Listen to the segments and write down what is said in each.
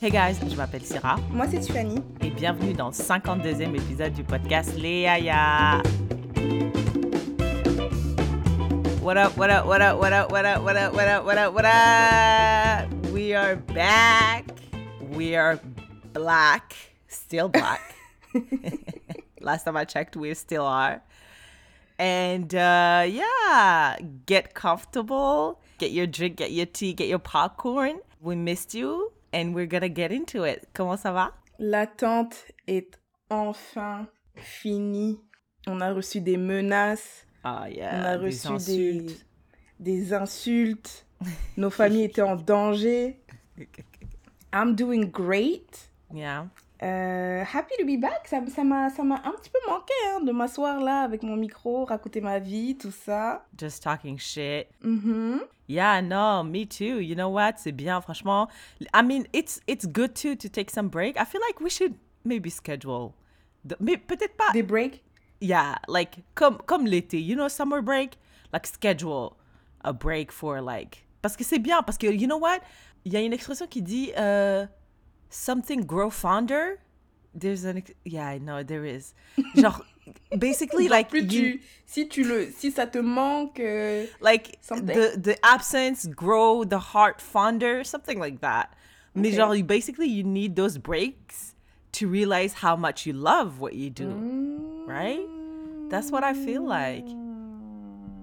Hey guys, je m'appelle Syrah. Moi, c'est Tiffany. Et bienvenue dans le 52e épisode du podcast Les Yaya. What up, what up, what up, what up, what up, what up, what up, what up, what up? We are back. We are black. Still black. Last time I checked, we still are. And uh, yeah, get comfortable. Get your drink, get your tea, get your popcorn. We missed you and we're gonna get into it. Comment ça va? L'attente est enfin finie. On a reçu des menaces. Ah, yeah. On a des reçu des, insultes. des insultes. Nos familles étaient en danger. I'm doing great. Yeah. Euh, happy to be back. Ça ça m'a ça m'a un petit peu manqué hein, de m'asseoir là avec mon micro, raconter ma vie, tout ça. Just talking shit. Mhm. Yeah, no, me too. You know what? C'est bien, franchement. I mean, it's it's good too to take some break. I feel like we should maybe schedule. The, mais peut-être pas. Des breaks? Yeah, like comme comme l'été, you know, summer break? Like schedule a break for like. Parce que c'est bien, parce que you know what? Il y a une expression qui dit euh, something grow fonder? There's an ex- yeah, I know there is. Genre, basically Genre, like plus you- tu, si tu le si ça te manque euh, like Something. the the absence grow the heart fonder something like that mais Okay. genre you basically you need those breaks to realize how much you love what you do Mm. right? That's what i feel like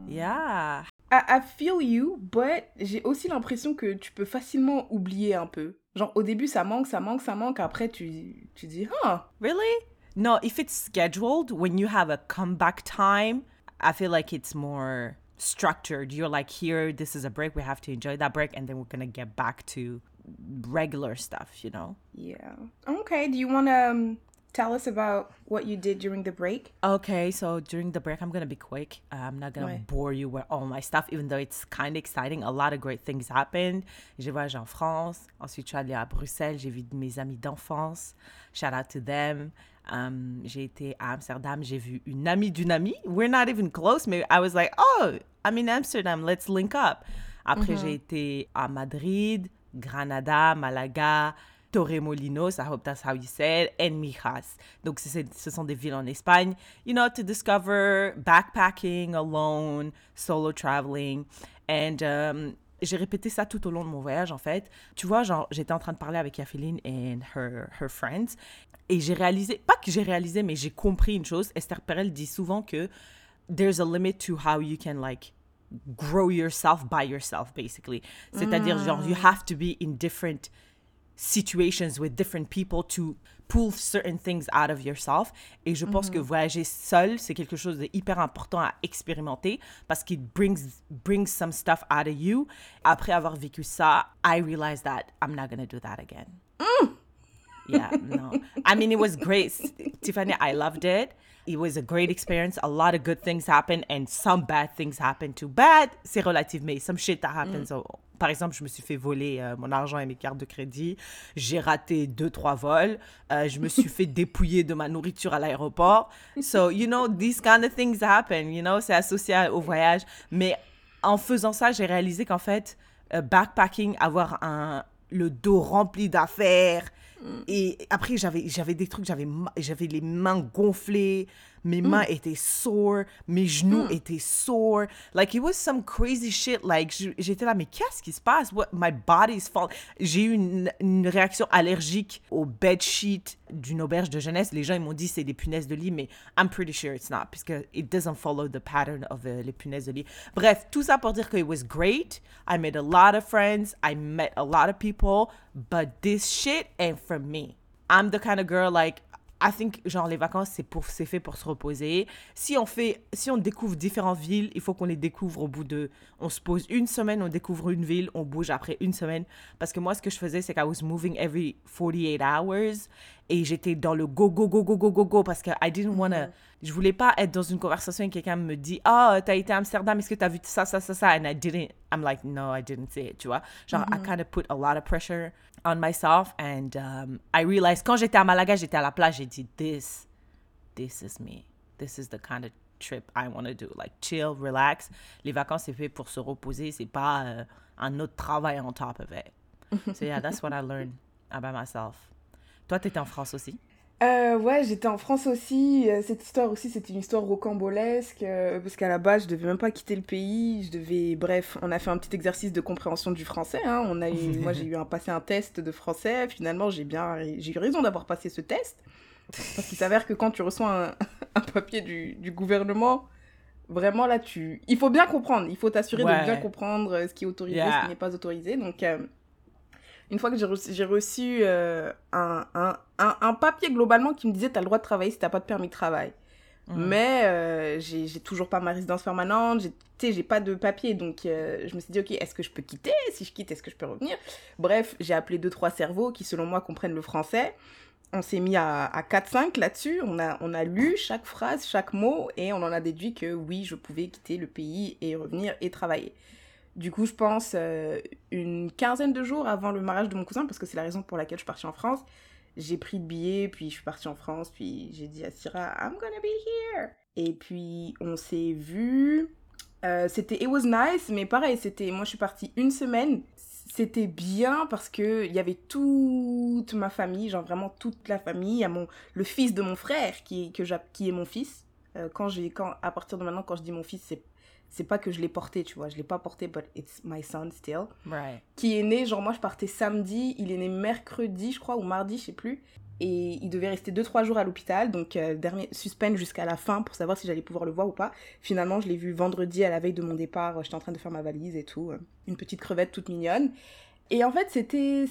yeah I, I feel you, but j'ai aussi l'impression que tu peux facilement oublier un peu. Genre, au début, ça manque, ça manque, ça manque. Après, tu, tu dis, ah, really? No if it's scheduled when you have a comeback time i feel like it's more structured. You're like here this is a break. We have to enjoy that break and then we're gonna get back to regular stuff you know? Yeah. Okay, do you want to um, tell us about what you did during the break? Okay, so during the break, I'm gonna be quick. I'm not gonna Ouais. bore you with all my stuff, even though it's kind of exciting. A lot of great things happened. J'ai voyagé en France. Ensuite, je suis allée à Bruxelles. J'ai vu mes amis d'enfance. Shout out to them. Um, j'ai été à Amsterdam. J'ai vu une amie d'une amie. We're not even close, mais I was like, oh, I'm in Amsterdam. Let's link up. Après, j'ai été à Madrid, Granada, Malaga, Torremolinos, I hope that's how you say it, and Mijas. Donc, ce sont des villes en Espagne, you know, to discover backpacking alone, solo traveling. And um, j'ai répété ça tout au long de mon voyage, en fait. Tu vois, genre, j'étais en train de parler avec Yaféline and her, her friends, et j'ai réalisé, pas que j'ai réalisé, mais j'ai compris une chose. Esther Perel dit souvent que there's a limit to how you can, like, grow yourself by yourself, basically. C'est-à-dire, genre, you have to be in different situations with different people to pull certain things out of yourself. Et je pense que mhm. voyager seul, c'est quelque chose de hyper important à expérimenter parce qu'il brings, brings some stuff out of you. Après avoir vécu ça, I realized that I'm not going to do that again. Mm. Yeah, no. I mean, it was great. Tiffany, I loved it. It was a great experience. A lot of good things happened and some bad things happened too. Bad, c'est relatif, mais some shit that happens. So, par exemple, je me suis fait voler euh, mon argent et mes cartes de crédit. J'ai raté deux, trois vols. Euh, je me suis fait dépouiller de ma nourriture à l'aéroport. So, you know, these kind of things happen, you know, c'est associé au voyage. Mais en faisant ça, j'ai réalisé qu'en fait, euh, backpacking, avoir un, le dos rempli d'affaires, et après, j'avais, des trucs, j'avais les mains gonflées, mes mains étaient sore, mes genoux étaient sore. Like, it was some crazy shit. Like, j'étais là, mais qu'est-ce qui se passe? What, my body's fall. J'ai eu une, une réaction allergique au bed sheet d'une auberge de jeunesse. Les gens, ils m'ont dit c'est des punaises de lit, mais I'm pretty sure it's not, puisque it doesn't follow the pattern of uh, les punaises de lit. Bref, tout ça pour dire que it was great. I made a lot of friends. I met a lot of people. But this shit ain't for me. I'm the kind of girl like I think genre les vacances c'est pour c'est fait pour se reposer. Si on fait si on découvre différentes villes, il faut qu'on les découvre au bout de on se pose une semaine, on découvre une ville, on bouge après une semaine. Parce que moi ce que je faisais c'est que I was moving every 48 hours et j'étais dans le go go go go go go go parce que I didn't wanna je voulais pas être dans une conversation et quelqu'un me dit ah t'as été à Amsterdam est-ce que t'as vu ça ça ça ça and I didn't I'm like no I didn't see it tu vois? Genre I kind of put a lot of pressure on myself and um, I realized quand j'étais à Malaga j'étais à la plage j'ai dit this this is me. This is the kind of trip I want to do. Like chill relax. Les vacances c'est fait pour se reposer. C'est pas euh, un autre travail on top of it. So yeah that's what I learned by myself. Toi, t'étais en France aussi? Euh, ouais, j'étais en France aussi. Euh, Cette histoire aussi, c'était une histoire rocambolesque. euh, parce qu'à la base, je devais même pas quitter le pays. Je devais. Bref, on a fait un petit exercice de compréhension du français. hein. On a eu... Moi, j'ai eu un, passé un test de français. Finalement, j'ai bien. J'ai eu raison d'avoir passé ce test. Parce qu'il s'avère que quand tu reçois un, un papier du, du gouvernement, vraiment là, tu. Il faut bien comprendre. Il faut t'assurer Ouais. de bien comprendre euh, ce qui est autorisé, ce Yeah. qui n'est pas autorisé. Donc. euh, une fois que j'ai reçu, euh, un, un, un, un papier globalement qui me disait t'as le droit de travailler si t'as pas de permis de travail. Mm. Mais euh, j'ai toujours pas ma résidence permanente, j'ai- j'ai pas de papier. Donc euh, je me suis dit, ok, est-ce que je peux quitter? Si je quitte, est-ce que je peux revenir? Bref, j'ai appelé deux, trois cerveaux qui, selon moi, comprennent le français. On s'est mis à, à 4-5 là-dessus. On a, on a lu chaque phrase, chaque mot, et on en a déduit que oui, je pouvais quitter le pays et revenir et travailler. Du coup, je pense euh, une quinzaine de jours avant le mariage de mon cousin, parce que c'est la raison pour laquelle je suis partie en France. J'ai pris le billet, puis je suis partie en France, puis j'ai dit à Syrah, I'm gonna be here. Et puis on s'est vu. Euh, c'était It was nice, mais pareil, c'était. Moi, je suis partie une semaine. C'était bien parce que il y avait toute ma famille, genre vraiment toute la famille. Il y a mon, le fils de mon frère qui, que j'a- qui est mon fils. Euh, quand j'ai, quand, à partir de maintenant, quand je dis mon fils, c'est, c'est pas que je l'ai porté, tu vois. Je l'ai pas porté, but it's my son still Right. qui est né, genre moi je partais samedi, il est né mercredi je crois, ou mardi, je sais plus. Et il devait rester 2-3 jours à l'hôpital, donc euh, dernier suspense jusqu'à la fin pour savoir si j'allais pouvoir le voir ou pas. Finalement, je l'ai vu vendredi à la veille de mon départ, euh, j'étais en train de faire ma valise et tout, euh, une petite crevette toute mignonne. Et en fait, c'était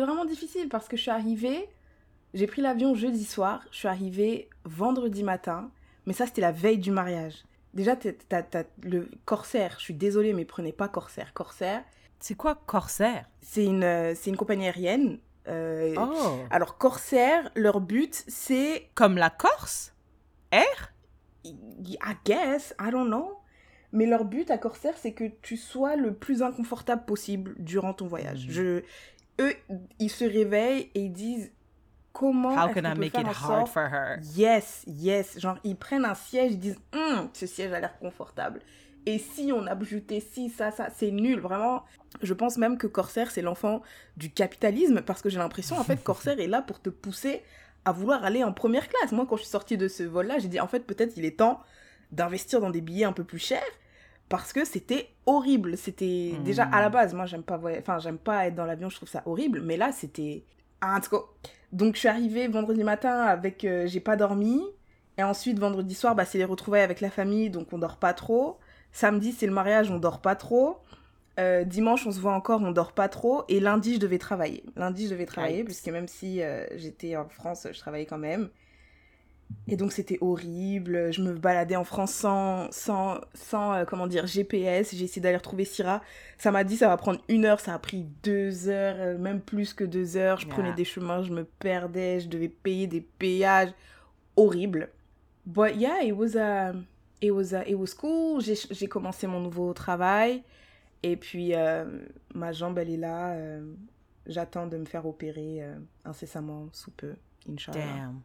vraiment difficile parce que je suis arrivée, j'ai pris l'avion jeudi soir, je suis arrivée vendredi matin, mais ça c'était la veille du mariage. Déjà, t'as- le Corsair, je suis désolée, mais prenez pas Corsair. Corsair, C'est quoi Corsair? c'est une, euh, c'est une compagnie aérienne. euh, Oh. Alors, Corsair, leur but, c'est. Comme la Corse? Air? I guess, I don't know. Mais leur but à Corsair, c'est que tu sois le plus inconfortable possible durant ton voyage. Mm. Je, eux, ils se réveillent et ils disent comment. How can I make faire it hard for her? Yes, yes. Genre, ils prennent un siège, ils disent Hum, ce siège a l'air confortable. Et si on a ajouté si, ça, ça, c'est nul. Vraiment, je pense même que Corsair, c'est l'enfant du capitalisme parce que j'ai l'impression, en fait, Corsair est là pour te pousser à vouloir aller en première classe. Moi, quand je suis sortie de ce vol-là, j'ai dit en fait, peut-être il est temps d'investir dans des billets un peu plus chers parce que c'était horrible. C'était déjà à la base, moi, j'aime pas, enfin, j'aime pas être dans l'avion, je trouve ça horrible. Mais là, c'était. Ah, en tout cas, donc je suis arrivée vendredi matin avec euh, j'ai pas dormi et ensuite vendredi soir bah c'est les retrouvailles avec la famille donc on dort pas trop. Samedi c'est le mariage on dort pas trop. Euh, dimanche on se voit encore on dort pas trop et lundi je devais travailler. Lundi je devais travailler puisque même si euh, j'étais en France je travaillais quand même. Et donc c'était horrible, je me baladais en France sans, sans, sans euh, comment dire, GPS, j'ai essayé d'aller retrouver Syrah. Ça m'a dit ça va prendre une heure, ça a pris deux heures, euh, même plus que deux heures. Je Yeah. prenais des chemins, je me perdais, je devais payer des péages horribles. But yeah, it was, uh, it was, uh, it was cool. J'ai commencé mon nouveau travail et puis euh, ma jambe elle est là. J'attends de me faire opérer incessamment sous peu, Inch'Allah. Damn.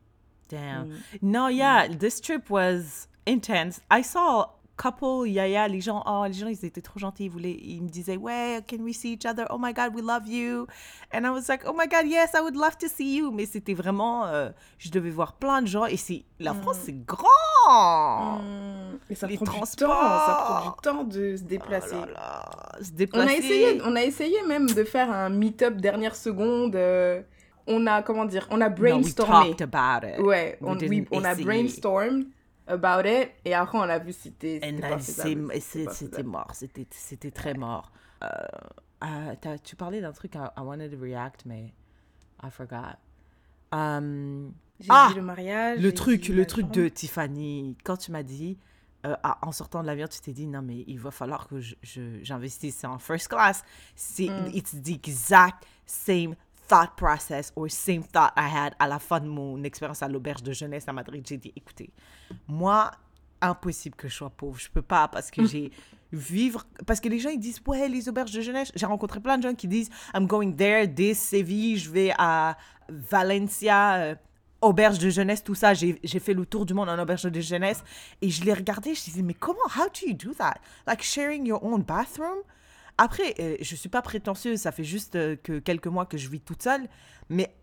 Damn. Mm. No, yeah, this trip was intense. I saw a couple, yeah, yeah, les gens, oh, les gens, ils étaient trop gentils. Ils, voulaient, ils me disaient, ouais, can we see each other? Oh my God, we love you. And I was like, oh my God, yes, I would love to see you. Mais c'était vraiment, euh, je devais voir plein de gens. Et c'est, la France, c'est grand. Mm. Et ça Les prend du temps, transports. ça prend du temps de se Oh déplacer. là là, se On a essayé, on a essayé même de faire un meet-up dernière seconde. euh, on a comment dire, on a No, we brainstormé. talked about it. ouais, on, didn't oui, on a essayer. brainstorm about it et après on a vu si c'était mort, c'était c'était très mort. Euh, euh, t'as- tu parlais d'un truc, I, I wanted to react, mais I forgot. Um, J'ai Ah, dit le mariage. le truc, dit le truc de Tiffany, quand tu m'as dit, euh, ah, en sortant de l'avion, tu t'es dit, non, mais il va falloir que je- je- j'investisse en first class. C'est, Mm. It's the exact same thought process or same thought I had à la fin de mon expérience à l'auberge de jeunesse à Madrid. J'ai dit, écoutez, moi, impossible que je sois pauvre. Je peux pas parce que j'ai vivre parce que les gens ils disent ouais les auberges de jeunesse j'ai rencontré plein de gens qui disent I'm going there this Séville je vais à Valencia euh, auberge de jeunesse tout ça j'ai j'ai fait le tour du monde en auberge de jeunesse et je les regardais je disais mais comment how do you do that? Like sharing your own bathroom? Après, euh, je suis pas prétentieuse, ça fait juste euh, que quelques mois que je vis toute seule, mais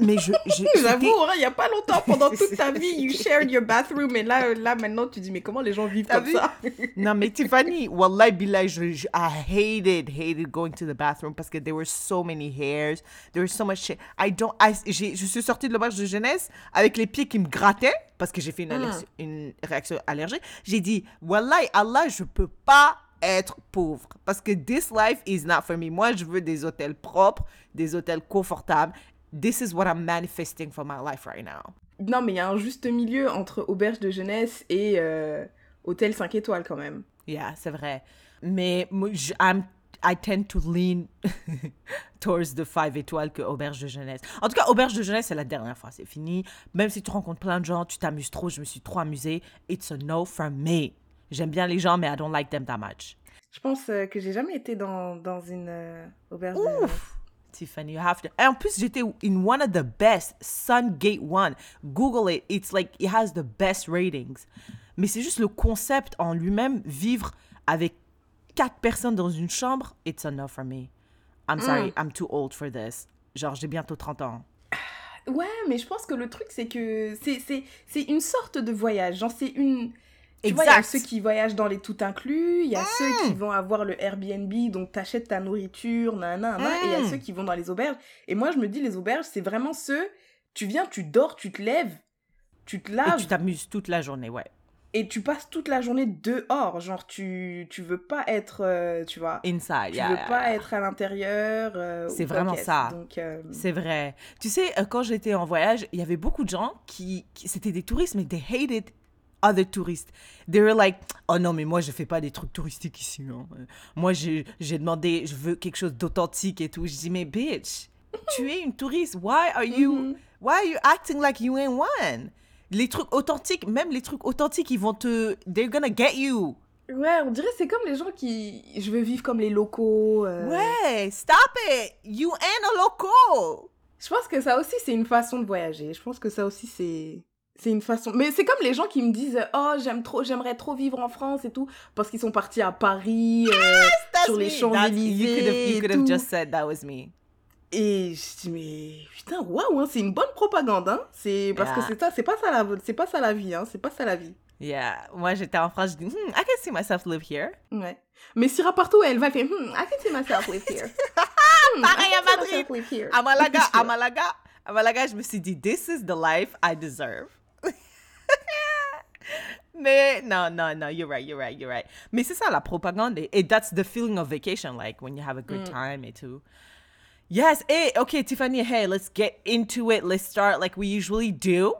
mais je, J'avoue, hein, il n'y a pas longtemps, pendant toute ta vie, you shared your bathroom. Et là, là maintenant, tu dis, mais comment les gens vivent comme ça? Non, mais Tiffany, wallahi billah, je, je, I hated, hated going to the bathroom parce que there were so many hairs, there was so much shit. I don't, I, je suis sortie de l'auberge de jeunesse avec les pieds qui me grattaient parce que j'ai fait une, allergie- une réaction allergique. J'ai dit, wallahi, Allah, je peux pas être pauvre parce que this life is not for me. Moi, je veux des hôtels propres, des hôtels confortables. This is what I'm manifesting for my life right now. Non, mais il y a un juste milieu entre auberge de jeunesse et euh, hôtel 5 étoiles quand même. Yeah, c'est vrai. Mais moi, je- I'm, I tend to lean towards the 5 étoiles que auberge de jeunesse. En tout cas, auberge de jeunesse, c'est la dernière fois, c'est fini. Même si tu rencontres plein de gens, tu t'amuses trop, je me suis trop amusée. It's a no from me. J'aime bien les gens, mais I don't like them that much. Je pense euh, que j'ai jamais été dans, dans une euh, auberge de jeunesse. Tiffany, you have to. Et en plus, j'étais in one of the best, Sungate One. Google it. It's like, it has the best ratings. Mais c'est juste le concept en lui-même, vivre avec quatre personnes dans une chambre, it's enough for me. I'm sorry, I'm too old for this. Genre, j'ai bientôt 30 ans. Ouais, mais je pense que le truc, c'est que c'est une sorte de voyage. Genre, c'est une. Tu vois, il y a Exact. ceux qui voyagent dans les tout inclus, il y a ceux qui vont avoir le Airbnb, donc t'achètes ta nourriture, nanana, et il y a Mm. ceux qui vont dans les auberges. Et moi, je me dis, les auberges, c'est vraiment ceux, tu viens, tu dors, tu te lèves, tu te Et laves, tu t'amuses toute la journée, ouais. et tu passes toute la journée dehors. Genre, tu, tu veux pas être, euh, tu vois, Inside, tu yeah, veux yeah, pas yeah. être à l'intérieur. euh, C'est vraiment ça. euh, C'est vrai. Tu sais, quand j'étais en voyage, il y avait beaucoup de gens qui, qui- c'était des touristes, mais they hated other tourists. They were like, oh non, mais moi, je fais pas des trucs touristiques ici. hein. Moi, j'ai demandé, je veux quelque chose d'authentique et tout. Je dis, mais bitch, tu es une touriste. Why are you, Mhm. why are you acting like you ain't one? Les trucs authentiques, même les trucs authentiques, ils vont te, they're gonna get you. Ouais, on dirait c'est comme les gens qui. Je veux vivre comme les locaux. euh. Ouais, stop it. You ain't a local. Je pense que ça aussi, c'est une façon de voyager. Je pense que ça aussi, c'est. C'est une façon. Mais c'est comme les gens qui me disent Oh, j'aime trop, j'aimerais trop vivre en France et tout. Parce qu'ils sont partis à Paris. euh, That's Sur les me. That's- You could have, Champs-Élysées you et could have just said that was me. Et je dis Mais putain, waouh, hein, c'est une bonne propagande. Hein. C'est parce que c'est ça, c'est pas ça la, c'est pas ça la vie. Hein. C'est pas ça la vie. Yeah. Moi, j'étais en France, je dis, hmm, I can see myself live here. Ouais. Mais Syrah, partout elle va, elle fait Hmm, I can see myself live here. Hmm, Pareil à Madrid. À Malaga, à Malaga, à Malaga, je me suis dit, this is the life I deserve. Mais non, non, non, you're right, you're right, you're right. Mais c'est ça la propagande. Et, et that's the feeling of vacation, like when you have a good time et tout. Yes, hey, okay, Tiffany, hey, let's get into it. Let's start like we usually do.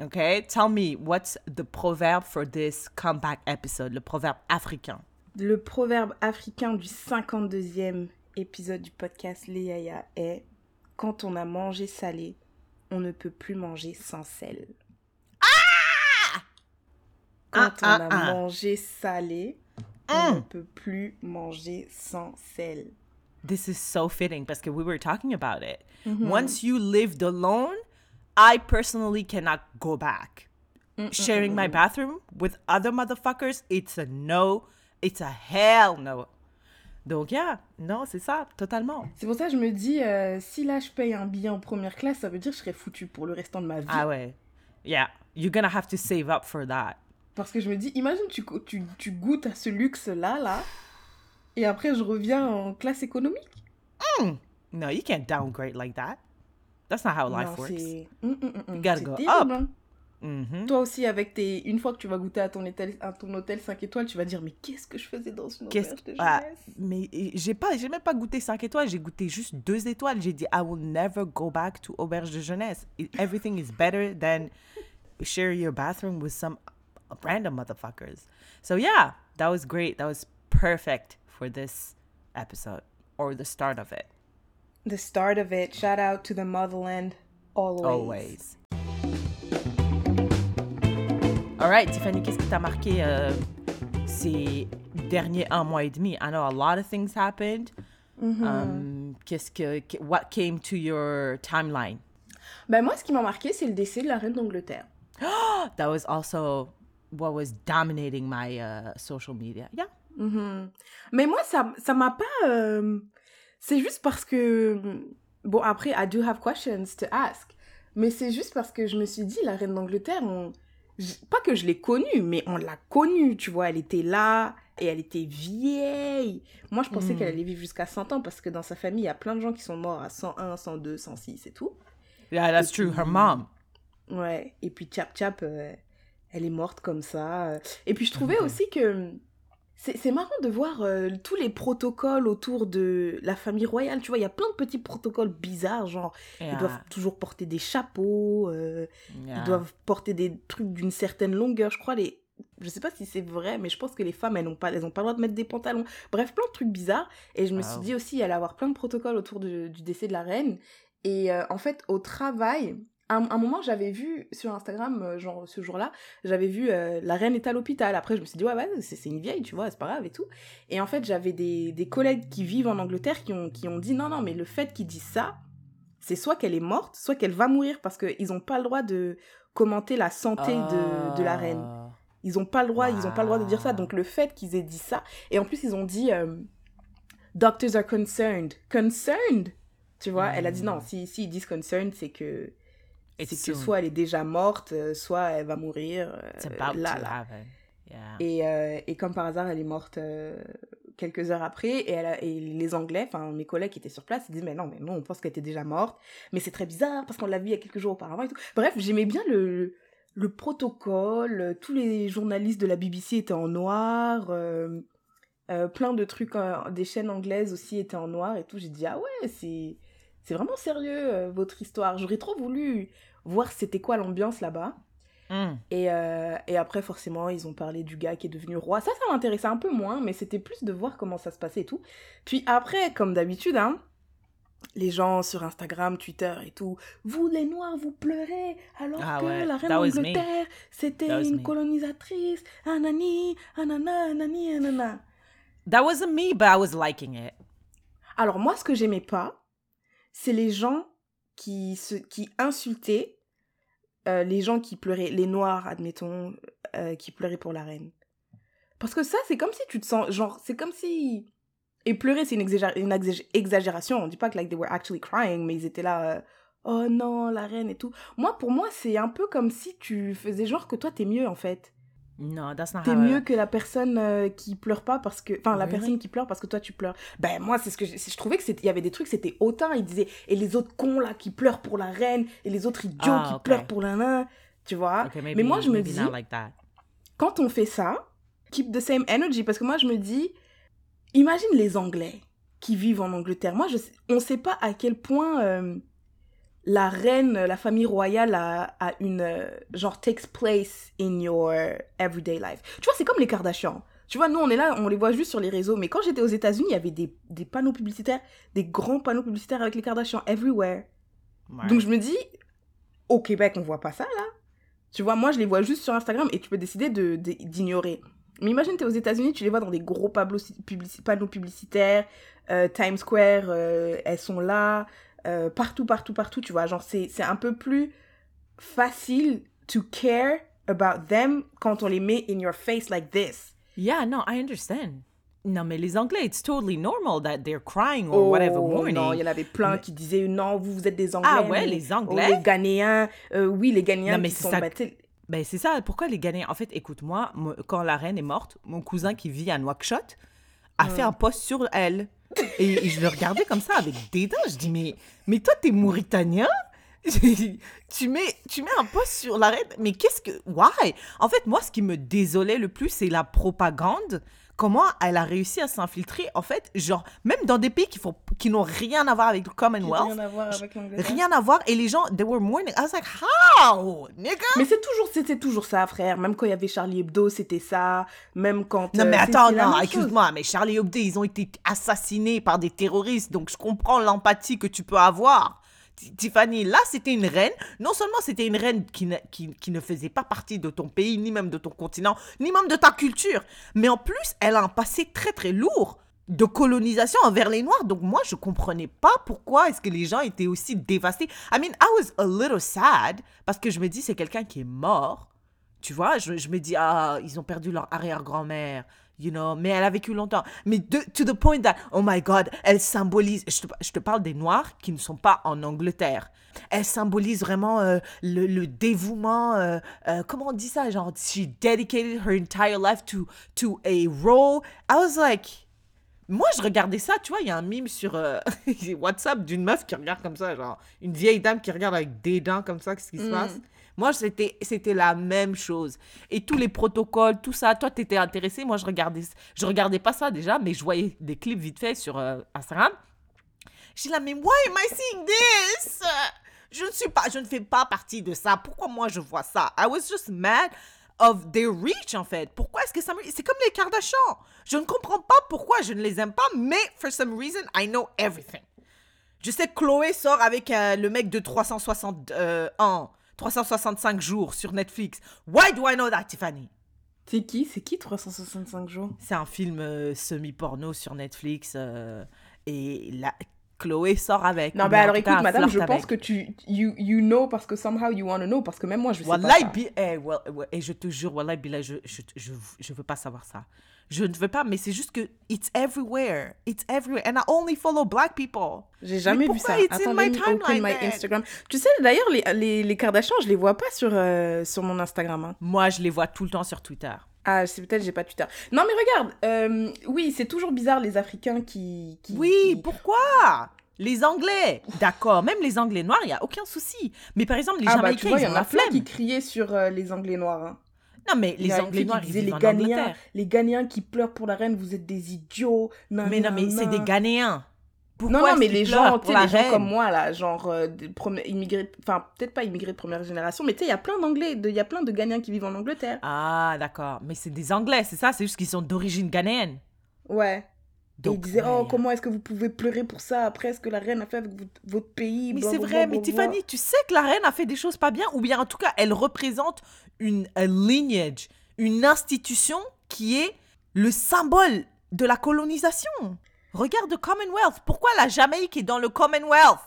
Okay, tell me what's the proverb for this comeback episode, le proverbe africain? Le proverbe africain du 52e épisode du podcast Léaya est Quand on a mangé salé, on ne peut plus manger sans sel. Quand Ah, on ah, a ah. mangé salé, on ne Mm. peut plus manger sans sel. This is so fitting because we were talking about it. Mm-hmm. Once you lived alone, I personally cannot go back. Sharing my bathroom with other motherfuckers, it's a no. It's a hell no. Donc, yeah, non, c'est ça, totalement. C'est pour ça que je me dis, euh, si là je paye un billet en première classe, ça veut dire que je serais foutu pour le restant de ma vie. Ah ouais. Yeah, you're gonna have to save up for that. Parce que je me dis, imagine tu, go- tu, tu goûtes à ce luxe-là, là, et après je reviens en classe économique. No, you can't downgrade like that. That's not how life Non, works. c'est... Hum, hum, hum, hum, gotta go terrible, up. hein. Mhm. Toi aussi, avec tes... une fois que tu vas goûter à ton hôtel, à ton hôtel 5 étoiles, tu vas dire, mais qu'est-ce que je faisais dans une auberge de ah, jeunesse? mais j'ai pas j'ai même pas goûté 5 étoiles, j'ai goûté juste 2 étoiles. J'ai dit I will never go back to auberge de jeunesse. Everything is better than share your bathroom with some random motherfuckers. So yeah, that was great. That was perfect for this episode or the start of it. The start of it, shout out to the motherland, always. Always. All right, Tiffany, qu'est-ce qui t'a marqué euh, ces derniers un mois et demi? I know a lot of things happened. Um, qu'est-ce que, que- what came to your timeline? Ben moi, ce qui m'a marqué, c'est le décès de la reine d'Angleterre. That was also what was dominating my uh, social media. Yeah, Mhm. Mais moi, ça ça m'a pas... euh, C'est juste parce que... Bon, après, I do have questions to ask. Mais c'est juste parce que je me suis dit, la reine d'Angleterre, on... pas que je l'ai connue, mais on l'a connue, tu vois. Elle était là et elle était vieille. Moi, je pensais Mm. qu'elle allait vivre jusqu'à 100 ans parce que dans sa famille, il y a plein de gens qui sont morts à 101, 102, 106 et tout. Yeah, that's true. Her mom. Ouais, et puis Chap Chap, euh, elle est morte comme ça. euh. Et puis je trouvais aussi que c'est c'est marrant de voir euh, tous les protocoles autour de la famille royale. Tu vois, il y a plein de petits protocoles bizarres, genre Yeah. ils doivent toujours porter des chapeaux, euh, yeah. ils doivent porter des trucs d'une certaine longueur. Je crois les... Je sais pas si c'est vrai, mais je pense que les femmes, elles n'ont pas, elles ont pas le droit de mettre des pantalons. Bref, plein de trucs bizarres. Et je me suis dit aussi, il allait avoir plein de protocoles autour de- du décès de la reine. Et euh, en fait, au travail, un, un moment, j'avais vu sur Instagram, euh, genre ce jour-là, j'avais vu euh, la reine est à l'hôpital. Après, je me suis dit, ouais, ouais, c'est une vieille, tu vois, c'est pas grave et tout. Et en fait, j'avais des, des collègues qui vivent en Angleterre qui ont, qui ont dit, non, non, mais le fait qu'ils disent ça, c'est soit qu'elle est morte, soit qu'elle va mourir parce qu'ils n'ont pas le droit de commenter la santé de, de la reine. Ah. Ils ont pas le droit, ils ont pas le droit de dire ça. Donc le fait qu'ils aient dit ça, et en plus ils ont dit euh, doctors are concerned, concerned? Tu vois, elle a dit non. Mm. Si si ils disent concerned, c'est que C'est que soit elle est déjà morte, euh, soit elle va mourir euh, là là. Yeah. Et, euh, et comme par hasard, elle est morte euh, quelques heures après. Et, elle a- et les Anglais, enfin mes collègues qui étaient sur place, ils disent Mais non, mais non, on pense qu'elle était déjà morte. Mais c'est très bizarre parce qu'on l'a vue il y a quelques jours auparavant et tout. Bref, j'aimais bien le, le protocole. Tous les journalistes de la BBC étaient en noir. euh, plein de trucs, des chaînes anglaises aussi étaient en noir et tout. J'ai dit Ah ouais, c'est. C'est vraiment sérieux votre histoire. J'aurais trop voulu voir c'était quoi l'ambiance là-bas. Mm. Et, euh, et après, forcément, ils ont parlé du gars qui est devenu roi. Ça, ça m'intéressait un peu moins, mais c'était plus de voir comment ça se passait et tout. Puis après, comme d'habitude, hein, les gens sur Instagram, Twitter et tout, vous les Noirs, vous pleurez, alors Ah que ouais, la reine d'Angleterre, c'était une me. colonisatrice, anani, anana, anani, anana. That wasn't me, but I was liking it. Alors moi, ce que j'aimais pas, c'est les gens qui, se, qui insultaient euh, les gens qui pleuraient, les Noirs, admettons, euh, qui pleuraient pour la reine. Parce que ça, c'est comme si tu te sens, genre, c'est comme si... Et pleurer, c'est une, exagé- une exag- exagération. On dit pas que like, they were actually crying, mais ils étaient là, euh, oh non, la reine et tout. Moi, pour moi, c'est un peu comme si tu faisais genre que toi, t'es mieux, en fait. No, that's not T'es mieux que la personne euh, qui pleure pas parce que. Enfin, la Really? personne qui pleure parce que toi tu pleures. Ben, moi, c'est ce que. Je, je trouvais que c'était. Il y avait des trucs, c'était hautain. Ils disaient. Et les autres cons là qui pleurent pour la reine. Et les autres idiots Ah, qui pleurent pour la nain. Tu vois Okay, maybe, Mais moi, je me dis. not like that. Quand on fait ça, keep the same energy. Parce que moi, je me dis. Imagine les Anglais qui vivent en Angleterre. Moi, je on sait pas à quel point. euh, la reine, la famille royale a, a une euh, genre takes place in your everyday life. Tu vois, c'est comme les Kardashians. Tu vois, nous on est là, on les voit juste sur les réseaux. Mais quand j'étais aux États-Unis, il y avait des, des panneaux publicitaires, des grands panneaux publicitaires avec les Kardashians everywhere. Ouais. Donc je me dis, au Québec, on voit pas ça là. Tu vois, moi je les vois juste sur Instagram et tu peux décider de de- d'ignorer. Mais imagine, t'es aux États-Unis, tu les vois dans des gros panneaux, publici- panneaux publicitaires, euh, Times Square, euh, elles sont là, euh, partout, partout, partout, tu vois. Genre, c'est c'est un peu plus facile to care about them quand on les met in your face like this. Yeah, no, I understand. Non, mais les Anglais, it's totally normal that they're crying or whatever morning. Oh, non, il y en avait plein qui disaient non, vous, vous êtes des Anglais. Ah ouais, mais- les oh, Anglais? les Ghanéens, euh, oui, les Ghanéens Non, mais qui c'est sont ça- battus. Ben, c'est ça. Pourquoi les Ghanéens En fait, écoute-moi, moi, quand la reine est morte, mon cousin qui vit à Nouakchott a fait un post sur elle. Et, je le regardais comme ça avec dédain. Je dis, mais, mais toi, t'es mauritanien? Tu mets, tu mets un post sur la reine, mais qu'est-ce que... Why? En fait, moi, ce qui me désolait le plus, c'est la propagande. Comment elle a réussi à s'infiltrer, en fait, genre, même dans des pays qui, font, qui n'ont rien à voir avec le Commonwealth, Rien à voir avec l'Angleterre. rien à voir, et les gens, they were mourning. I was like, how, nigga? Mais c'est toujours, c'était toujours ça, frère. Même quand il y avait Charlie Hebdo, c'était ça. Même quand. Non, euh, mais c'est- attends, non, excuse-moi, mais Charlie Hebdo, ils ont été assassinés par des terroristes, donc je comprends l'empathie que tu peux avoir. Ti- Tiffany, là, c'était une reine. Non seulement c'était une reine qui ne, qui, qui ne faisait pas partie de ton pays, ni même de ton continent, ni même de ta culture, mais en plus, elle a un passé très, très lourd de colonisation envers les Noirs. Donc moi, je comprenais pas pourquoi est-ce que les gens étaient aussi dévastés. I mean, I was a little sad, parce que je me dis, c'est quelqu'un qui est mort. Tu vois, je, je me dis, ah, ils ont perdu leur arrière-grand-mère. You know, mais elle a vécu longtemps. Mais de, to the point that, oh my God, elle symbolise, je te, je te parle des Noirs qui ne sont pas en Angleterre. Elle symbolise vraiment euh, le, le, dévouement, euh, euh, comment on dit ça, genre, she dedicated her entire life to, to a role. I was like, moi, je regardais ça, tu vois, il y a un mime sur WhatsApp d'une meuf qui regarde comme ça, genre, une vieille dame qui regarde avec des dents comme ça, qu'est-ce qui se Mm. passe? Moi, c'était, la même chose. Et tous les protocoles, tout ça, toi, t'étais intéressé, moi, je regardais, je regardais pas ça déjà, mais je voyais des clips vite fait sur euh, Instagram. J'étais là, mais why am I seeing this? Je ne suis pas, je ne fais pas partie de ça. Pourquoi moi, je vois ça? I was just mad of their reach, en fait. Pourquoi est-ce que ça me... C'est comme les Kardashians. Je ne comprends pas pourquoi je ne les aime pas, mais for some reason, I know everything. Je sais que Chloé sort avec euh, le mec de 360 euh, ans, 365 jours sur Netflix. Why do I know that, Tiffany? C'est qui? C'est qui 365 jours? C'est un film euh, semi-porno sur Netflix euh, et la... Chloé sort avec. Non, mais alors écoute, madame, je pense que tu. You, you know parce que somehow you want to know. Parce que même moi, je sais Wallahi, pas. ça. bi- eh, well, ouais, et je te jure, Wallahi, Billah, je, je, je, je veux pas savoir ça. Je ne veux pas, mais c'est juste que it's everywhere. It's everywhere. And I only follow black people. J'ai jamais vu ça. it's in Attends, my me open timeline my? Instagram. Tu sais, d'ailleurs, les, les, les Kardashians, je les vois pas sur, euh, sur mon Instagram. hein. Moi, je les vois tout le temps sur Twitter. Ah, c'est peut-être j'ai pas Twitter. Non, mais regarde. euh, oui, c'est toujours bizarre les Africains qui. qui Oui, qui- pourquoi? Les Anglais, d'accord. Même les Anglais noirs, il n'y a aucun souci. Mais par exemple, les Ah, bah, tu Jamaïcains, vois, il ils y ont en a la flemme. qui criaient sur euh, les Anglais noirs. hein. Non, mais les Anglais noirs, ils les en Ghanéens, les Ghanéens qui pleurent pour la reine, vous êtes des idiots. nan, Mais non, mais c'est des. Ghanéens. Pourquoi Non, mais les pleurent gens, tu sais, les gens comme moi, là, genre euh, immigrés, enfin, peut-être pas immigrés de première génération, mais tu sais, il y a plein d'Anglais, il y a plein de Ghanéens qui vivent en Angleterre. Ah, d'accord. Mais c'est des Anglais, c'est ça? C'est juste qu'ils sont d'origine ghanéenne. Ouais. Et ils disaient, oh, comment est-ce que vous pouvez pleurer pour ça après? Ce que la reine a fait avec votre, pays? Mais c'est vrai, mais. Tiffany, tu sais que la reine a fait des choses pas bien, ou bien en tout cas, elle représente une a lineage, une institution qui est le symbole de la colonisation. Regarde le Commonwealth. Pourquoi la Jamaïque est dans le Commonwealth?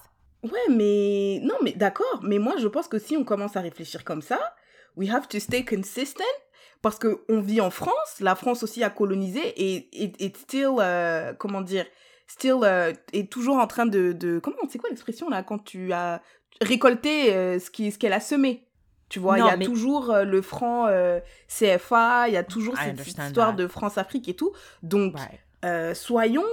Ouais, mais non, mais d'accord. Mais moi, je pense que si on commence à réfléchir comme ça, we have to stay consistent parce que on vit en France. La France aussi a colonisé et et it's still euh, comment dire, still euh, est toujours en train de de comment c'est quoi l'expression là quand tu as récolté euh, ce qui ce qu'elle a semé? Tu vois, il y a mais- toujours le franc CFA, il y a toujours I cette histoire that. de France-Afrique et tout. Donc, soyons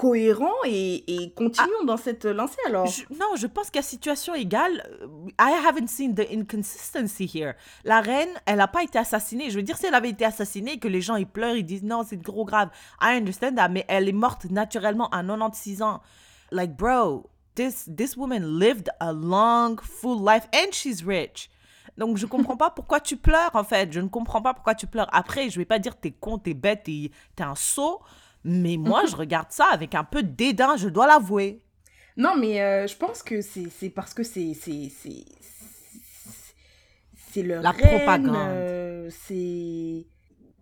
cohérents et, et continuons dans cette lancée alors. Je- non, je pense qu'à situation égale, euh, I haven't seen the inconsistency here. La reine, elle n'a pas été assassinée. Je veux dire, si elle avait été assassinée que les gens ils pleurent, ils disent non, c'est trop grave. I understand that, mais elle est morte naturellement à 96 ans. Like, bro, this, this woman lived a long, full life and she's rich. Donc, je comprends pas pourquoi tu pleures, en fait. Je ne comprends pas pourquoi tu pleures. Après, je vais pas dire t'es con, t'es bête, t'es un sot. Mais moi, je regarde ça avec un peu de dédain, je dois l'avouer. Non, mais euh, je pense que c'est parce que c'est c'est leur La reine, propagande. euh, c'est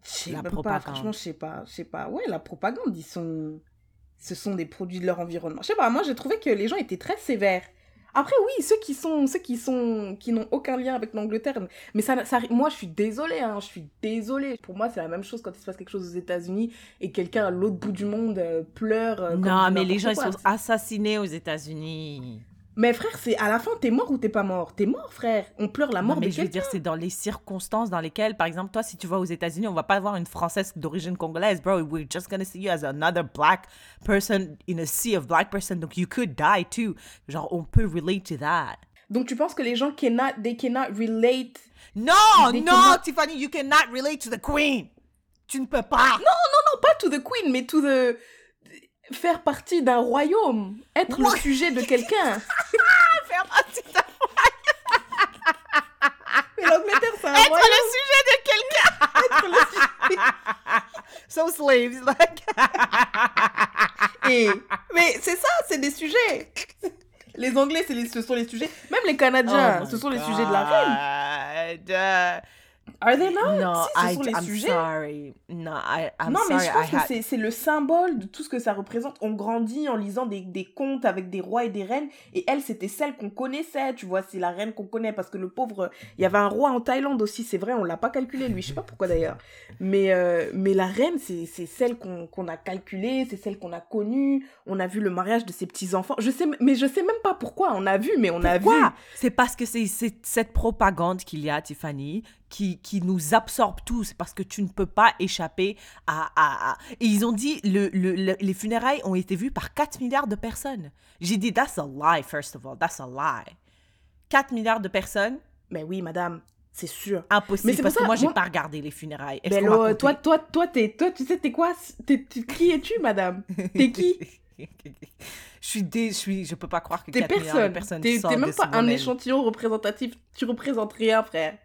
je sais La propagande. pas franchement je sais pas je sais pas ouais la propagande ils sont ce sont des produits de leur environnement je sais pas moi j'ai trouvé que les gens étaient très sévères après oui ceux qui sont ceux qui sont qui n'ont aucun lien avec l'Angleterre mais ça, ça moi je suis désolée hein, je suis désolée pour moi c'est la même chose quand il se passe quelque chose aux États-Unis et quelqu'un à l'autre bout du monde euh, pleure euh, Non, mais les gens, ils sont assassinés aux États-Unis. Mais frère, c'est à la fin, t'es mort ou t'es pas mort? T'es mort, frère. On pleure la Non, mort mais de je veux dire, c'est dans les circonstances dans lesquelles, par exemple, toi, si tu vas aux États-Unis, on va pas voir une Française d'origine congolaise, bro. We're just gonna see you as another black person in a sea of black person. Donc, you could die too. Genre, on peut relate to that. Donc tu penses que les gens cannot, they cannot relate? Non, They non, cannot- Tiffany, you cannot relate to the queen. Tu ne peux pas. Non, pas to the queen, mais to the faire partie d'un royaume, être le sujet de quelqu'un. Faire partie d'un- Mais l'Angleterre, c'est un Être royaume. le sujet de quelqu'un. so slaves, like. Et- Mais c'est ça, c'est des sujets. Les Anglais, c'est les- ce sont les sujets. Même les Canadiens, Oh ce sont les sujets de la reine. Are they not? No, si, ce I, sont les I'm sujets. sorry. No, I, I'm non, mais sorry. je pense I que had- c'est- le symbole de tout ce que ça représente. On grandit en lisant des, des contes avec des rois et des reines. Et elle, c'était celle qu'on connaissait, tu vois. C'est la reine qu'on connaît. Parce que le pauvre. Il y avait un roi en Thaïlande aussi, c'est vrai, on l'a pas calculé, lui. Je sais pas pourquoi d'ailleurs. Mais, euh, mais la reine, c'est celle qu'on qu'on a calculée, c'est celle qu'on a connue. On a vu le mariage de ses petits-enfants. Je sais, mais je sais même pas pourquoi. On a vu, mais on a vu. C'est parce que c'est cette propagande qu'il y a, Tiffany, qui, qui nous absorbe tous. Parce que tu ne peux pas échapper à... à- à- Et ils ont dit, le, le- le- les funérailles ont été vues par 4 milliards de personnes. J'ai dit, that's a lie, first of all. That's a lie. 4 milliards de personnes Mais oui, madame, c'est sûr. Impossible, Mais c'est parce que moi, j'ai moi- pas regardé les funérailles. Ben là, toi, toi, toi, t'es, toi, tu sais, t'es quoi? T'es- tu- Qui es-tu, madame? T'es qui? Je suis dé... je suis je peux pas croire que T'es 4 milliards de personne. personnes T'es t'es même pas un échantillon représentatif. Tu représentes rien, frère.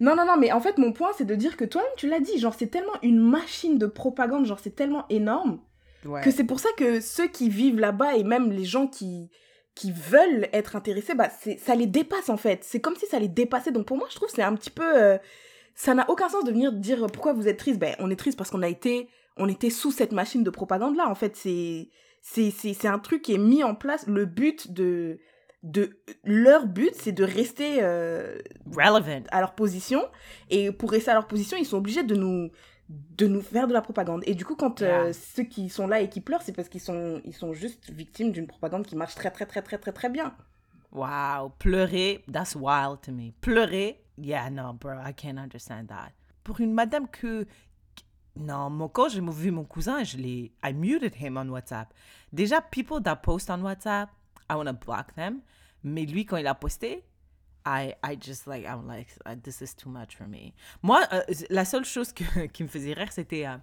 Non, non, non, mais en fait, mon point, c'est de dire que toi-même, tu l'as dit. Genre, c'est tellement une machine de propagande. Genre, c'est tellement énorme Ouais. que c'est pour ça que ceux qui vivent là-bas et même les gens qui qui veulent être intéressés, bah, ça les dépasse en fait. C'est comme si ça les dépassait. Donc pour moi, je trouve que c'est un petit peu... euh, ça n'a aucun sens de venir dire pourquoi vous êtes triste. Ben, on est triste parce qu'on a été, on était sous cette machine de propagande-là. En fait, c'est, c'est un truc qui est mis en place. Le but de... de leur but, c'est de rester euh, Relevant. à leur position. Et pour rester à leur position, ils sont obligés de nous de nous faire de la propagande. Et du coup, quand euh, ceux qui sont là et qui pleurent, c'est parce qu'ils sont, ils sont juste victimes d'une propagande qui marche très, très, très, très, très, très bien. Wow, pleurer, that's wild to me. Pleurer, yeah, no, bro, I can't understand that. Pour une madame que. Non, moi, quand j'ai vu mon cousin, je l'ai. I muted him on WhatsApp. Déjà, people that post on WhatsApp, I want to block them. Mais lui, quand il a posté, I, I just like, I'm like, uh, this is too much for me. Moi, euh, la seule chose que- qui me faisait rire, c'était euh,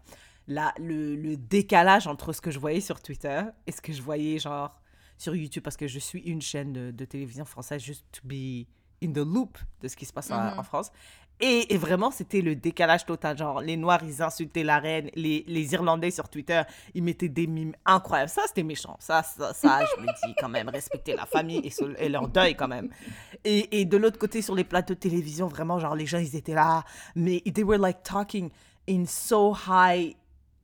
la, le, le décalage entre ce que je voyais sur Twitter et ce que je voyais, genre, sur YouTube, parce que je suis une chaîne de, de télévision française, juste to be in the loop de ce qui se passe en- Mhm. en, France. Et, et vraiment, c'était le décalage total. Genre, les Noirs, ils insultaient la reine. Les, les Irlandais sur Twitter, ils mettaient des mimes incroyables. Ça, c'était méchant. Ça, ça, ça, je me dis quand même, respecter la famille et, leur deuil quand même. Et, et de l'autre côté, sur les plateaux de télévision, vraiment, genre, les gens, ils étaient là. Mais they were like talking in so high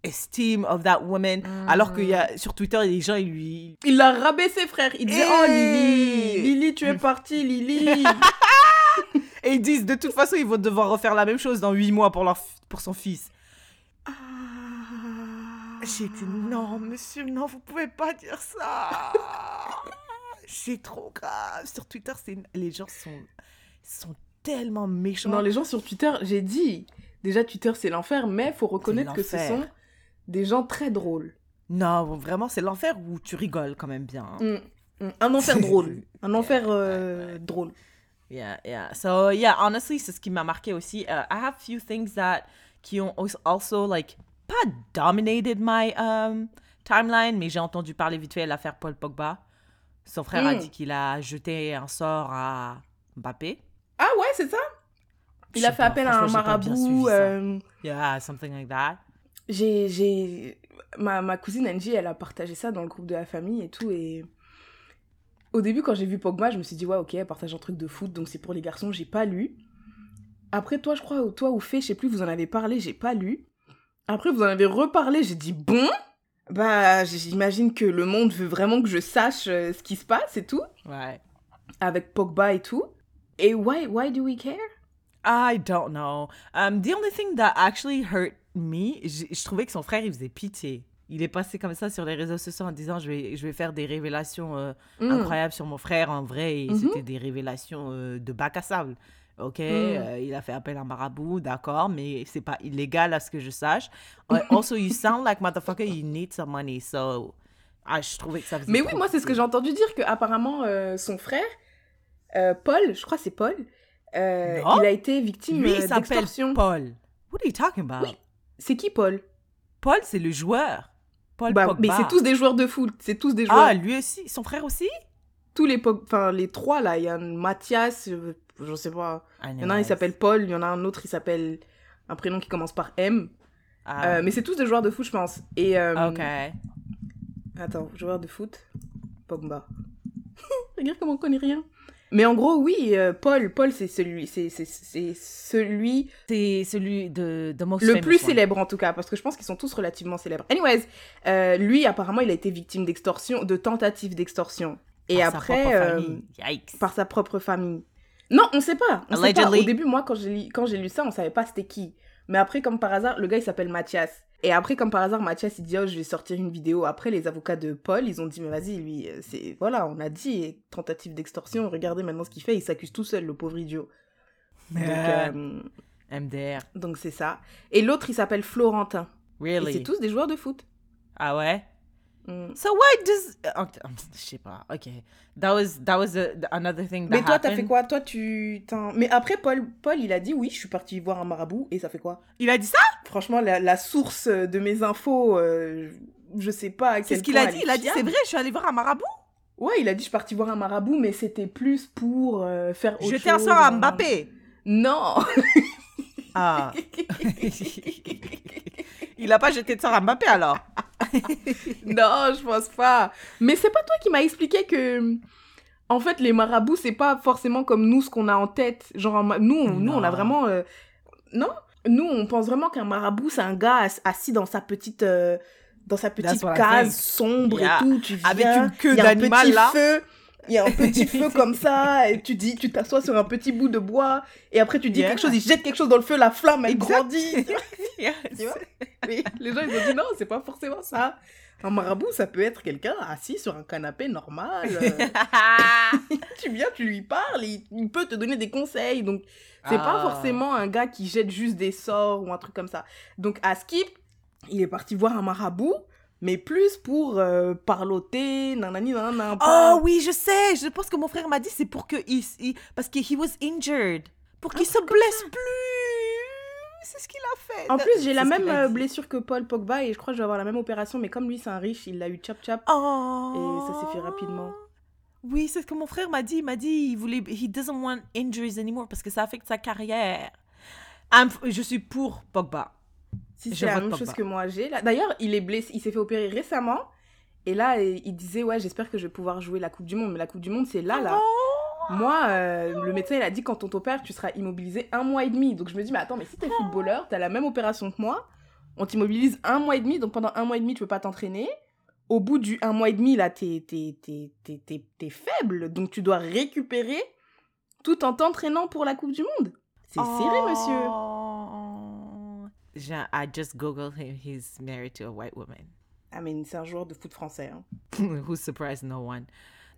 esteem of that woman. Alors que y a, sur Twitter, les gens, ils lui, Il l'a rabaissé, frère. Il disait, oh Lily, Lily, tu es partie, Lily. Et ils disent, de toute façon, ils vont devoir refaire la même chose dans huit mois pour, leur, pour son fils. J'ai dit, non, monsieur, non, vous pouvez pas dire ça. C'est trop grave. Sur Twitter, c'est les gens sont, sont tellement méchants. non, les gens sur Twitter, j'ai dit, déjà Twitter c'est l'enfer, mais faut reconnaître que ce sont des gens très drôles. Non, vraiment, c'est l'enfer où tu rigoles quand même bien. hein. Mm, mm. Un enfer drôle. Un enfer euh, drôle. Yeah, yeah. So, yeah, honestly, c'est ce qui m'a marqué aussi. Uh, I have few things that qui ont als- also, like, pas dominated my um, timeline, mais j'ai entendu parler vite fait de l'affaire Paul Pogba. Son frère a Mm. dit qu'il a jeté un sort à Mbappé. Ah ouais, c'est ça? Il a fait pas, appel à un marabout. euh, Yeah, something like that. j'ai j'ai ma, ma cousine Angie elle a partagé ça dans le groupe de la famille et tout et au début quand j'ai vu Pogba je me suis dit ouais ok elle partage un truc de foot donc c'est pour les garçons j'ai pas lu après toi je crois ou toi ou fait je sais plus vous en avez parlé j'ai pas lu après vous en avez reparlé j'ai dit bon? Bah j'imagine que le monde veut vraiment que je sache euh, ce qui se passe et tout Ouais. avec Pogba et tout et why why do we care? I don't know. Um, the only thing that actually hurt me, je, je trouvais que son frère, il faisait pitié. Il est passé comme ça sur les réseaux sociaux en disant je vais, je vais faire des révélations euh, Mm. incroyables sur mon frère. En vrai, et Mhm. c'était des révélations euh, de bac à sable. Ok, euh, il a fait appel à un marabout, d'accord, mais c'est pas illégal à ce que je sache. Uh, also, you sound like motherfucker, you need some money, so. Ah, je trouvais que ça faisait Mais oui, moi, c'est ce que j'ai entendu dire que apparemment son frère, Paul, je crois que c'est Paul, il a été victime d'extorsion. Paul. What are you talking about? Oui. C'est qui Paul? Paul, c'est le joueur. Paul Bah, Pogba. Mais c'est tous des joueurs de foot, c'est tous des joueurs. Ah, lui aussi, son frère aussi? Tous les, enfin les trois là, il y a un Mathias, euh, je sais pas. Il y en a un, il s'appelle Paul, il y en a un autre, il s'appelle un prénom qui commence par M. Ah, Euh, mais c'est tous des joueurs de foot, je pense. Et euh, ok. attends, joueurs de foot, Pogba. Regarde comment on connaît rien. Mais en gros, oui, euh, Paul, Paul, c'est celui, c'est c'est- c'est celui C'est celui de, de most le plus one. célèbre en tout cas, parce que je pense qu'ils sont tous relativement célèbres. Anyways, euh, lui apparemment, il a été victime d'extorsion, de tentative d'extorsion. Et Par sa après, propre euh, famille. Yikes. par sa propre famille. Non, on sait pas. On sait pas. Au début, moi, quand j'ai lu, quand j'ai lu ça, on savait pas c'était qui. Mais après, comme par hasard, le gars, il s'appelle Mathias. Et après, comme par hasard, Mathias, il dit, oh, je vais sortir une vidéo. Après, les avocats de Paul, ils ont dit, mais vas-y, lui, euh, c'est, voilà, on a dit, tentative d'extorsion, regardez maintenant ce qu'il fait, il s'accuse tout seul, le pauvre idiot. Donc, Ah. euh, MDR. donc c'est ça. Et l'autre, il s'appelle Florentin. Et Really? c'est tous des joueurs de foot. Ah ouais? Mm. So why does... oh, je sais pas. Ok. That was, that was a- another thing that Mais toi, t'as fait quoi? Toi, tu. Mais après, Paul, Paul, il a dit, oui, je suis parti voir un marabout, et ça fait quoi? Il a dit ça? Franchement, la, la source de mes infos, euh, je sais pas C'est ce qu'il a dit. Il a dit, c'est vrai, je suis allée voir un marabout? Ouais, il a dit, je suis parti voir un marabout, mais c'était plus pour euh, faire autre Jeter un sort à euh, Mbappé. Non Ah. il a pas jeté de sort à Mbappé alors. Non, je pense pas. Mais c'est pas toi qui m'as expliqué que... En fait, les marabouts, c'est pas forcément comme nous, ce qu'on a en tête. Genre, nous, on, nous, on a vraiment... euh, Non Nous, on pense vraiment qu'un marabout, c'est un gars ass- assis dans sa petite... euh, Dans sa petite case sombre Yeah. et tout. Tu viens, Avec une queue un d'animal, là. feu, Il y a un petit feu comme ça, et tu dis, tu t'assois sur un petit bout de bois, et après tu dis Yeah. quelque chose, il jette quelque chose dans le feu, la flamme, elle Exact. grandit. Yes. Tu vois? Mais les gens, ils ont dit non, c'est pas forcément ça. Un marabout, ça peut être quelqu'un assis sur un canapé normal. euh, tu viens, tu lui parles, il, il peut te donner des conseils. Donc, c'est pas Ah. forcément un gars qui jette juste des sorts ou un truc comme ça. Donc, à Skip, il est parti voir un marabout, mais plus pour euh, parloter, nanani, nanana. pas- Oh oui, je sais. Je pense que mon frère m'a dit c'est pour que il, il- parce que he was injured, pour qu'il se blesse plus. C'est ce qu'il a fait. En plus, j'ai la même euh, blessure que Paul Pogba et je crois que je vais avoir la même opération, mais comme lui, c'est un riche, il l'a eu chap-chap. Oh. Et ça s'est fait rapidement. Oui, c'est ce que mon frère m'a dit. Il m'a dit il voulait, he doesn't want injuries anymore parce que ça affecte sa carrière. I'm- je suis pour Pogba. Si c'est la même chose que moi j'ai. D'ailleurs, il est blessé, il s'est fait opérer récemment. Et là, euh, il disait ouais, j'espère que je vais pouvoir jouer la Coupe du Monde. Mais la Coupe du Monde, c'est là, là. Oh. Moi, euh, le médecin, il a dit quand on t'opère, tu seras immobilisé un mois et demi. Donc je me dis, mais attends, mais si t'es footballeur, t'as la même opération que moi, on t'immobilise un mois et demi, donc pendant un mois et demi, tu peux pas t'entraîner. Au bout du un mois et demi, là, t'es, t'es faible, donc tu dois récupérer tout en t'entraînant pour la Coupe du Monde. C'est serré, monsieur. Oh. Je- I just googled him. He's married to a white woman. Ah, mais c'est un joueur de foot français. hein. Who surprised no one?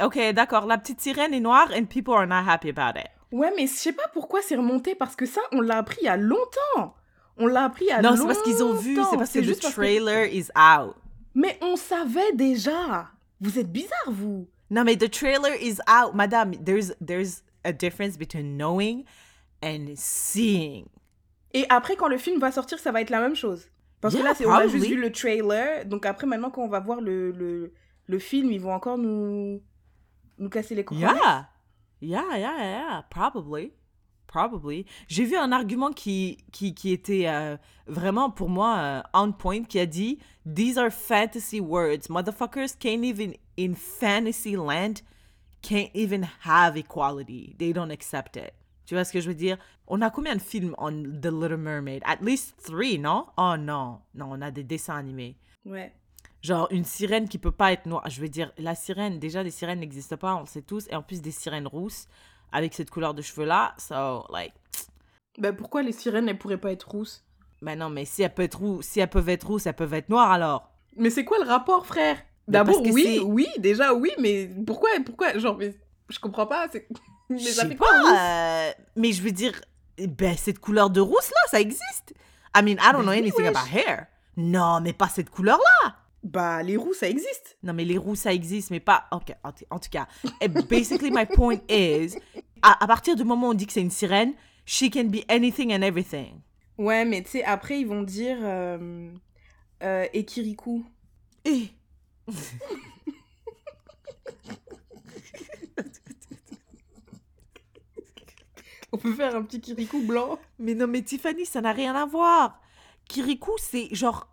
Ok, d'accord. La petite sirène est noire and people are not happy about it. Ouais, mais je sais pas pourquoi c'est remonté, parce que ça, on l'a appris il y a longtemps. On l'a appris il y a non, longtemps. c'est parce qu'ils ont vu. C'est parce que le parce que- trailer is out. Mais on savait déjà. Vous êtes bizarre, vous. No, mais the trailer is out, madame. There's there's a difference between knowing and seeing. Et après, quand le film va sortir, ça va être la même chose. Parce que Yeah, là, c'est- on a juste vu le trailer. Donc après, maintenant, quand on va voir le, le, le film, ils vont encore nous, nous casser les couilles. Yeah. Yeah, yeah, yeah. Probably. Probably. J'ai vu un argument qui, qui, qui était euh, vraiment pour moi euh, on point qui a dit These are fantasy words. Motherfuckers can't even, in fantasy land, can't even have equality. They don't accept it. Tu vois ce que je veux dire? On a combien de films on The Little Mermaid? At least three, non? Oh non. Non, on a des dessins animés. Ouais. Genre une sirène qui peut pas être noire. Je veux dire, la sirène, déjà les sirènes n'existent pas, on le sait tous. Et en plus des sirènes rousses avec cette couleur de cheveux là. So, like, Ben, pourquoi les sirènes, elles pourraient pas être rousses? Ben non, mais si elles peuvent être, roux- si elles peuvent être rousses, elles peuvent être noires alors. Mais c'est quoi le rapport, frère? D'abord, oui, oui, déjà, oui, mais pourquoi, pourquoi Genre, mais je comprends pas. c'est- Mais ça fait pas, quoi, euh, mais je veux dire, ben cette couleur de rousse là, ça existe. I mean, I don't know Ben oui, anything wesh. about hair. Non, mais pas cette couleur là. Bah, les roux, ça existe. Non, mais les roux, ça existe, mais pas. Ok, en, tout cas. eh, basically, my point is à, à partir du moment où on dit que c'est une sirène, she can be anything and everything. Ouais, mais tu sais, après, ils vont dire... Euh, euh, Ekiriku. Eh. On peut faire un petit Kirikou blanc Mais non, mais Tiffany, ça n'a rien à voir. Kirikou, c'est genre.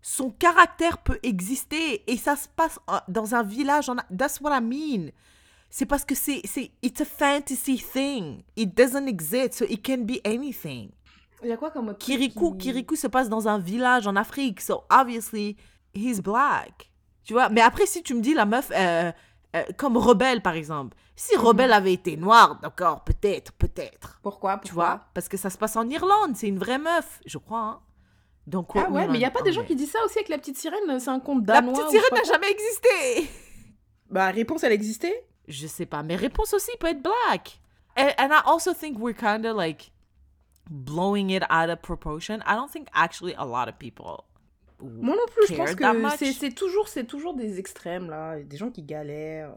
Son caractère peut exister et ça se passe dans un village. En... That's what I mean. C'est parce que c'est, c'est, it's a fantasy thing. It doesn't exist, so it can be anything. Il y a quoi comme Kirikou, qui- Kirikou se passe dans un village en Afrique, so obviously he's black. Tu vois, mais après si tu me dis la meuf euh, euh, comme Rebelle par exemple, si Mhm. Rebelle avait été noire, d'accord, peut-être, peut-être. Pourquoi Tu vois, parce que ça se passe en Irlande, c'est une vraie meuf, je crois. hein. Donc Ah ouais, mais il y a pas des gens qui disent ça aussi avec la petite sirène, c'est un conte La danois. petite ou sirène n'a jamais existé. Bah réponse, elle existait? Je sais pas, mais réponse aussi peut être black. And, and I also think we're kind of like blowing it out of proportion. I don't think actually a lot of people. Moi non plus, je pense que c'est toujours, toujours des extrêmes là, des gens qui galèrent.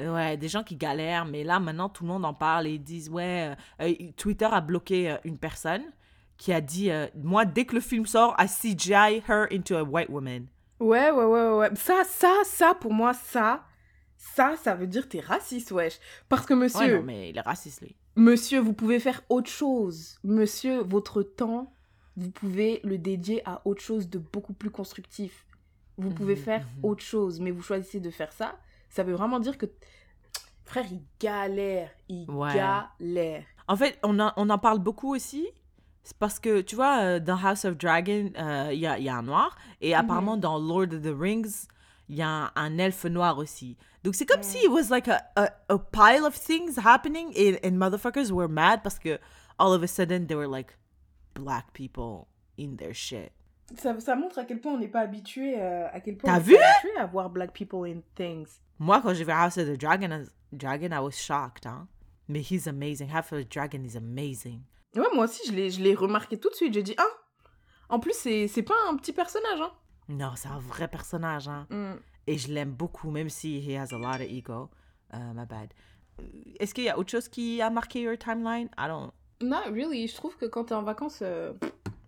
euh. Ouais, des gens qui galèrent, mais là maintenant tout le monde en parle et ils disent ouais, euh, euh, Twitter a bloqué euh, une personne qui a dit euh, moi dès que le film sort, I CGI her into a white woman. Ouais, ouais, ouais, ouais, ouais. Ça, ça, ça, pour moi, ça, ça, ça veut dire t'es raciste, wesh. Parce que Ouais, monsieur, non, mais il est raciste lui. monsieur, vous pouvez faire autre chose. Monsieur, votre temps, vous pouvez le dédier à autre chose de beaucoup plus constructif. Vous pouvez Mhm, faire mhm. autre chose, mais vous choisissez de faire ça. Ça veut vraiment dire que, frère, il galère, il Ouais. galère. En fait, on, en- on en parle beaucoup aussi. C'est parce que, tu vois, euh, dans House of Dragon, euh, il y, a, y a un noir. Et apparemment, dans Lord of the Rings, il y a un, un elfe noir aussi. Donc, c'est comme si it was like a, a, a pile of things happening and, and motherfuckers were mad parce que all of a sudden, they were like black people in their shit. Ça, ça montre à quel point on n'est pas habitué, euh, à quel point T'as vu? habitué à voir black people in things. Moi, quand j'ai vu House of the Dragon, Dragon, I was shocked, hein. Mais he's amazing. House of the Dragon is amazing. Ouais, moi aussi, je l'ai, je l'ai remarqué tout de suite. J'ai dit, ah, en plus, c'est, c'est pas un petit personnage, hein. Non, c'est un vrai personnage, hein. Mm. Et je l'aime beaucoup, même si he has a lot of ego. Uh, my bad. Euh, Est-ce qu'il y a autre chose qui a marqué your timeline? I don't... Non, really, je trouve que quand t'es en vacances, euh,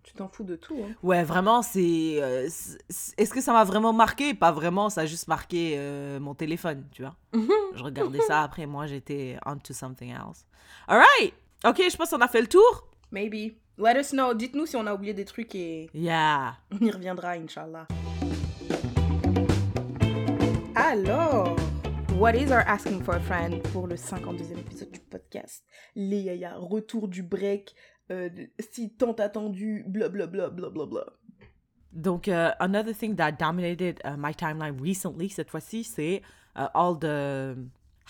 tu t'en fous de tout. Hein. Ouais, vraiment, c'est... euh, c'est- Est-ce que ça m'a vraiment marqué? Pas vraiment, ça a juste marqué euh, mon téléphone, tu vois. Je regardais ça après, moi, j'étais on to something else. Alright! Ok, je pense qu'on a fait le tour. Maybe. Let us know. Dites-nous si on a oublié des trucs et Yeah. on y reviendra, Inch'Allah. Alors, what is our asking for a friend? Pour le 52e épisode du podcast Les yaya, retour du break, euh, si tant attendu, blablabla, blablabla. Donc, euh, another thing that dominated uh, my timeline recently, cette fois-ci, c'est uh, all the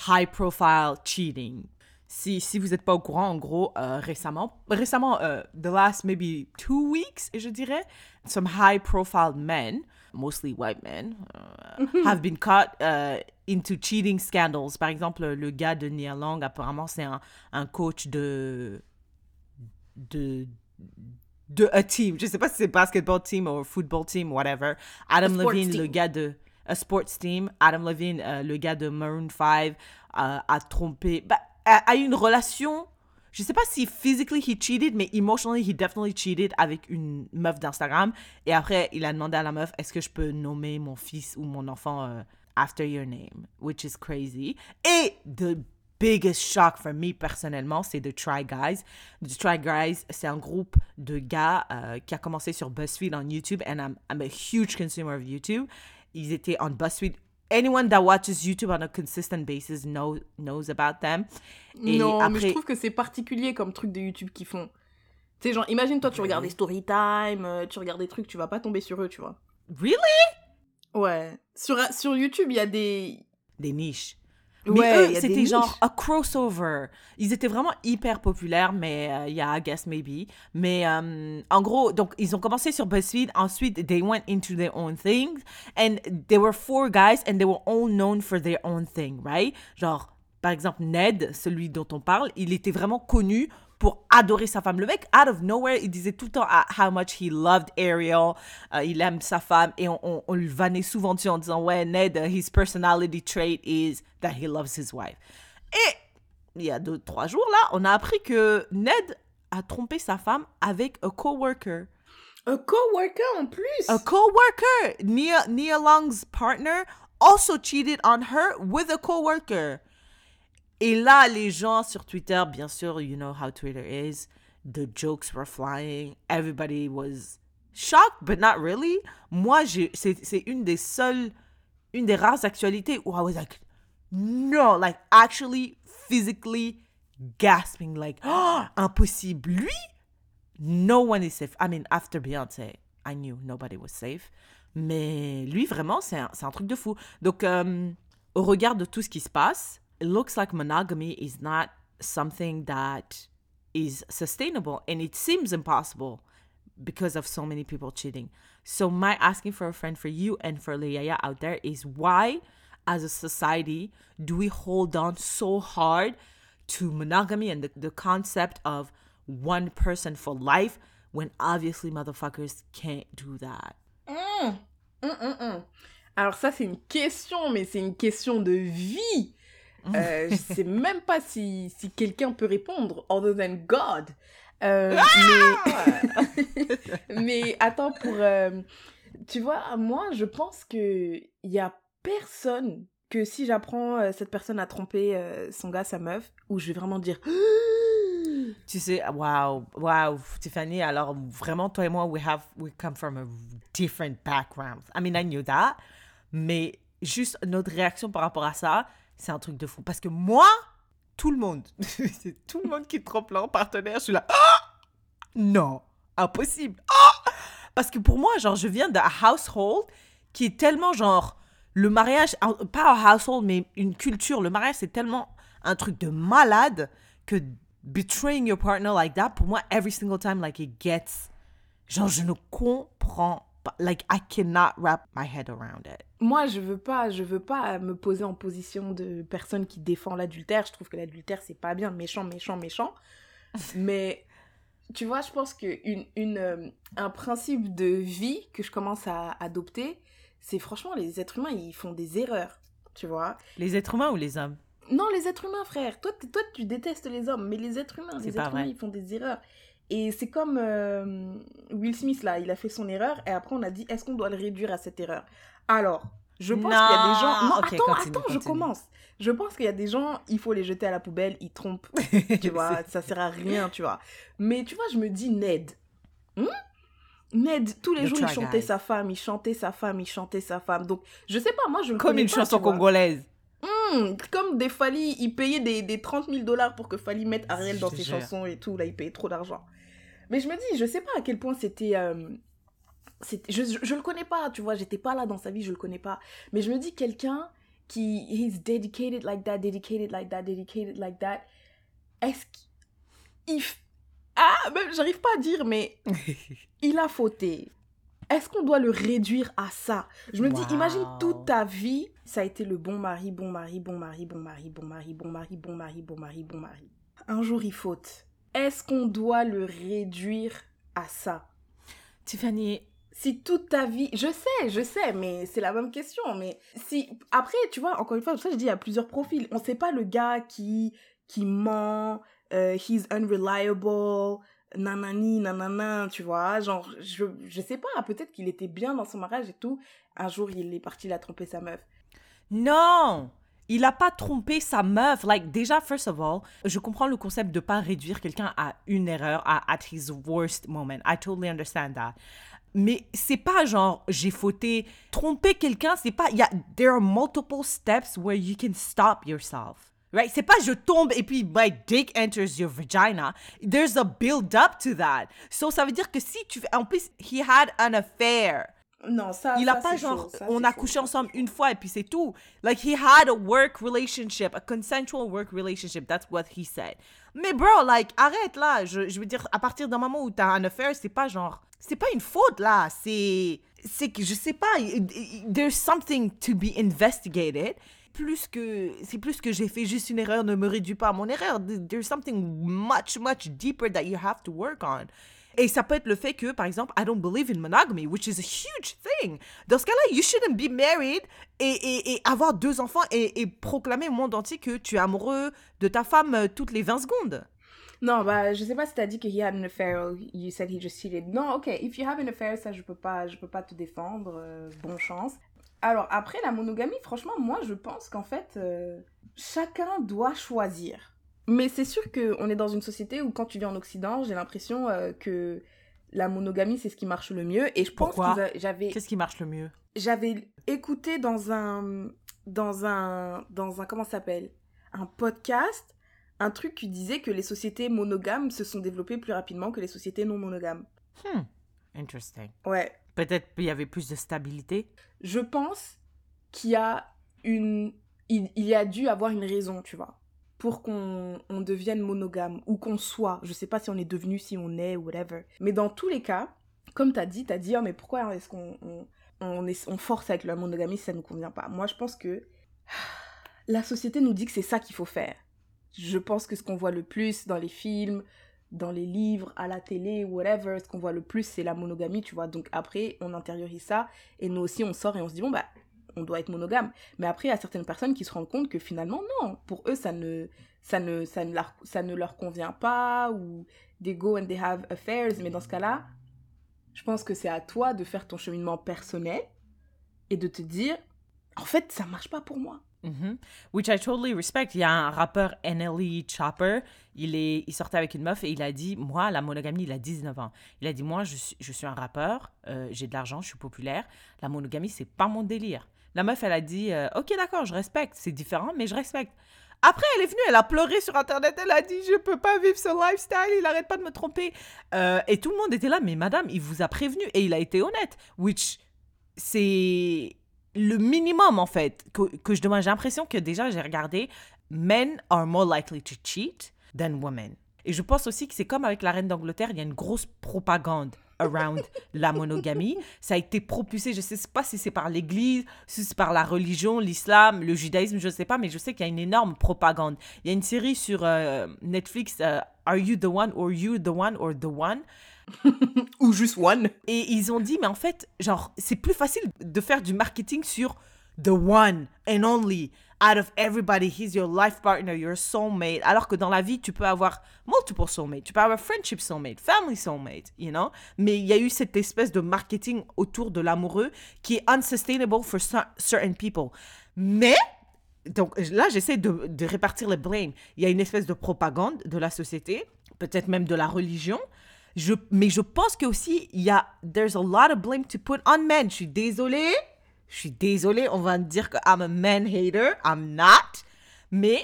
high-profile cheating. Si, si vous n'êtes pas au courant, en gros, euh, récemment, récemment, euh, the last maybe two weeks, je dirais, some high-profile men, mostly white men, uh, have been caught uh, into cheating scandals. Par exemple, le gars de Nia Long, apparemment, c'est un, un coach de de de a team. Je sais pas si c'est basketball team ou football team, whatever. Adam Levine, team. le gars de a sports team. Adam Levine, euh, le gars de Maroon 5, euh, a trompé, bah, a, a eu une relation. Je sais pas si physically he cheated, mais emotionally he definitely cheated avec une meuf d'Instagram. Et après, il a demandé à la meuf, est-ce que je peux nommer mon fils ou mon enfant euh, after your name, which is crazy. Et the biggest shock for me personnellement, c'est The Try Guys. The Try Guys, c'est un groupe de gars euh, qui a commencé sur BuzzFeed en YouTube, and I'm, I'm a huge consumer of YouTube. Ils étaient on BuzzFeed. Anyone that watches YouTube on a consistent basis know, knows about them. Et non, mais je trouve que c'est particulier comme truc de YouTube qu'ils font. Tu sais, genre, imagine toi, tu regardes des story time, euh, tu regardes des trucs, tu vas pas tomber sur eux, tu vois. Really? Ouais. Sur, sur YouTube, il y a des. Des niches. Ouais, Mais il eux, c'était genre a crossover. Ils étaient vraiment hyper populaires, mais euh, yeah, I guess maybe. Mais euh, en gros, donc ils ont commencé sur BuzzFeed. Ensuite, they went into their own things, and there were four guys, and they were all known for their own thing, right? Genre, par exemple, Ned, celui dont on parle, il était vraiment connu pour adorer sa femme. Le mec, out of nowhere, il disait tout le temps ah, how much he loved Ariel, euh, il aime sa femme, et on, on, on le vannait souvent dessus en disant, ouais, Ned, uh, his personality trait is that he loves his wife. Et il y a deux, trois jours, là, on a appris que Ned a trompé sa femme avec un coworker. Un coworker en plus? A coworker! Nia, Nia Long's partner also cheated on her with a coworker. Et là, les gens sur Twitter, bien sûr, you know how Twitter is, the jokes were flying. Everybody was shocked, but not really. Moi, c'est une des seules, une des rares actualités où I was like, no, like actually physically gasping, like, impossible. Lui, no one is safe. I mean, after Beyoncé, I knew nobody was safe. Mais lui, vraiment, c'est un, c'est un truc de fou. Donc, euh, au regard de tout ce qui se passe, it looks like monogamy is not something that is sustainable and it seems impossible because of so many people cheating. So my asking for a friend for you and for Leia out there is why as a society do we hold on so hard to monogamy and the, the concept of one person for life when obviously motherfuckers can't do that. Hum, hum, hum, hum. Alors ça, c'est une question, mais c'est une question de vie. Euh, je sais même pas si, si quelqu'un peut répondre, other than God. Euh, mais, mais attends, pour... euh, tu vois, moi, je pense que il y a personne que si j'apprends euh, cette personne a trompé euh, son gars, sa meuf, où je vais vraiment dire... Tu sais, wow, wow, Tiffany, alors vraiment, toi et moi, we have, we come from a different backgrounds. I mean, I knew that, mais juste notre réaction par rapport à ça, c'est un truc de fou. Parce que moi, tout le monde, c'est tout le monde qui trompe leur partenaire, je suis là, ah! Non, impossible. Ah! Parce que pour moi, genre, je viens d'un household qui est tellement, genre, le mariage, pas un household, mais une culture, le mariage, c'est tellement un truc de malade que betraying your partner like that, pour moi, every single time, like, it gets, genre, je ne comprends pas, like, I cannot wrap my head around it. Moi, je veux pas, je veux pas me poser en position de personne qui défend l'adultère. Je trouve que l'adultère, c'est pas bien, méchant, méchant, méchant. Mais tu vois, je pense que une, une, euh, un principe de vie que je commence à adopter, c'est franchement, les êtres humains, ils font des erreurs, tu vois? Les êtres humains ou les hommes? Non, les êtres humains, frère. Toi, toi tu détestes les hommes, mais les êtres humains, les êtres vrai. humains, ils font des erreurs. Et c'est comme euh, Will Smith, là, il a fait son erreur, et après on a dit, est-ce qu'on doit le réduire à cette erreur? Alors, je pense qu'il y a des gens... Non, attends, continue, attends, je commence. Je pense qu'il y a des gens, il faut les jeter à la poubelle, ils trompent, tu vois, ça sert à rien, tu vois. Mais tu vois, je me dis, Ned, hmm? Ned, tous les The jours, il chantait sa femme, il chantait sa femme, il chantait sa femme. Donc, je sais pas, moi, je me Comme une pas, chanson congolaise. Hmm, comme des Fali, il payait des, des 30 000 dollars pour que Fali mette Ariel dans ses chansons et tout. Là, il payait trop d'argent. Mais je me dis, je sais pas à quel point c'était. euh, c'était- je, je, je le connais pas, tu vois, j'étais pas là dans sa vie, je le connais pas. Mais je me dis, quelqu'un qui. He's dedicated like that, dedicated like that, dedicated like that. Est-ce qu'il. Ah, même, j'arrive pas à dire, mais il a fauté. Est-ce qu'on doit le réduire à ça? Je me dis, imagine toute ta vie, ça a été le bon mari, bon mari, bon mari, bon mari, bon mari, bon mari, bon mari, bon mari, bon mari. Un jour, il faute. Est-ce qu'on doit le réduire à ça? Tiffany, Si toute ta vie, je sais, je sais, mais c'est la même question. Mais si après, tu vois, encore une fois, ça je dis, il y a plusieurs profils. On sait pas le gars qui qui ment, euh, he's unreliable, nanani, nanana, tu vois. Genre, je, je sais pas, peut-être qu'il était bien dans son mariage et tout. Un jour, il est parti, il a trompé sa meuf. non il a pas trompé sa meuf. Like, déjà, first of all, je comprends le concept de pas réduire quelqu'un à une erreur, à at his worst moment. I totally understand that. Mais c'est pas genre, j'ai fauté. Tromper quelqu'un, c'est pas. Il there are multiple steps where you can stop yourself. Right? C'est pas je tombe et puis my dick enters your vagina. There's a build up to that. So ça veut dire que si tu. En plus, he had an affair. Non, ça, Il ça, a pas genre, ça, on a chaud, couché ensemble une fois et puis c'est tout. Like he had a work relationship, a consensual work relationship. That's what he said. Mais bro, like arrête là. Je, je veux dire, à partir d'un moment où t'as un affaire, c'est pas genre, c'est pas une faute là. C'est, c'est que je sais pas. There's something to be investigated. Plus que, c'est plus que j'ai fait juste une erreur, ne me réduis pas à mon erreur. There's something much, much deeper that you have to work on. Et ça peut être le fait que, par exemple, I don't believe in monogamy, which is a huge thing. Dans ce cas-là, you shouldn't be married et, et, et avoir deux enfants et, proclamer au monde entier que tu es amoureux de ta femme euh, toutes les 20 secondes. Non, bah, je sais pas si t'as dit que he had an affair you said he just cheated. Non, ok, if you have an affair, ça, je peux pas, je peux pas te défendre. euh, bonne chance. Alors, après, la monogamie, franchement, moi, je pense qu'en fait, euh, chacun doit choisir. Mais c'est sûr qu'on est dans une société où, quand tu vis en Occident, j'ai l'impression euh, que la monogamie, c'est ce qui marche le mieux. Et je pense Pourquoi que j'avais Qu'est-ce qui marche le mieux? j'avais écouté dans un dans un, dans un, comment ça s'appelle? Un podcast, un truc qui disait que les sociétés monogames se sont développées plus rapidement que les sociétés non monogames. Hmm. Interesting. Ouais. Peut-être qu'il y avait plus de stabilité? Je pense qu'il y a une, il, il y a dû avoir une raison, tu vois, pour qu'on on devienne monogame ou qu'on soit. Je sais pas si on est devenu, si on est, whatever. Mais dans tous les cas, comme t'as dit, t'as dit, oh, mais pourquoi est-ce qu'on on, est, on force avec la monogamie si ça nous convient pas? Moi, je pense que la société nous dit que c'est ça qu'il faut faire. Je pense que ce qu'on voit le plus dans les films, dans les livres, à la télé, whatever, ce qu'on voit le plus, c'est la monogamie, tu vois. Donc après, on intériorise ça et nous aussi, on sort et on se dit, bon, bah, on doit être monogame. Mais après, il y a certaines personnes qui se rendent compte que finalement, non, pour eux, ça ne, ça ne, ça ne, leur, ça ne leur convient pas ou they go and they have affairs. Mais dans ce cas-là, je pense que c'est à toi de faire ton cheminement personnel et de te dire, en fait, ça marche pas pour moi. Mhm. Which I totally respect. Il y a un rappeur NLE Chopper, il, est, il sortait avec une meuf et il a dit, moi, la monogamie, il a 19 ans. Il a dit, moi, je suis, je suis un rappeur, euh, j'ai de l'argent, je suis populaire. La monogamie, c'est pas mon délire. La meuf, elle a dit, euh, ok, d'accord, je respecte. C'est différent, mais je respecte. Après, elle est venue, elle a pleuré sur Internet, elle a dit, je peux pas vivre ce lifestyle, il arrête pas de me tromper. Euh, et tout le monde était là, mais madame, il vous a prévenu et il a été honnête. Which, c'est le minimum en fait que, que je demande. J'ai l'impression que déjà j'ai regardé Men are more likely to cheat than women. Et je pense aussi que c'est comme avec la reine d'Angleterre, il y a une grosse propagande around la monogamie. Ça a été propulsé, je ne sais pas si c'est par l'Église, si c'est par la religion, l'islam, le judaïsme, je ne sais pas, mais je sais qu'il y a une énorme propagande. Il y a une série sur euh, Netflix, euh, Are You the One or You the One or the One? Ou juste one. et ils ont dit, mais en fait, genre, c'est plus facile de faire du marketing sur the one and only. Out of everybody, he's your life partner, your soulmate. Alors que dans la vie, tu peux avoir multiple soulmates. Tu peux avoir friendship soulmate, family soulmate, you know? Mais il y a eu cette espèce de marketing autour de l'amoureux qui est unsustainable for cer- certain people. Mais, donc là, j'essaie de, de répartir le blame. Il y a une espèce de propagande de la société, peut-être même de la religion. Mais je pense que aussi il y a there's a lot of blame to put on men. Je suis désolée, je suis désolée, on va me dire que I'm a man hater, I'm not. Mais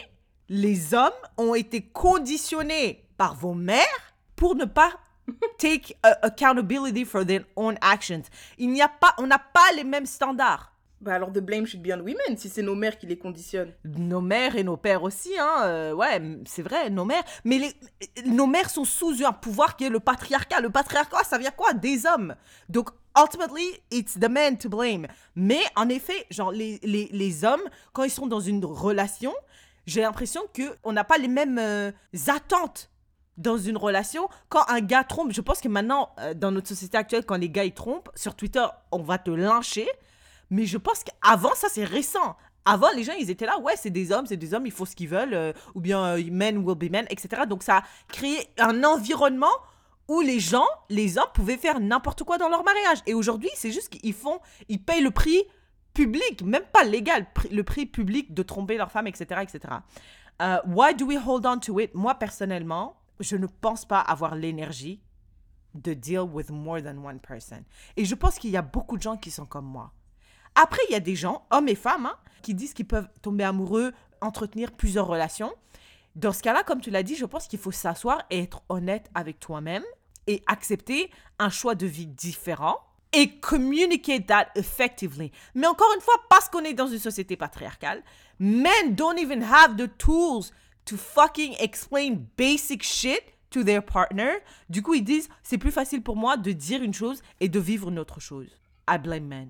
les hommes ont été conditionnés par vos mères pour ne pas take accountability for their own actions. Il n'y a pas, on n'a pas les mêmes standards. Bah alors, the blame should be on women si c'est nos mères qui les conditionnent. Nos mères et nos pères aussi, hein. euh, ouais, c'est vrai, nos mères. Mais les, nos mères sont sous un pouvoir qui est le patriarcat. Le patriarcat, ça vient quoi? Des hommes. Donc, ultimately, it's the man to blame. Mais en effet, genre, les, les, les hommes, quand ils sont dans une relation, j'ai l'impression qu'on n'a pas les mêmes euh, attentes dans une relation. Quand un gars trompe, je pense que maintenant, euh, dans notre société actuelle, quand les gars ils trompent, sur Twitter, on va te lyncher. Mais je pense qu'avant, ça c'est récent. Avant, les gens, ils étaient là, ouais, c'est des hommes, c'est des hommes, ils font ce qu'ils veulent, euh, ou bien men will be men, etc. Donc ça a créé un environnement où les gens, les hommes, pouvaient faire n'importe quoi dans leur mariage. Et aujourd'hui, c'est juste qu'ils font, ils payent le prix public, même pas légal, le prix public de tromper leur femme, etc., etc. Euh, why do we hold on to it? Moi, personnellement, je ne pense pas avoir l'énergie de deal with more than one person. Et je pense qu'il y a beaucoup de gens qui sont comme moi. Après, il y a des gens, hommes et femmes, hein, qui disent qu'ils peuvent tomber amoureux, entretenir plusieurs relations. Dans ce cas-là, comme tu l'as dit, je pense qu'il faut s'asseoir et être honnête avec toi-même et accepter un choix de vie différent et communicate that effectively. Mais encore une fois, parce qu'on est dans une société patriarcale, men don't even have the tools to fucking explain basic shit to their partner. Du coup, ils disent, c'est plus facile pour moi de dire une chose et de vivre une autre chose. I blame men.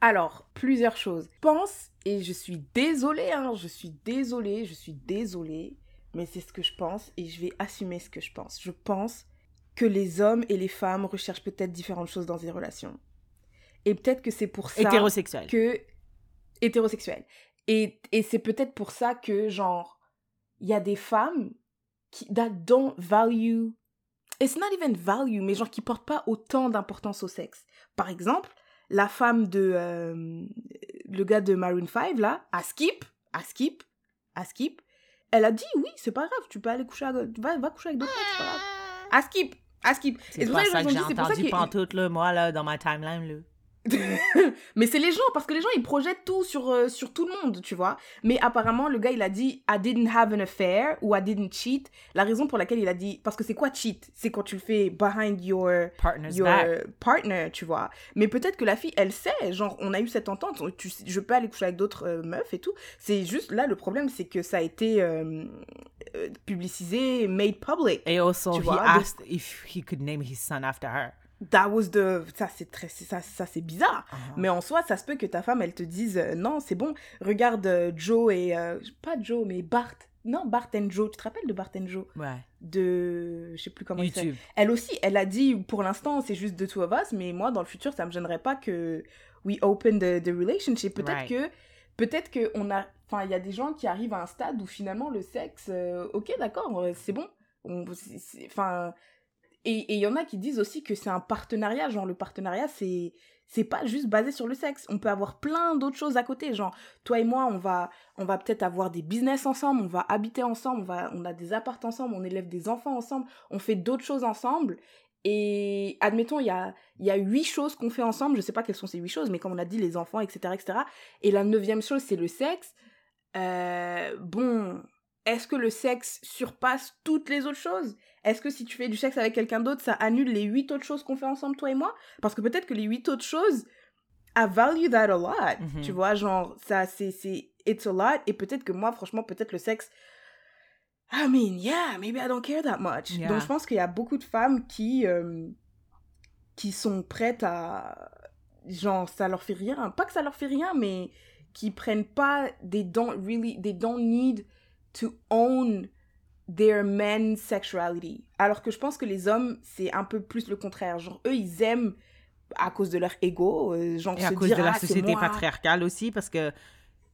Alors, plusieurs choses. Pense, et je suis désolée, hein, je suis désolée, je suis désolée, mais c'est ce que je pense et je vais assumer ce que je pense. Je pense que les hommes et les femmes recherchent peut-être différentes choses dans des relations. Et peut-être que c'est pour ça Hétérosexuel. que hétérosexuel. Et, et c'est peut-être pour ça que, genre, il y a des femmes qui that don't value. It's not even value, mais genre qui portent pas autant d'importance au sexe. Par exemple, la femme de. euh, le gars de Maroon 5, là, à Skip, à Skip, à Skip, elle a dit oui, c'est pas grave, tu peux aller coucher avec. Va, va coucher avec d'autres mecs, c'est pas grave. À Skip, à Skip. C'est Et pour pas ça, que j'ai c'est entendu pantoute, là, moi, là, dans ma timeline, là. mais c'est les gens, parce que les gens, ils projettent tout sur, euh, sur tout le monde, tu vois. Mais apparemment, le gars, il a dit I didn't have an affair ou I didn't cheat. La raison pour laquelle il a dit. Parce que c'est quoi cheat? C'est quand tu le fais behind your, Partner's your back. partner, tu vois. Mais peut-être que la fille, elle sait, genre, on a eu cette entente, tu, je peux aller coucher avec d'autres euh, meufs et tout. C'est juste là, le problème, c'est que ça a été euh, euh, publicisé, made public. Et also, Tu he vois, donc- asked if he could name his son after her. That was the... Ça, c'est très... Ça, ça c'est bizarre. Uh-huh. Mais en soi, ça se peut que ta femme, elle te dise euh, non, c'est bon, regarde euh, Joe et. euh, pas Joe, mais Bart. Non, Bart and Joe. Tu te rappelles de Bart and Joe? Ouais. De. Je sais plus comment. YouTube. Elle aussi, elle a dit pour l'instant, c'est juste the two of us, mais moi, dans le futur, ça me gênerait pas que we open the, the relationship. Peut-être Right. que. Peut-être qu'on a. Enfin, il y a des gens qui arrivent à un stade où finalement le sexe. ok, d'accord, c'est bon. Enfin. Et il y en a qui disent aussi que c'est un partenariat. Genre, le partenariat, c'est c'est pas juste basé sur le sexe. On peut avoir plein d'autres choses à côté. Genre, toi et moi, on va, on va peut-être avoir des business ensemble, on va habiter ensemble, on, va, on a des apparts ensemble, on élève des enfants ensemble, on fait d'autres choses ensemble. Et admettons, il y a, y a huit choses qu'on fait ensemble. Je sais pas quelles sont ces huit choses, mais comme on a dit, les enfants, etc. etc. Et la neuvième chose, c'est le sexe. Euh, bon, est-ce que le sexe surpasse toutes les autres choses? Est-ce que si tu fais du sexe avec quelqu'un d'autre, ça annule les huit autres choses qu'on fait ensemble, toi et moi? Parce que peut-être que les huit autres choses, I value that a lot. Mhm. Tu vois, genre, ça, c'est, c'est, it's a lot. Et peut-être que moi, franchement, peut-être le sexe, I mean, yeah, maybe I don't care that much. Yeah. Donc, je pense qu'il y a beaucoup de femmes qui, euh, qui sont prêtes à, genre, ça leur fait rien. Pas que ça leur fait rien, mais qui prennent pas, they don't really, they don't need to own their men's sexuality. Alors que je pense que les hommes, c'est un peu plus le contraire. Genre, eux, ils aiment à cause de leur ego, euh, genre Et à se cause dire, de la ah, société patriarcale aussi, parce que,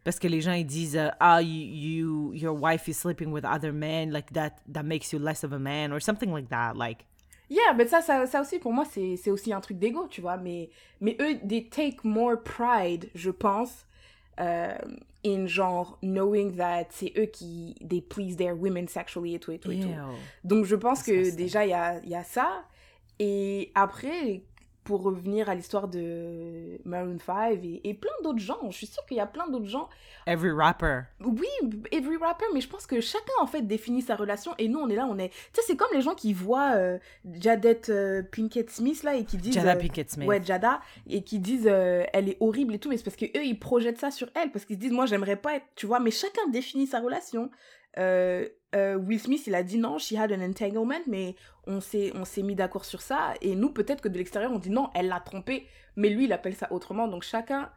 parce que les gens ils disent euh, ah you, you your wife is sleeping with other men like that that makes you less of a man or something like that like Yeah, mais ça, ça, ça aussi, pour moi, c'est c'est aussi un truc d'ego, tu vois. Mais, mais eux, they take more pride, je pense, euh, in genre knowing that c'est eux qui, they please their women sexually et tout et tout et tout. Donc je pense que déjà, il y a, il y a ça. Et après, pour revenir à l'histoire de Maroon 5 et, et plein d'autres gens, je suis sûre qu'il y a plein d'autres gens every rapper oui, every rapper, mais je pense que chacun en fait définit sa relation et nous on est là, on est. Tu sais, c'est comme les gens qui voient euh, Jadette euh, Pinkett Smith là et qui disent. Jada euh, Pinkett Smith Ouais, Jada, et qui disent euh, elle est horrible et tout, mais c'est parce que eux ils projettent ça sur elle, parce qu'ils se disent moi j'aimerais pas être. Tu vois, mais chacun définit sa relation. Euh, euh, Will Smith il a dit non, she had an entanglement, mais on s'est on s'est mis d'accord sur ça et nous peut-être que de l'extérieur on dit non, elle l'a trompé, mais lui il appelle ça autrement, donc chacun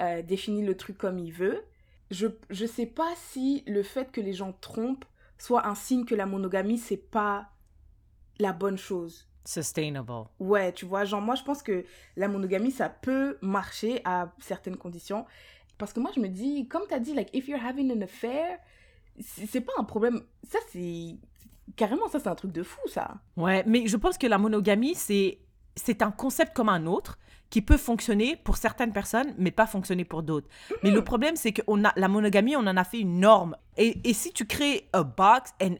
euh, définit le truc comme il veut je, je sais pas si le fait que les gens trompent soit un signe que la monogamie, c'est pas la bonne chose. sustainable Ouais, tu vois, genre moi je pense que la monogamie, ça peut marcher à certaines conditions. Parce que moi je me dis, comme t'as dit, like, if you're having an affair, c'est pas un problème. Ça c'est... Carrément, ça c'est un truc de fou, ça. Ouais, mais je pense que la monogamie, c'est c'est un concept comme un autre qui peut fonctionner pour certaines personnes, mais pas fonctionner pour d'autres. Mais le problème, c'est que on a, la monogamie, on en a fait une norme. Et, et si tu crées a box and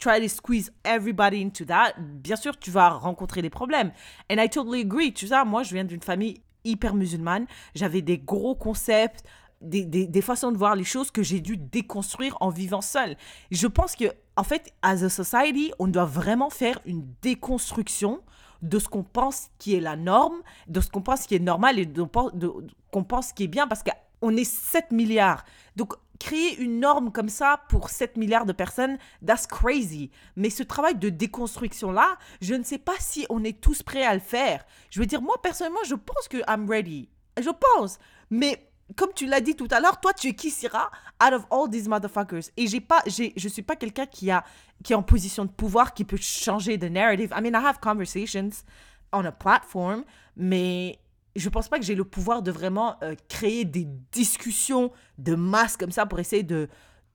try to squeeze everybody into that, bien sûr, tu vas rencontrer des problèmes. And I totally agree. Tu sais, moi, je viens d'une famille hyper musulmane. J'avais des gros concepts, des, des, des façons de voir les choses que j'ai dû déconstruire en vivant seule. Je pense que, en fait, as a society, on doit vraiment faire une déconstruction de ce qu'on pense qui est la norme, de ce qu'on pense qui est normal et de, de- qu'on pense qui est bien parce qu'on est 7 milliards. Donc, créer une norme comme ça pour 7 milliards de personnes, that's crazy. Mais ce travail de déconstruction-là, je ne sais pas si on est tous prêts à le faire. Je veux dire, moi, personnellement, je pense que I'm ready. Je pense. Mais comme tu l'as dit tout à l'heure, toi, tu es qui, Syrah, out of all these motherfuckers. Et j'ai pas, j'ai, je suis pas quelqu'un qui qui est en position de pouvoir, qui peut changer de narrative. I mean, I have conversations on a platform, mais je pense pas que j'ai le pouvoir de vraiment euh, créer des discussions de masse comme ça pour essayer de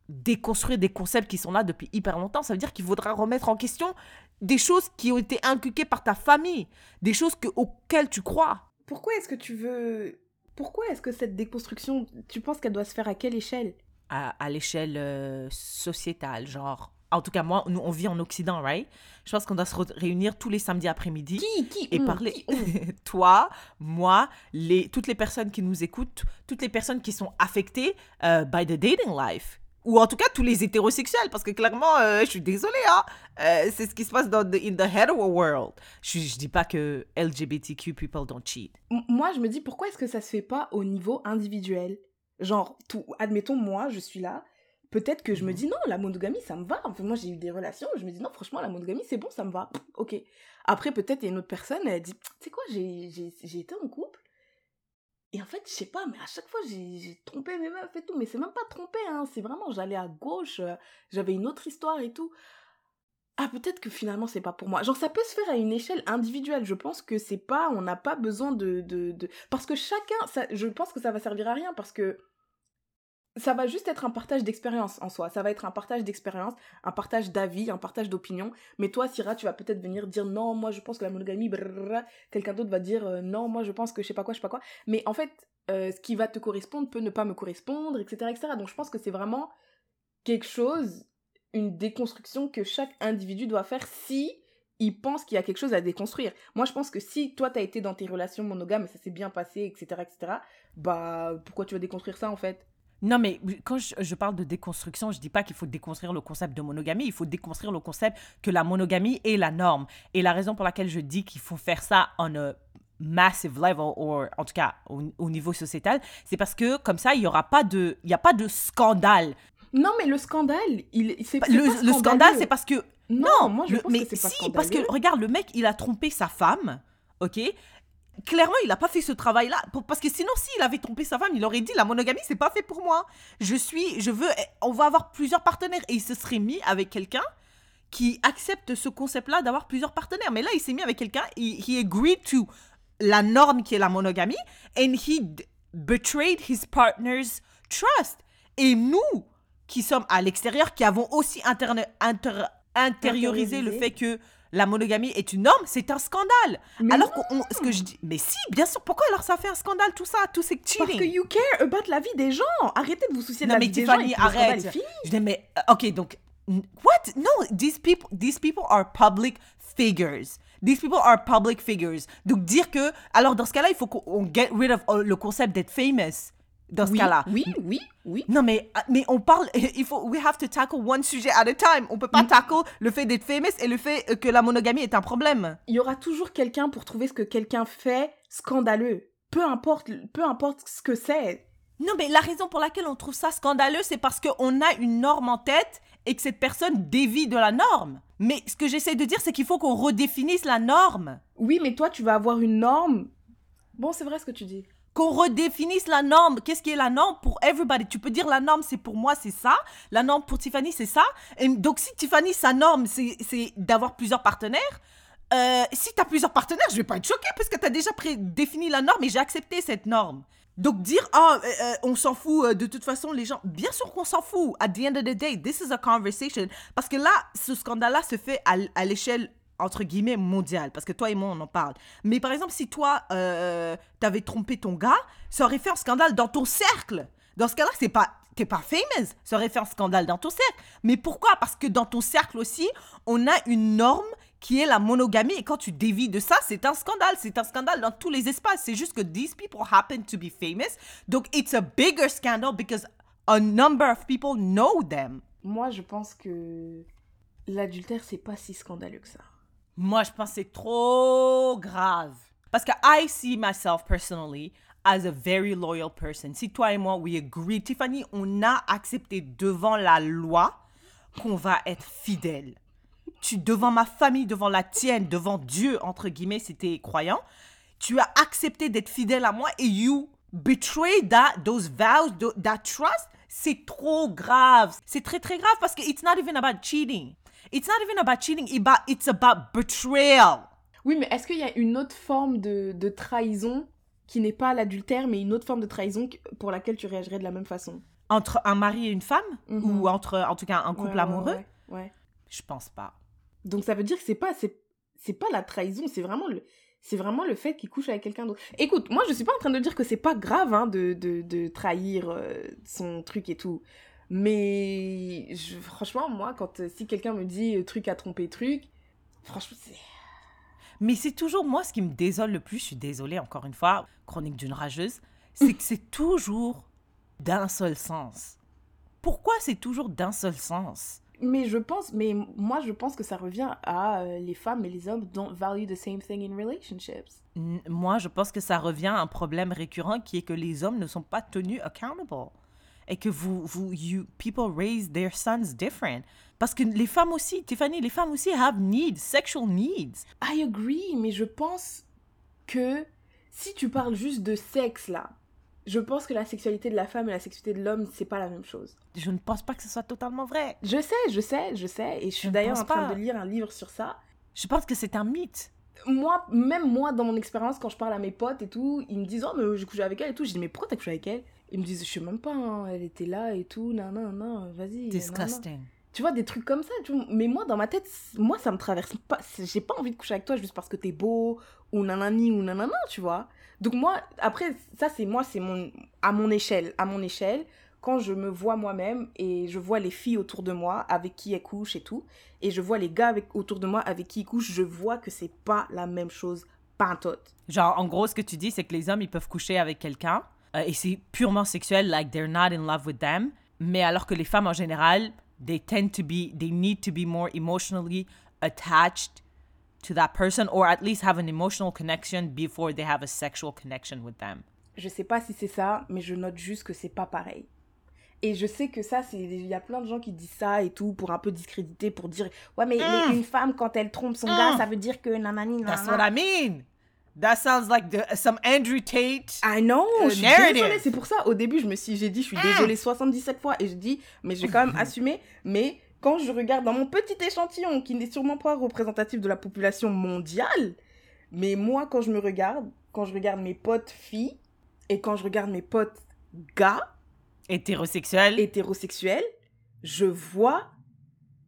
déconstruire des concepts qui sont là depuis hyper longtemps. Ça veut dire qu'il faudra remettre en question des choses qui ont été inculquées par ta famille, des choses que, auxquelles tu crois. Pourquoi est-ce que tu veux... Pourquoi est-ce que cette déconstruction, tu penses qu'elle doit se faire à quelle échelle? À, à l'échelle euh, sociétale, genre en tout cas moi, nous on vit en Occident, right? Je pense qu'on doit se réunir tous les samedis après-midi Qui, qui et on, parler. qui on? Toi, moi, les, toutes les personnes qui nous écoutent, toutes les personnes qui sont affectées euh, by the dating life. Ou en tout cas, tous les hétérosexuels, parce que clairement, euh, je suis désolée, hein, euh, c'est ce qui se passe dans the, in the hetero world. Je, je dis pas que LGBTQ people don't cheat. Moi, je me dis, pourquoi est-ce que ça se fait pas au niveau individuel? Genre, tout, admettons, moi, je suis là. Peut-être que je me Mhm. dis, non, la monogamie, ça me va. Enfin, moi, j'ai eu des relations. Je me dis, non, franchement, la monogamie, c'est bon, ça me va. Ok. Après, peut-être, il y a une autre personne, elle dit, tu sais quoi, j'ai été en couple. Et en fait, je sais pas, mais à chaque fois, j'ai trompé mes meufs et tout. Mais c'est même pas trompé, hein. C'est vraiment, j'allais à gauche, euh, j'avais une autre histoire et tout. Ah, peut-être que finalement, c'est pas pour moi. Genre, ça peut se faire à une échelle individuelle. Je pense que c'est pas, on n'a pas besoin de, de, de- Parce que chacun, ça, je pense que ça va servir à rien parce que ça va juste être un partage d'expérience en soi. Ça va être un partage d'expérience, un partage d'avis, un partage d'opinion. Mais toi, Syrah, tu vas peut-être venir dire non, moi je pense que la monogamie, quelqu'un d'autre va dire euh, non, moi je pense que je sais pas quoi, je sais pas quoi. Mais en fait, euh, ce qui va te correspondre peut ne pas me correspondre, etc. etc. Donc je pense que c'est vraiment quelque chose, une déconstruction que chaque individu doit faire si il pense qu'il y a quelque chose à déconstruire. Moi, je pense que si toi, t'as été dans tes relations monogames et ça s'est bien passé, etc., etc., bah, pourquoi tu vas déconstruire ça, en fait? Non, mais quand je, je parle de déconstruction, je dis pas qu'il faut déconstruire le concept de monogamie, il faut déconstruire le concept que la monogamie est la norme. Et la raison pour laquelle je dis qu'il faut faire ça a massive level, ou en tout cas au, au niveau sociétal, c'est parce que comme ça, il y aura pas de, il y a pas de scandale. Non, mais le scandale, il, c'est Le, le scandale, c'est parce que Non, moi, je le- pense mais que c'est pas si, parce que regarde, le mec, il a trompé sa femme, ok Clairement, il n'a pas fait ce travail-là. Parce que sinon, s'il avait trompé sa femme, il aurait dit la monogamie, c'est pas fait pour moi. Je suis, je veux, on va avoir plusieurs partenaires. Et il se serait mis avec quelqu'un qui accepte ce concept-là d'avoir plusieurs partenaires. Mais là, il s'est mis avec quelqu'un, he, he agreed to la norme qui est la monogamie, and he betrayed his partner's trust. Et nous, qui sommes à l'extérieur, qui avons aussi interne- inter- intériorisé le fait que la monogamie est une norme, c'est un scandale. Mais alors que ce que je dis, mais si, bien sûr, pourquoi alors ça fait un scandale tout ça, tous ces cheating Parce que you care about la vie des gens. Arrêtez de vous soucier de Non, la vie des gens. le scandale arrête. est fini. Je dis, mais, euh, ok, donc, what? No, these people, these people are public figures. These people are public figures. Donc, dire que, alors, dans ce cas-là, il faut qu'on on get rid of le concept d'être famous. Dans ce Oui, cas-là. oui, oui, oui. Non, mais, ah, mais on parle, il faut, we have to tackle one sujet at a time. On peut pas Mm. tackle le fait d'être famous et le fait euh, que la monogamie est un problème. Il y aura toujours quelqu'un pour trouver ce que quelqu'un fait scandaleux. Peu importe, peu importe ce que c'est. Non, mais la raison pour laquelle on trouve ça scandaleux, c'est parce qu'on a une norme en tête et que cette personne dévie de la norme. Mais ce que j'essaie de dire, c'est qu'il faut qu'on redéfinisse la norme. Oui, mais toi, tu vas avoir une norme. Bon, c'est vrai ce que tu dis. Qu'on redéfinisse la norme. Qu'est-ce qui est la norme pour everybody? Tu peux dire la norme, c'est pour moi, c'est ça. La norme pour Tiffany, c'est ça. Et donc, si Tiffany, sa norme, c'est d'avoir plusieurs partenaires, euh, si tu as plusieurs partenaires, je vais pas être choquée parce que tu as déjà défini la norme et j'ai accepté cette norme. Donc dire, ah, euh, euh, on s'en fout, de toute façon, les gens, bien sûr qu'on s'en fout. At the end of the day, this is a conversation. Parce que là, ce scandale-là se fait à l'échelle, entre guillemets, mondiale. Parce que toi et moi, on en parle. Mais par exemple, si toi, euh, t'avais trompé ton gars, ça aurait fait un scandale dans ton cercle. Dans ce cas-là, c'est pas... T'es pas famous, ça aurait fait un scandale dans ton cercle. Mais pourquoi? Parce que dans ton cercle aussi, on a une norme qui est la monogamie. Et quand tu dévies de ça, c'est un scandale. C'est un scandale dans tous les espaces. C'est juste que these people happen to be famous. Donc, it's a bigger scandal because a number of people know them. Moi, je pense que l'adultère, c'est pas si scandaleux que ça. Moi, je pense que c'est trop grave. Parce que I see myself personally as a very loyal person. Si toi et moi, we agree, Tiffany, on a accepté devant la loi qu'on va être fidèle. Tu, devant ma famille, devant la tienne, devant Dieu, entre guillemets, t'es croyant, tu as accepté d'être fidèle à moi et you betray that, those vows, that trust. C'est trop grave. C'est très, très grave parce que it's not even about cheating. It's not even about cheating, it's about betrayal. Oui, mais est-ce qu'il y a une autre forme de, de trahison qui n'est pas l'adultère, mais une autre forme de trahison pour laquelle tu réagirais de la même façon? Entre un mari et une femme? Mhm. Ou entre, en tout cas, un couple Ouais, amoureux? ouais, ouais. Je pense pas. Donc ça veut dire que c'est pas c'est pas la trahison, c'est vraiment le c'est vraiment le fait qu'il couche avec quelqu'un d'autre. Écoute, moi je suis pas en train de dire que c'est pas grave hein, de, de, de trahir euh, son truc et tout. Mais je- franchement, moi, quand euh, si quelqu'un me dit euh, truc à tromper truc, franchement, c'est. Mais c'est toujours moi ce qui me désole le plus, je suis désolée encore une fois, chronique d'une rageuse, c'est que c'est toujours d'un seul sens. Pourquoi c'est toujours d'un seul sens? Mais je pense, mais moi, je pense que ça revient à euh, les femmes et les hommes don't value the same thing in relationships. N- Moi, je pense que ça revient à un problème récurrent qui est que les hommes ne sont pas tenus accountable. Et que vous, vous, you, people raise their sons different. Parce que les femmes aussi, Tiffany, les femmes aussi have needs, sexual needs. I agree, mais je pense que si tu parles juste de sexe là, je pense que la sexualité de la femme et la sexualité de l'homme, c'est pas la même chose. Je ne pense pas que ce soit totalement vrai. Je sais, je sais, je sais, et je suis d'ailleurs en train pas. de lire un livre sur ça. Je pense que c'est un mythe. Moi, même moi, dans mon expérience, quand je parle à mes potes et tout, ils me disent Oh, mais j'ai couché avec elle et tout. Je dis Mais pourquoi t'as couché avec elle? Ils me disent Je sais même pas, hein, elle était là et tout, non, non, non, vas-y. nan, nan. Disgusting. Tu vois, des trucs comme ça, tu vois. Mais moi, dans ma tête, moi, ça me traverse pas. J'ai pas envie de coucher avec toi juste parce que t'es beau, ou nanani, ou nanana, tu vois. Donc, moi, après, ça, c'est moi, c'est mon. À mon échelle. À mon échelle, quand je me vois moi-même et je vois les filles autour de moi avec qui elles couchent et tout, et je vois les gars avec, autour de moi avec qui ils couchent, je vois que c'est pas la même chose. Tot. Genre, en gros, ce que tu dis, c'est que les hommes, ils peuvent coucher avec quelqu'un euh, et c'est purement sexuel, like they're not in love with them. Mais alors que les femmes, en général, they tend to be, they need to be more emotionally attached to that person or at least have an emotional connection before they have a sexual connection with them. Je sais pas si c'est ça, mais je note juste que c'est pas pareil. Et je sais que ça, il y a plein de gens qui disent ça et tout pour un peu discréditer, pour dire ouais mais, mais une femme quand elle trompe son gars, ça veut dire que nanani That's nanana. what I mean. That sounds like the, some Andrew Tate. I know, The je suis désolée, c'est pour ça au début je me suis j'ai dit je suis désolée 77 fois et je dis mais je vais quand même assumer mais quand je regarde dans mon petit échantillon qui n'est sûrement pas représentatif de la population mondiale, mais moi quand je me regarde, quand je regarde mes potes filles et quand je regarde mes potes gars, Hétérosexuel. hétérosexuel, je vois,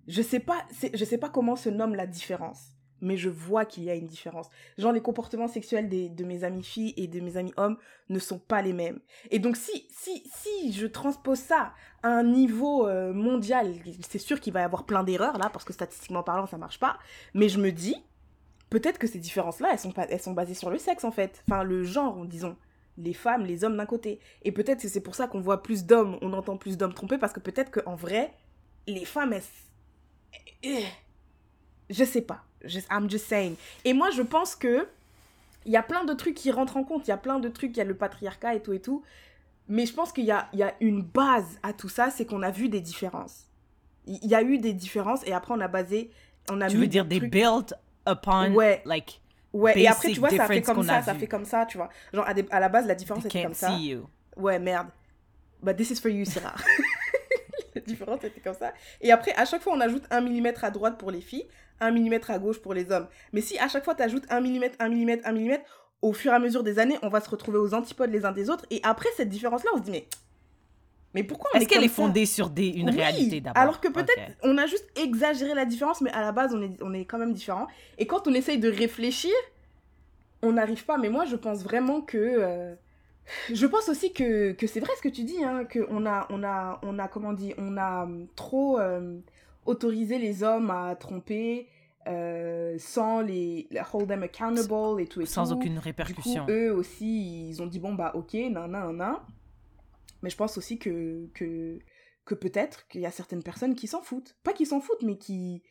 je sais pas, je sais pas comment se nomme la différence, mais je vois qu'il y a une différence. Genre les comportements sexuels de mes amis filles et de mes amis hommes ne sont pas les mêmes. Et donc si si si je transpose ça à un niveau euh, mondial, c'est sûr qu'il va y avoir plein d'erreurs là parce que statistiquement parlant ça marche pas, mais je me dis peut-être que ces différences là elles sont pas elles sont basées sur le sexe en fait, enfin le genre disons les femmes, les hommes d'un côté. Et peut-être que c'est pour ça qu'on voit plus d'hommes, on entend plus d'hommes trompés, parce que peut-être qu'en vrai, les femmes, elles... Eh, Je sais pas. Je- I'm just saying. Et moi, je pense que il y a plein de trucs qui rentrent en compte. Il y a plein de trucs, il y a le patriarcat et tout et tout. Mais je pense qu'il y a, y a une base à tout ça, c'est qu'on a vu des différences. Il y a eu des différences et après on a basé... On a tu mis veux dire des they trucs- built upon Ouais. like Ouais, et après, tu vois, ça fait comme ça, ça vu. fait comme ça, tu vois. Genre, à, des- à la base, la différence était comme can't ça. see you. Ouais, merde. Bah, this is for you, Sarah. la différence était comme ça. Et après, à chaque fois, on ajoute un millimètre à droite pour les filles, un millimètre à gauche pour les hommes. Mais si à chaque fois, tu ajoutes un millimètre, un millimètre, un millimètre, au fur et à mesure des années, on va se retrouver aux antipodes les uns des autres. Et après, cette différence-là, on se dit, mais. Mais pourquoi Est-ce qu'elle est fondée sur des, une Oui, réalité d'abord? Alors que peut-être on a juste exagéré la différence, mais à la base on est, on est quand même différents. Et quand on essaye de réfléchir, on n'arrive pas. Mais moi je pense vraiment que. euh, Je pense aussi que, que c'est vrai ce que tu dis, hein, qu'on a, on a, on a, comment on dit, on a hum, trop euh, autorisé les hommes à tromper euh, sans les, les hold them accountable et tout et sans tout. aucune Du coup, répercussion. eux aussi, ils ont dit bon bah ok, nan nan nan, nan. Mais je pense aussi que que que peut-être qu'il y a certaines personnes qui s'en foutent, pas qui s'en foutent, mais qui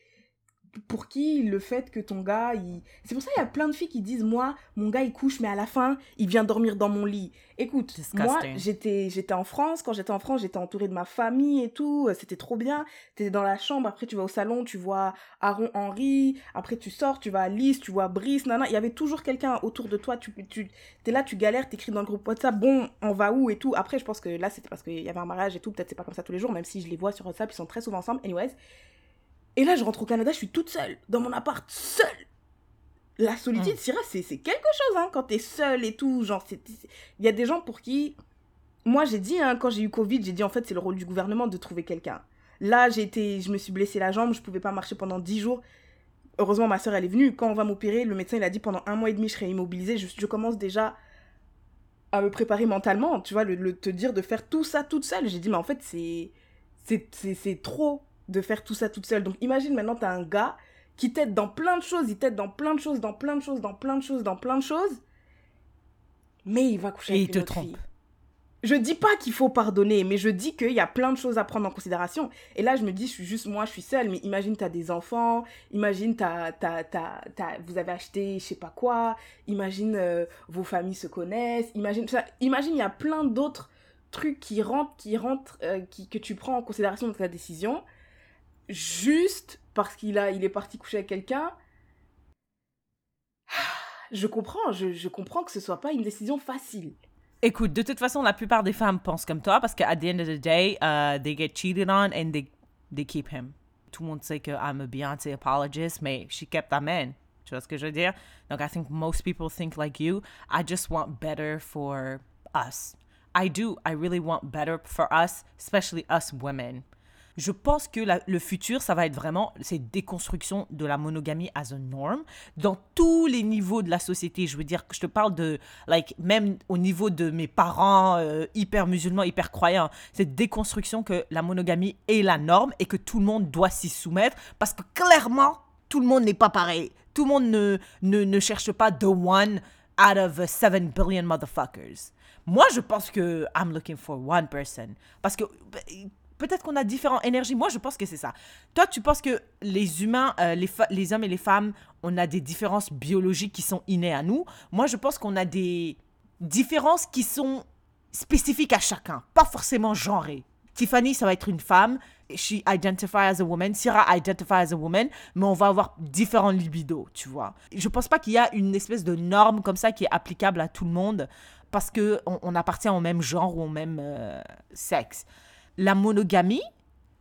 pour qui le fait que ton gars, il... c'est pour ça qu'il y a plein de filles qui disent moi, mon gars il couche, mais à la fin il vient dormir dans mon lit. Écoute, Disgusting. moi j'étais j'étais en France, quand j'étais en France j'étais entourée de ma famille et tout, euh, c'était trop bien. T'es dans la chambre, après tu vas au salon, tu vois Aaron Henry, après tu sors, tu vas à Lys, tu vois Brice, nana, il y avait toujours quelqu'un autour de toi, tu, tu t'es là, tu galères, t'écris dans le groupe WhatsApp, bon, on va où et tout. Après, je pense que là, c'était parce qu'il y avait un mariage et tout, peut-être c'est pas comme ça tous les jours, même si je les vois sur WhatsApp, ils sont très souvent ensemble, anyways. Et là, je rentre au Canada, je suis toute seule, dans mon appart, seule. La solitude. Syrah, c'est c'est quelque chose, hein, quand t'es seule et tout, genre, Il y a des gens pour qui... Moi, j'ai dit, hein, quand j'ai eu Covid, j'ai dit, en fait, c'est le rôle du gouvernement de trouver quelqu'un. Là, été... Je me suis blessé la jambe, je pouvais pas marcher pendant 10 jours. Heureusement, ma soeur, elle est venue. Quand on va m'opérer, le médecin, il a dit pendant un mois et demi, je serai immobilisée. Je, je commence déjà à me préparer mentalement, tu vois, le, le- te dire de faire tout ça toute seule. J'ai dit, mais en fait, c'est c'est trop de faire tout ça toute seule. Donc imagine maintenant, tu as un gars qui t'aide dans plein de choses, il t'aide dans plein de choses, dans plein de choses, dans plein de choses, dans plein de choses, mais il va coucher Et avec il te trompe. fille. Je dis pas qu'il faut pardonner, mais je dis qu'il y a plein de choses à prendre en considération. Et là, je me dis, je suis juste moi, je suis seule, mais imagine, tu as des enfants, imagine, t'as, t'as, t'as, t'as- vous avez acheté je sais pas quoi, imagine, euh, vos familles se connaissent, imagine, ça, imagine, il y a plein d'autres trucs qui rentrent, qui rentrent, euh, qui, que tu prends en considération dans ta décision, juste parce qu'il a, il est parti coucher avec quelqu'un. Je comprends, je, comprends que ce soit pas une décision facile. Écoute, de toute façon, la plupart des femmes pensent comme toi parce qu'à the end of the day, uh, they get cheated on and they, they keep him. Tout le monde sait que I'm a Beyoncé apologist, mais she kept that man. Tu vois ce que je veux dire? Donc, I think most people think like you. I just want better for us. I do. I really want better for us, especially us women. Je pense que le futur, ça va être vraiment cette déconstruction de la monogamie as a norm dans tous les niveaux de la société. Je veux dire je te parle de, like, même au niveau de mes parents euh, hyper musulmans, hyper croyants, cette déconstruction que la monogamie est la norme et que tout le monde doit s'y soumettre parce que clairement, tout le monde n'est pas pareil. Tout le monde ne, ne, ne cherche pas the one out of a 7 billion motherfuckers. Moi, je pense que I'm looking for one person. Parce que peut-être qu'on a différentes énergies. Moi, je pense que c'est ça. Toi, tu penses que les humains, euh, les, hommes et les femmes, on a des différences biologiques qui sont innées à nous. Moi, je pense qu'on a des différences qui sont spécifiques à chacun, pas forcément genrées. Tiffany, ça va être une femme. She identify as a woman. Syrah identify as a woman. Mais on va avoir différents libidos, tu vois. Je pense pas qu'il y a une espèce de norme comme ça qui est applicable à tout le monde parce que on, on appartient au même genre ou au même euh, sexe. La monogamie,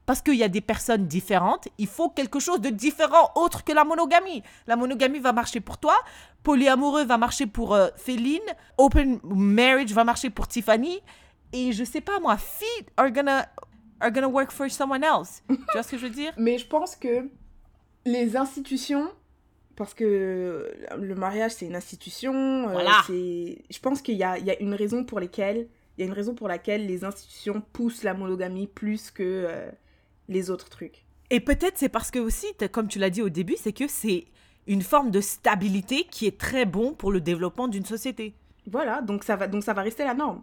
parce qu'il y a des personnes différentes, il faut quelque chose de différent autre que la monogamie. La monogamie va marcher pour toi, polyamoureux va marcher pour euh, Féline, open marriage va marcher pour Tiffany, et je sais pas moi, feet are gonna, are gonna work for someone else. tu vois ce que je veux dire? Mais je pense que les institutions, parce que le mariage c'est une institution, euh, Voilà. je pense qu'il y a, y a une raison pour lesquelles, il y a une raison pour laquelle les institutions poussent la monogamie plus que euh, les autres trucs. Et peut-être c'est parce que aussi, comme tu l'as dit au début, c'est que c'est une forme de stabilité qui est très bon pour le développement d'une société. Voilà, donc ça va, donc ça va rester la norme.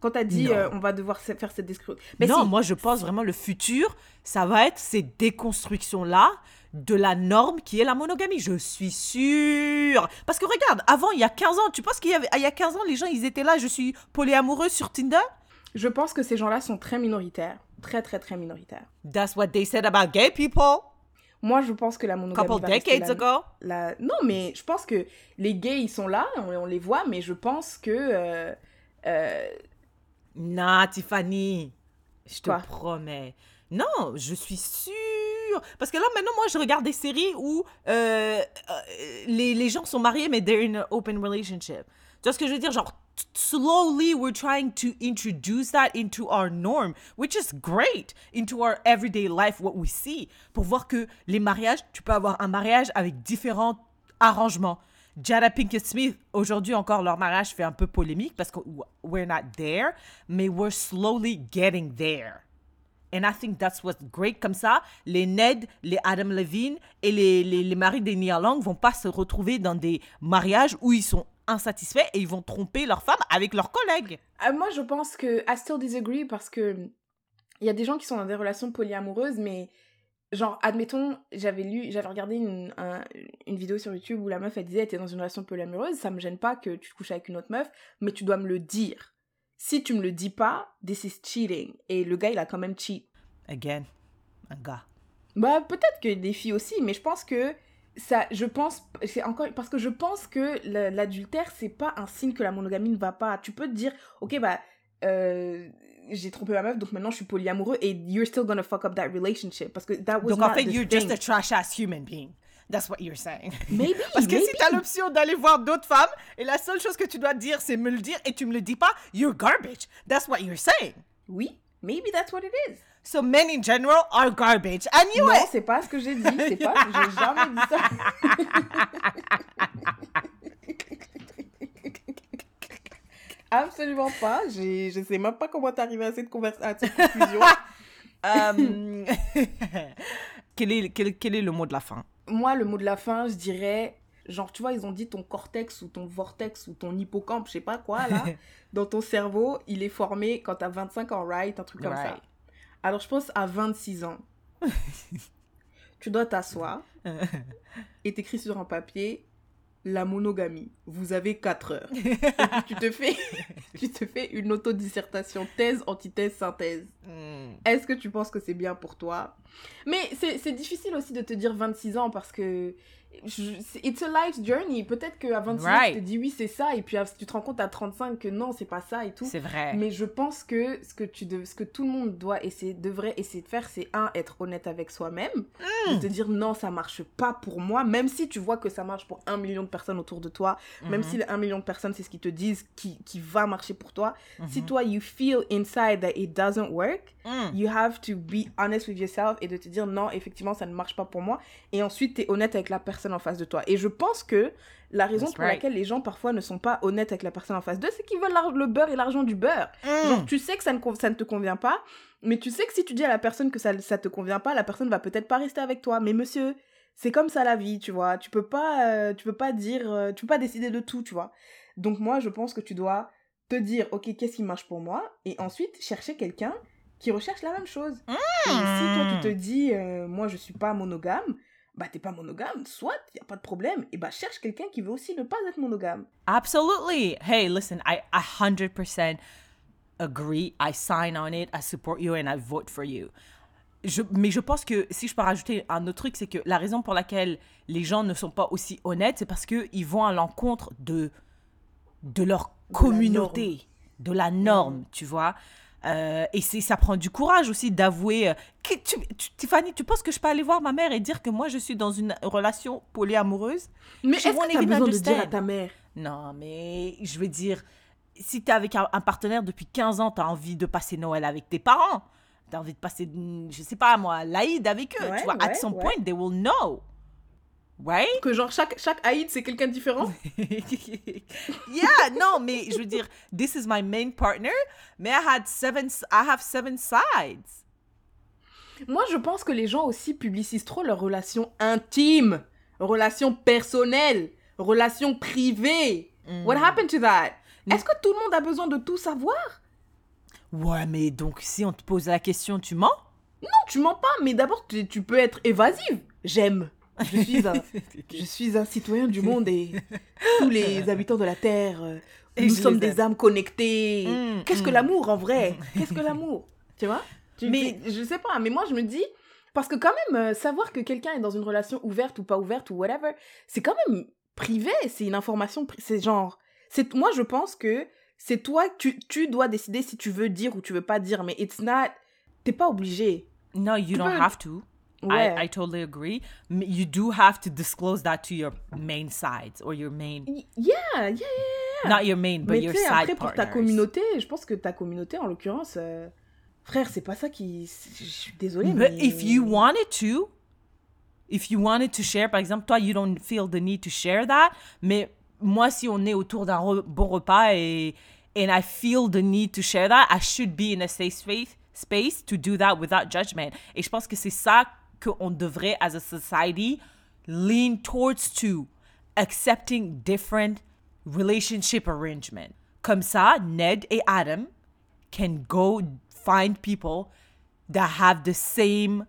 Quand t'as dit Non. euh, on va devoir faire cette description. Mais non, si, moi je pense vraiment le futur, ça va être ces déconstructions-là de la norme qui est la monogamie. Je suis sûre. Parce que regarde, avant, il y a 15 ans, tu penses qu'il y avait, il y a 15 ans, les gens, ils étaient là, je suis polyamoureux sur Tinder? je pense que ces gens-là sont très minoritaires, très très très minoritaires. That's what they said about gay people Moi, je pense que la monogamie couple va decades la- ago. la- Non, mais je pense que les gays, ils sont là, on, on les voit, mais je pense que... euh, euh, Non, Tiffany, je te promets. Non, je suis sûre. Parce que là, maintenant, moi, je regarde des séries où euh, euh, les, gens sont mariés, mais they're in an open relationship. Tu vois ce que je veux dire? Genre, slowly, we're trying to introduce that into our norm, which is great, into our everyday life, what we see. Pour voir que les mariages, tu peux avoir un mariage avec différents arrangements. Jada Pinkett Smith, aujourd'hui encore, leur mariage fait un peu polémique parce que we're not there, mais we're slowly getting there. And I think that's what's great. Comme ça, les Ned, les Adam Levine et les, maris des Nia Long vont pas se retrouver dans des mariages où ils sont insatisfaits et ils vont tromper leur femme avec leurs collègues. ah, moi, je pense que... I still disagree parce que... Il y a des gens qui sont dans des relations polyamoureuses, mais... Genre, admettons, j'avais lu, j'avais regardé une, un- une vidéo sur YouTube où la meuf, elle disait, elle était dans une relation polyamoureuse, ça me gêne pas que tu couches avec une autre meuf, mais tu dois me le dire. Si tu me le dis pas, this is cheating. Et le gars, il a quand même cheat. Again, un gars. Bah peut-être que des filles aussi, mais je pense que ça, je pense, c'est encore parce que je pense que la- l'adultère c'est pas un signe que la monogamie ne va pas. Tu peux te dire, ok bah euh, j'ai trompé ma meuf donc maintenant je suis polyamoureux et you're still gonna fuck up that relationship parce que that was Donc not en fait, you're thing. just a trash ass human being. That's what you're saying. Maybe, Parce que si maybe. t'as l'option d'aller voir d'autres femmes et la seule chose que tu dois dire c'est me le dire et tu me le dis pas, you're garbage. That's what you're saying. Oui, maybe that's what it is. So men in general are garbage. I knew Non, it. c'est pas ce que j'ai dit, c'est pas, j'ai jamais dit ça. Absolument pas. Je sais même pas comment t'es arrivé à cette conversation, conclusion. Euh, quel, est, quel, quel est le mot de la fin? Moi, le mot de la fin, je dirais, genre, tu vois, ils ont dit ton cortex ou ton vortex ou ton hippocampe, je sais pas quoi, là, dans ton cerveau, il est formé quand t'as 25 ans, right? Un truc comme ça. Alors, je pense à 26 ans, tu dois t'asseoir et t'écris sur un papier la monogamie. Vous avez 4 heures. Et puis tu te fais, tu te fais une autodissertation, thèse, antithèse, synthèse. Hmm. Est-ce que tu penses que c'est bien pour toi? Mais c'est c'est difficile aussi de te dire 26 ans parce que je- c'est- it's a life journey. Peut-être qu'à 26 ans, Right. tu te dis oui, c'est ça, et puis à- tu te rends compte à 35 que non, c'est pas ça et tout. C'est vrai. Mais je pense que ce que, tu dev- ce que tout le monde doit essayer, devrait essayer de faire, c'est un, être honnête avec soi-même, Hmm. de te dire non, ça marche pas pour moi, même si tu vois que ça marche pour un million de personnes autour de toi, même Mhm. si les un million de personnes, c'est ce qu'ils te disent qui, qui va marcher pour toi. Si Mhm. toi, you feel inside that it doesn't work, Hmm. you have to be honest with yourself et de te dire non, effectivement, ça ne marche pas pour moi. Et ensuite, tu es honnête avec la personne en face de toi. Et je pense que la raison That's pour right. laquelle les gens parfois ne sont pas honnêtes avec la personne en face d'eux, c'est qu'ils veulent le beurre et l'argent du beurre. Genre, tu sais que ça ne, con- ça ne te convient pas, mais tu sais que si tu dis à la personne que ça ne te convient pas, la personne va peut-être pas rester avec toi. Mais monsieur, c'est comme ça la vie, tu vois. Tu peux pas, euh, tu peux pas dire, euh, tu peux pas décider de tout, tu vois. Donc moi, je pense que tu dois te dire, ok, qu'est-ce qui marche pour moi, et ensuite chercher quelqu'un qui recherche la même chose. Et si toi tu te dis, euh, moi je suis pas monogame, bah t'es pas monogame, soit y a pas de problème, et bah cherche quelqu'un qui veut aussi ne pas être monogame. Absolutely. Hey, listen, I a 100% agree. I sign on it. I support you and I vote for you. Je, mais je pense que si je peux rajouter un autre truc, c'est que la raison pour laquelle les gens ne sont pas aussi honnêtes, c'est parce qu'ils vont à l'encontre de, de leur communauté, de la norme, tu vois. Euh, et c'est ça prend du courage aussi d'avouer. euh, tu, tu- Tiffany, tu penses que je peux aller voir ma mère et dire que moi je suis dans une relation polyamoureuse? Mais est-ce que even besoin de dire à ta mère? Non, mais je veux dire, si tu es avec un, un partenaire depuis 15 ans, tu as envie de passer Noël avec tes parents. Tu as envie de passer, je sais pas moi, l'Aïd avec eux. Ouais, tu vois, at ouais, some ouais. point, they will know. Right? Que genre chaque, chaque Aïd c'est quelqu'un de différent yeah, non, mais je veux dire, this is my main partner, mais I had seven, I have seven sides. Moi je pense que les gens aussi publicisent trop leurs relations intimes, relations personnelles, relations privées. What happened to that? Est-ce que tout le monde a besoin de tout savoir? Ouais, mais donc si on te pose la question, tu mens? Non, tu mens pas, mais d'abord tu, tu peux être évasive. J'aime. Je suis un, je suis un citoyen du monde et tous les habitants de la Terre, euh, Et nous sommes des âmes connectées. Mm, Qu'est-ce que mm. l'amour en vrai? Qu'est-ce que l'amour? Tu vois? Tu- Mais- c'est- je sais pas, mais moi je me dis parce que quand même euh, savoir que quelqu'un est dans une relation ouverte ou pas ouverte ou whatever, c'est quand même privé, c'est une information, c'est genre, c'est moi je pense que c'est toi, tu, tu dois décider si tu veux dire ou tu veux pas dire, mais it's not, t'es pas obligé. No, you don't have to. Ouais. I, I totally agree. You do have to disclose that to your main sides or your main, Yeah, yeah, yeah. yeah. not your main, but Mais your side après, pour ta partners. communauté, je pense que ta communauté, en l'occurrence, euh, frère, c'est pas ça qui. Je suis désolée. But mais... if you wanted to, if you wanted to share, par exemple, toi, you don't feel the need to share that. Mais moi, si on est autour d'un re- bon repas et and I feel the need to share that, I should be in a safe space, space to do that without judgment. Et je pense que c'est ça qu'on devrait, as a society, lean towards to accepting different relationship arrangement. Comme ça, Ned et Adam can go find people that have the same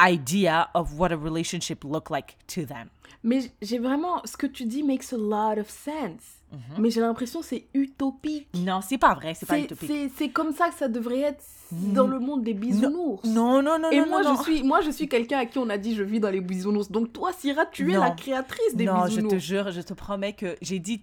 idea of what a relationship look like to them. Mais j'ai vraiment. Ce que tu dis makes a lot of sense. Mm-hmm. Mais j'ai l'impression que c'est utopique. Non, c'est pas vrai, c'est pas utopique. C'est comme ça que ça devrait être dans le monde des bisounours. Non, non, non, Et non, moi, non, je suis, moi, je suis quelqu'un à qui on a dit je vis dans les bisounours. Donc toi, Syrah, tu es la créatrice des non, je bisounours. te jure, je te promets que j'ai dit,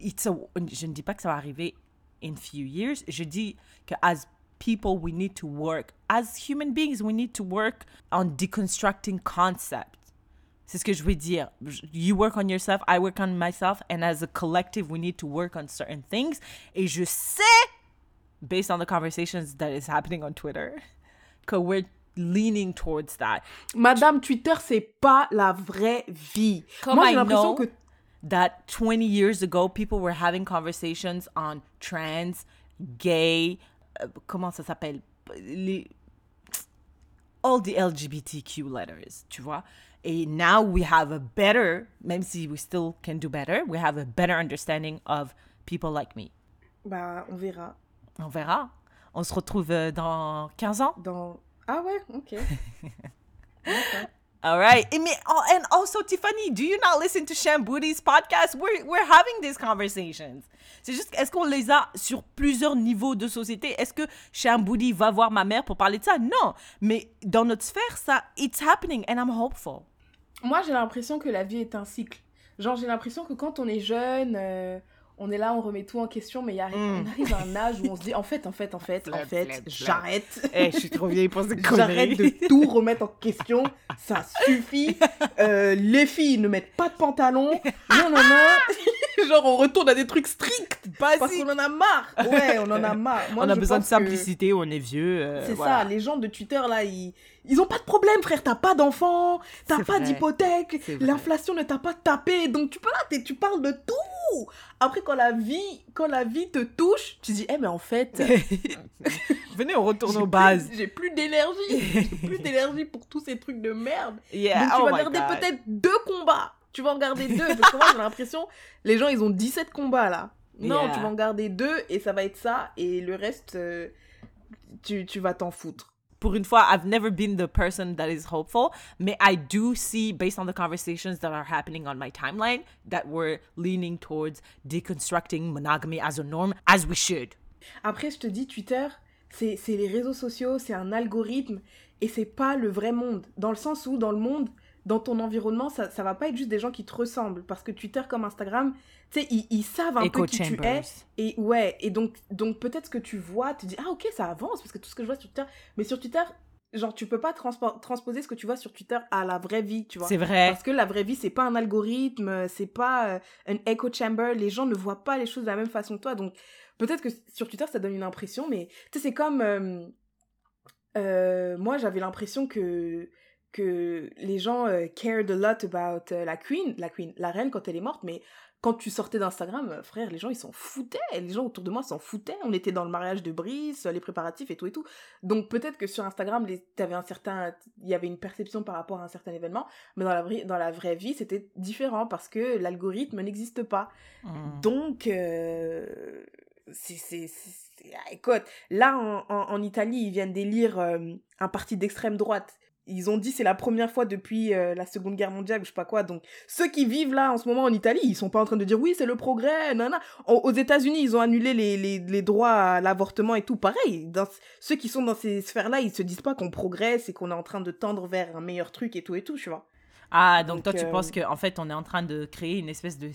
it's a- je ne dis pas que ça va arriver in few years. Je dis que as people, we need to work. As human beings, we need to work on deconstructing concepts. C'est ce que je veux dire. You work on yourself, I work on myself, and as a collective, we need to work on certain things. Et je sais, based on the conversations that is happening on Twitter, que we're leaning towards that. Madame Twitter, c'est pas la vraie vie. Comme moi, I j'ai l'impression know que that 20 years ago, people were having conversations on trans, gay, euh, comment ça s'appelle? Les- all the LGBTQ letters, tu vois? Et now we have a better, même si we still can do better, we have a better understanding of people like me. Bah, on verra. On verra. On se retrouve euh, dans 15 ans. Dans... Ah ouais, ok. D'accord. All right. And, me- oh, and also, Tiffany, do you not listen to Shamboody's podcast? We're, we're having these conversations. C'est juste, est-ce qu'on les a sur plusieurs niveaux de société? Est-ce que Shamboody va voir ma mère pour parler de ça? Non. Mais dans notre sphère, ça, it's happening and I'm hopeful. Moi, j'ai l'impression que la vie est un cycle. Genre, j'ai l'impression que quand on est jeune, euh, on est là, on remet tout en question, mais il y a- Mm. on arrive à un âge où on se dit, en fait, en fait, en fait, en fait, j'arrête. Eh, je suis trop vieille pour ces J'arrête de tout remettre en question. Ça suffit. Euh, les filles ne mettent pas de pantalon. Non, non, non. Genre, on retourne à des trucs stricts. Parce Basique. qu'on en a marre. Ouais, on en a marre. Moi, On a besoin de que simplicité, on est vieux. euh, C'est voilà. ça, les gens de Twitter, là, ils, ils ont pas de problème, frère. T'as pas d'enfants, t'as pas d'hypothèque, l'inflation ne t'a pas tapé. Donc, tu peux là, tu parles de tout. Après, quand la vie, quand la vie te touche, tu dis, eh, mais en fait, Venez, on retourne aux bases. J'ai plus d'énergie. J'ai plus d'énergie pour tous ces trucs de merde. Yeah, Donc tu oh vas my garder God. peut-être deux combats. Tu vas en garder deux. Parce que moi j'ai l'impression, les gens ils ont 17 combats là. Non, Yeah. tu vas en garder deux et ça va être ça. Et le reste, euh, tu, tu vas t'en foutre. Pour une fois, I've never been the person that is hopeful, but I do see, based on the conversations that are happening on my timeline, that we're leaning towards deconstructing monogamy as a norm, as we should. Après, je te dis, Twitter, c'est les réseaux sociaux, c'est un algorithme et c'est pas le vrai monde. Dans le sens où, dans le monde, dans ton environnement, ça, ça va pas être juste des gens qui te ressemblent. Parce que Twitter, comme Instagram, tu sais, ils, ils savent un Echo peu qui tu es. Et ouais, et donc, donc peut-être ce que tu vois, tu dis, ah ok, ça avance, parce que tout ce que je vois sur Twitter. Mais sur Twitter, genre, tu peux pas transpo- transposer ce que tu vois sur Twitter à la vraie vie, tu vois. C'est vrai. Parce que la vraie vie, c'est pas un algorithme, c'est pas euh, un echo chamber. Les gens ne voient pas les choses de la même façon que toi. Donc, peut-être que sur Twitter, ça donne une impression, mais tu sais, c'est comme. euh, euh, moi, j'avais l'impression que que les gens euh, cared a lot about euh, la queen, la queen, la reine quand elle est morte, mais quand tu sortais d'Instagram, euh, frère, les gens ils s'en foutaient, les gens autour de moi s'en foutaient. On était dans le mariage de Brice, les préparatifs et tout et tout. Donc peut-être que sur Instagram, les- t'avais un certain, il y avait une perception par rapport à un certain événement, mais dans la vraie, dans la vraie vie, c'était différent parce que l'algorithme n'existe pas. Mm. Donc, euh, c'est, écoute, là en, en- en Italie, ils viennent d'élire euh, un parti d'extrême droite. Ils ont dit c'est la première fois depuis euh, la Seconde Guerre mondiale ou je sais pas quoi. Donc ceux qui vivent là en ce moment en Italie, ils sont pas en train de dire oui c'est le progrès. Nana. Aux aux États-Unis, ils ont annulé les, les, les droits à l'avortement et tout. Pareil, dans, ceux qui sont dans ces sphères-là, ils se disent pas qu'on progresse et qu'on est en train de tendre vers un meilleur truc et tout et tout, tu vois. Ah, donc, Donc, toi, tu euh, penses qu'en fait, on est en train de créer une espèce de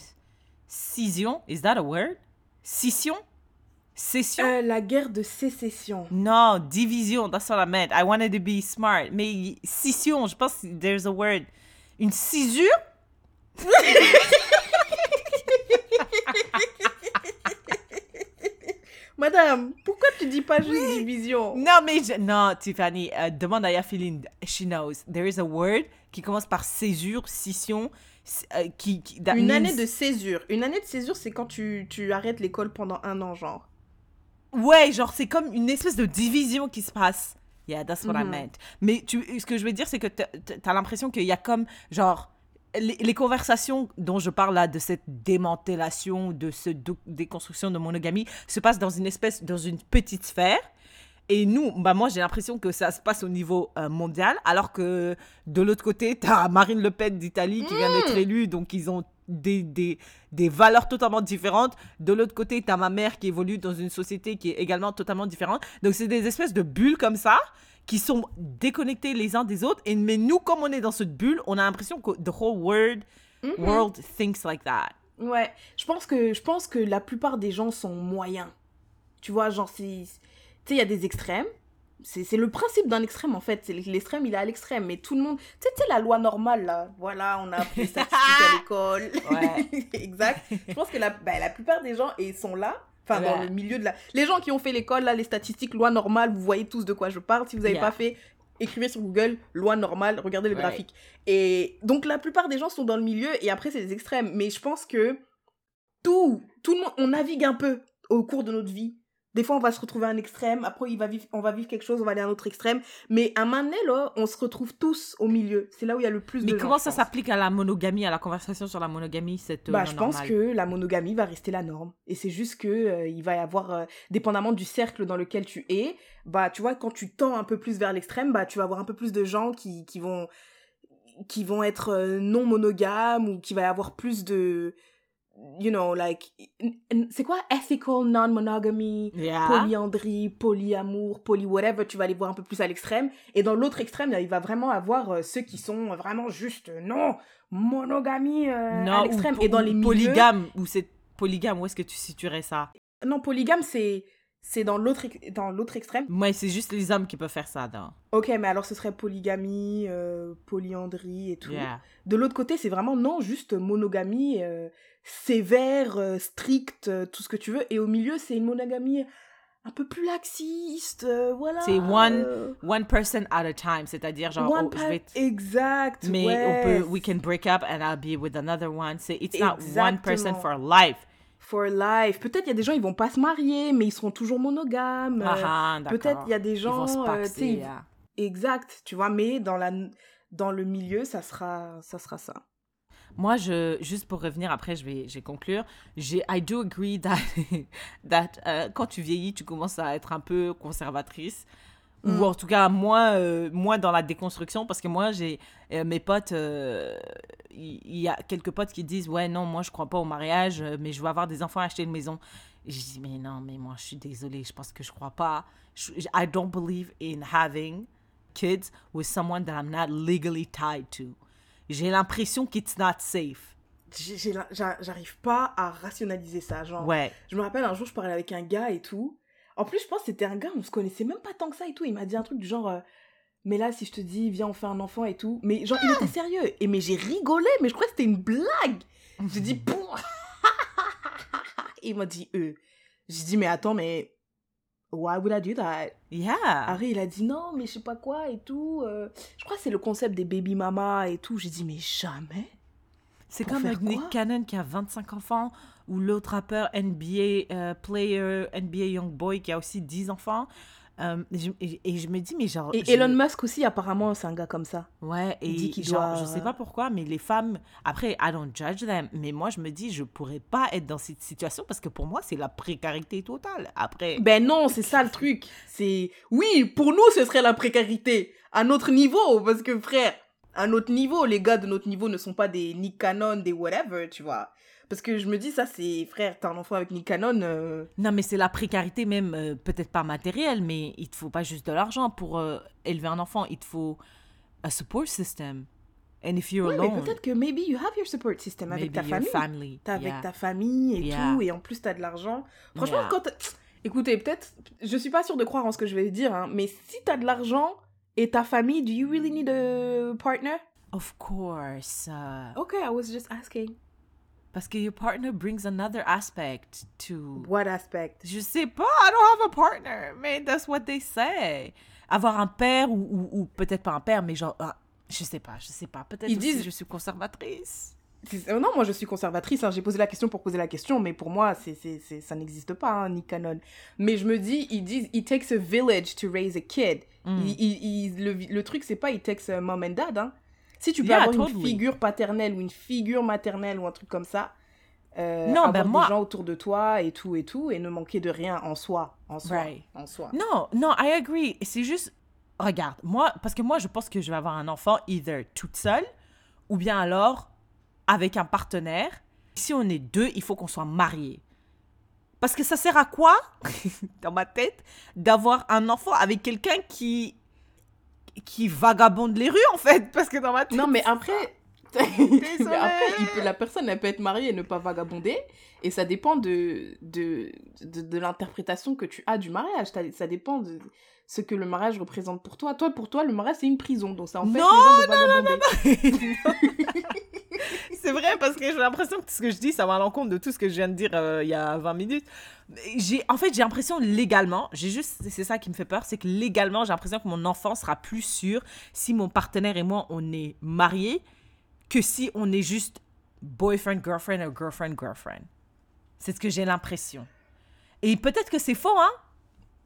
scission? Is that a word? Scission? Session? Euh, la guerre de sécession. Non, division, that's what I meant. I wanted to be smart. Mais scission, je pense there's a word. Une cisure? Madame, pourquoi tu dis pas juste division? Non, mais je- non, Tiffany, euh, demande à Yafeline. She knows. There is a word qui commence par césure, scission, euh, qui, Une means- année de césure. Une année de césure, c'est quand tu, tu arrêtes l'école pendant un an, genre. Ouais, genre, c'est comme une espèce de division qui se passe. Yeah, that's what I Mhm. meant. Mais tu, ce que je veux dire, c'est que t'as- l'impression qu'il y a comme, genre, les, les conversations dont je parle là, de cette démantélation, de cette déconstruction de monogamie, se passent dans une espèce, dans une petite sphère. Et nous, bah moi, j'ai l'impression que ça se passe au niveau euh, mondial, alors que de l'autre côté, tu as Marine Le Pen d'Italie qui vient d'être élue, donc ils ont des, des, des valeurs totalement différentes. De l'autre côté, tu as ma mère qui évolue dans une société qui est également totalement différente. Donc, c'est des espèces de bulles comme ça qui sont déconnectées les uns des autres. Et, mais nous, comme on est dans cette bulle, on a l'impression que the whole world, Mhm. world thinks like that. Ouais, je pense que je pense que la plupart des gens sont moyens. Tu vois, genre c'est tu sais il y a des extrêmes. C'est c'est le principe d'un extrême en fait, c'est l'extrême, il est à l'extrême mais tout le monde, tu sais la loi normale là. Voilà, on a appris statistiques à l'école. Ouais. exact. Je pense que la bah, la plupart des gens et sont là Enfin, dans le milieu de la... Les gens qui ont fait l'école, là, les statistiques, loi normale, vous voyez tous de quoi je parle. Si vous n'avez Yeah. pas fait, écrivez sur Google, loi normale, regardez le Ouais. graphique. Et donc, la plupart des gens sont dans le milieu, et après, c'est des extrêmes. Mais je pense que tout, tout le monde, on navigue un peu au cours de notre vie Des fois, on va se retrouver à un extrême, après, il va vivre, on va vivre quelque chose, on va aller à un autre extrême. Mais à un là, on se retrouve tous au milieu. C'est là où il y a le plus de Mais comment ça s'applique à la monogamie, à la conversation sur la monogamie, cette Bah, euh, je pense normale? que la monogamie va rester la norme. Et c'est juste que euh, il va y avoir, euh, dépendamment du cercle dans lequel tu es, bah, tu vois, quand tu tends un peu plus vers l'extrême, bah, tu vas avoir un peu plus de gens qui, qui vont, qui vont être non monogames ou qui va y avoir plus de, you know, like, c'est quoi? Ethical non-monogamy, Yeah. polyandrie, polyamour, poly whatever, tu vas les voir un peu plus à l'extrême. Et dans l'autre extrême, il va vraiment avoir euh, ceux qui sont vraiment juste, euh, non, monogamie euh, à l'extrême. Et dans les milieux... polygame, ou c'est polygame, où est-ce que tu situerais ça? Non, polygame, c'est c'est dans l'autre dans l'autre extrême? Moi, c'est juste les hommes qui peuvent faire ça, non Ok, mais alors ce serait polygamie, euh, polyandrie et tout. Yeah. De l'autre côté, c'est vraiment non, juste monogamie euh, sévère, euh, stricte, tout ce que tu veux. Et au milieu, c'est une monogamie un peu plus laxiste, voilà. C'est one- One person at a time, c'est-à-dire genre, one oh, je vais Exact. mais ouais. on peut, we can break up and I'll be with another one. C'est, it's not one person for life. For life. Peut-être il y a des gens, ils vont pas se marier, mais ils seront toujours monogames. Ah, ah, Peut-être il y a des Ils vont gens, se euh, yeah. Exact, tu vois, mais dans, la, dans le milieu, ça sera ça. Sera ça. Moi, je, juste pour revenir, après, je vais, je vais conclure. J'ai, I do agree that, that euh, quand tu vieillis, tu commences à être un peu conservatrice. Mm. Ou en tout cas, moins, euh, moins dans la déconstruction. Parce que moi, j'ai euh, mes potes, euh, il y, a quelques potes qui disent Ouais, non, moi, je crois pas au mariage, mais je veux avoir des enfants, acheter une maison. Et je dis Mais non, mais moi, je suis désolée, je pense que je crois pas. Je- I don't believe in having kids with someone that I'm not legally tied to. J'ai l'impression qu'it's not safe. J'arrive pas à rationaliser ça. Genre, Ouais. je me rappelle un jour, je parlais avec un gars et tout. En plus, je pense que c'était un gars, on se connaissait même pas tant que ça et tout. Il m'a dit un truc du genre. euh, mais là, si je te dis, viens, on fait un enfant et tout. Mais genre, il était sérieux. Et mais j'ai rigolé, mais je crois que c'était une blague. J'ai dit, Pouh Il m'a dit, eux. J'ai dit, mais attends, mais. Why would I do that? Yeah. Harry, il a dit non, mais je sais pas quoi et tout. euh, je crois que c'est le concept des baby mama et tout. J'ai dit, mais jamais? C'est comme avec Nick Cannon qui a 25 enfants, ou l'autre rappeur NBA euh, player, NBA Young Boy qui a aussi 10 enfants. Euh, et, je, et- et je me dis, mais genre. Et je- Elon Musk aussi, apparemment, c'est un gars comme ça. Ouais, et il dit qu'il genre, doit- je sais pas pourquoi, mais les femmes, après, I don't judge them, mais moi, je me dis, je pourrais pas être dans cette situation parce que pour moi, c'est la précarité totale. Après, Ben non, c'est ça le truc. C'est oui, pour nous, ce serait la précarité à notre niveau, parce que frère, à notre niveau, les gars de notre niveau ne sont pas des Nick Cannon, des whatever, tu vois. Parce que je me dis, ça, c'est frère, t'as un enfant avec Nick Cannon. euh, non, mais c'est la précarité même, euh, peut-être pas matérielle, mais il te faut pas juste de l'argent pour euh, élever un enfant, il te faut un support system. And if you're mais alone, peut-être que maybe you have your support system avec ta famille. family. T'as avec ta famille et Yeah. tout, et en plus t'as de l'argent. Franchement, Yeah. quand t'as- Écoutez, peut-être, je suis pas sûre de croire en ce que je vais dire, hein, mais si t'as de l'argent et ta famille, do you really need a partner? Of course. uh, Okay, I was just asking. Parce que your partner brings another aspect to What aspect? Je sais pas, I don't have a partner, mais that's what they say. Avoir un père ou, ou, ou peut-être pas un père, mais genre, ah, je sais pas, je sais pas. Peut-être Ils disent- je suis conservatrice. Euh, non, moi je suis conservatrice, hein, j'ai posé la question pour poser la question, mais pour moi, c'est, c'est, c'est- ça n'existe pas, hein, Nick Cannon. Mais je me dis, ils disent, it takes a village to raise a kid. Mm. Il- il- il- le, le truc, c'est pas it takes a mom and dad. Hein. Si tu peux Yeah, avoir une figure paternelle ou une figure maternelle ou un truc comme ça, euh, Non, avoir ben des moi- gens autour de toi et tout et tout, et ne manquer de rien en soi. En soi. Right. En soi. Non, non, I agree. C'est juste, regarde, moi, parce que moi, je pense que je vais avoir un enfant either toute seule ou bien alors avec un partenaire. Si on est deux, il faut qu'on soit mariés. Parce que ça sert à quoi, dans ma tête, d'avoir un enfant avec quelqu'un qui qui vagabonde les rues en fait parce que dans ma tête Non, mais après, Désolée. mais après il peut- la personne, elle peut être mariée et ne pas vagabonder. Et ça dépend de, de, de, de l'interprétation que tu as du mariage. Ça dépend de ce que le mariage représente pour toi. Toi, pour toi, le mariage, c'est une prison. Donc ça empêche Non, les gens de vagabonder. C'est vrai parce que j'ai l'impression que ce que je dis, ça va à l'encontre de tout ce que je viens de dire euh, il y a 20 minutes. J'ai, en fait, j'ai l'impression légalement, j'ai juste, c'est ça qui me fait peur, c'est que légalement, j'ai l'impression que mon enfant sera plus sûr si mon partenaire et moi, on est mariés que si on est juste boyfriend, girlfriend ou girlfriend, girlfriend. C'est ce que j'ai l'impression. Et peut-être que c'est faux, hein?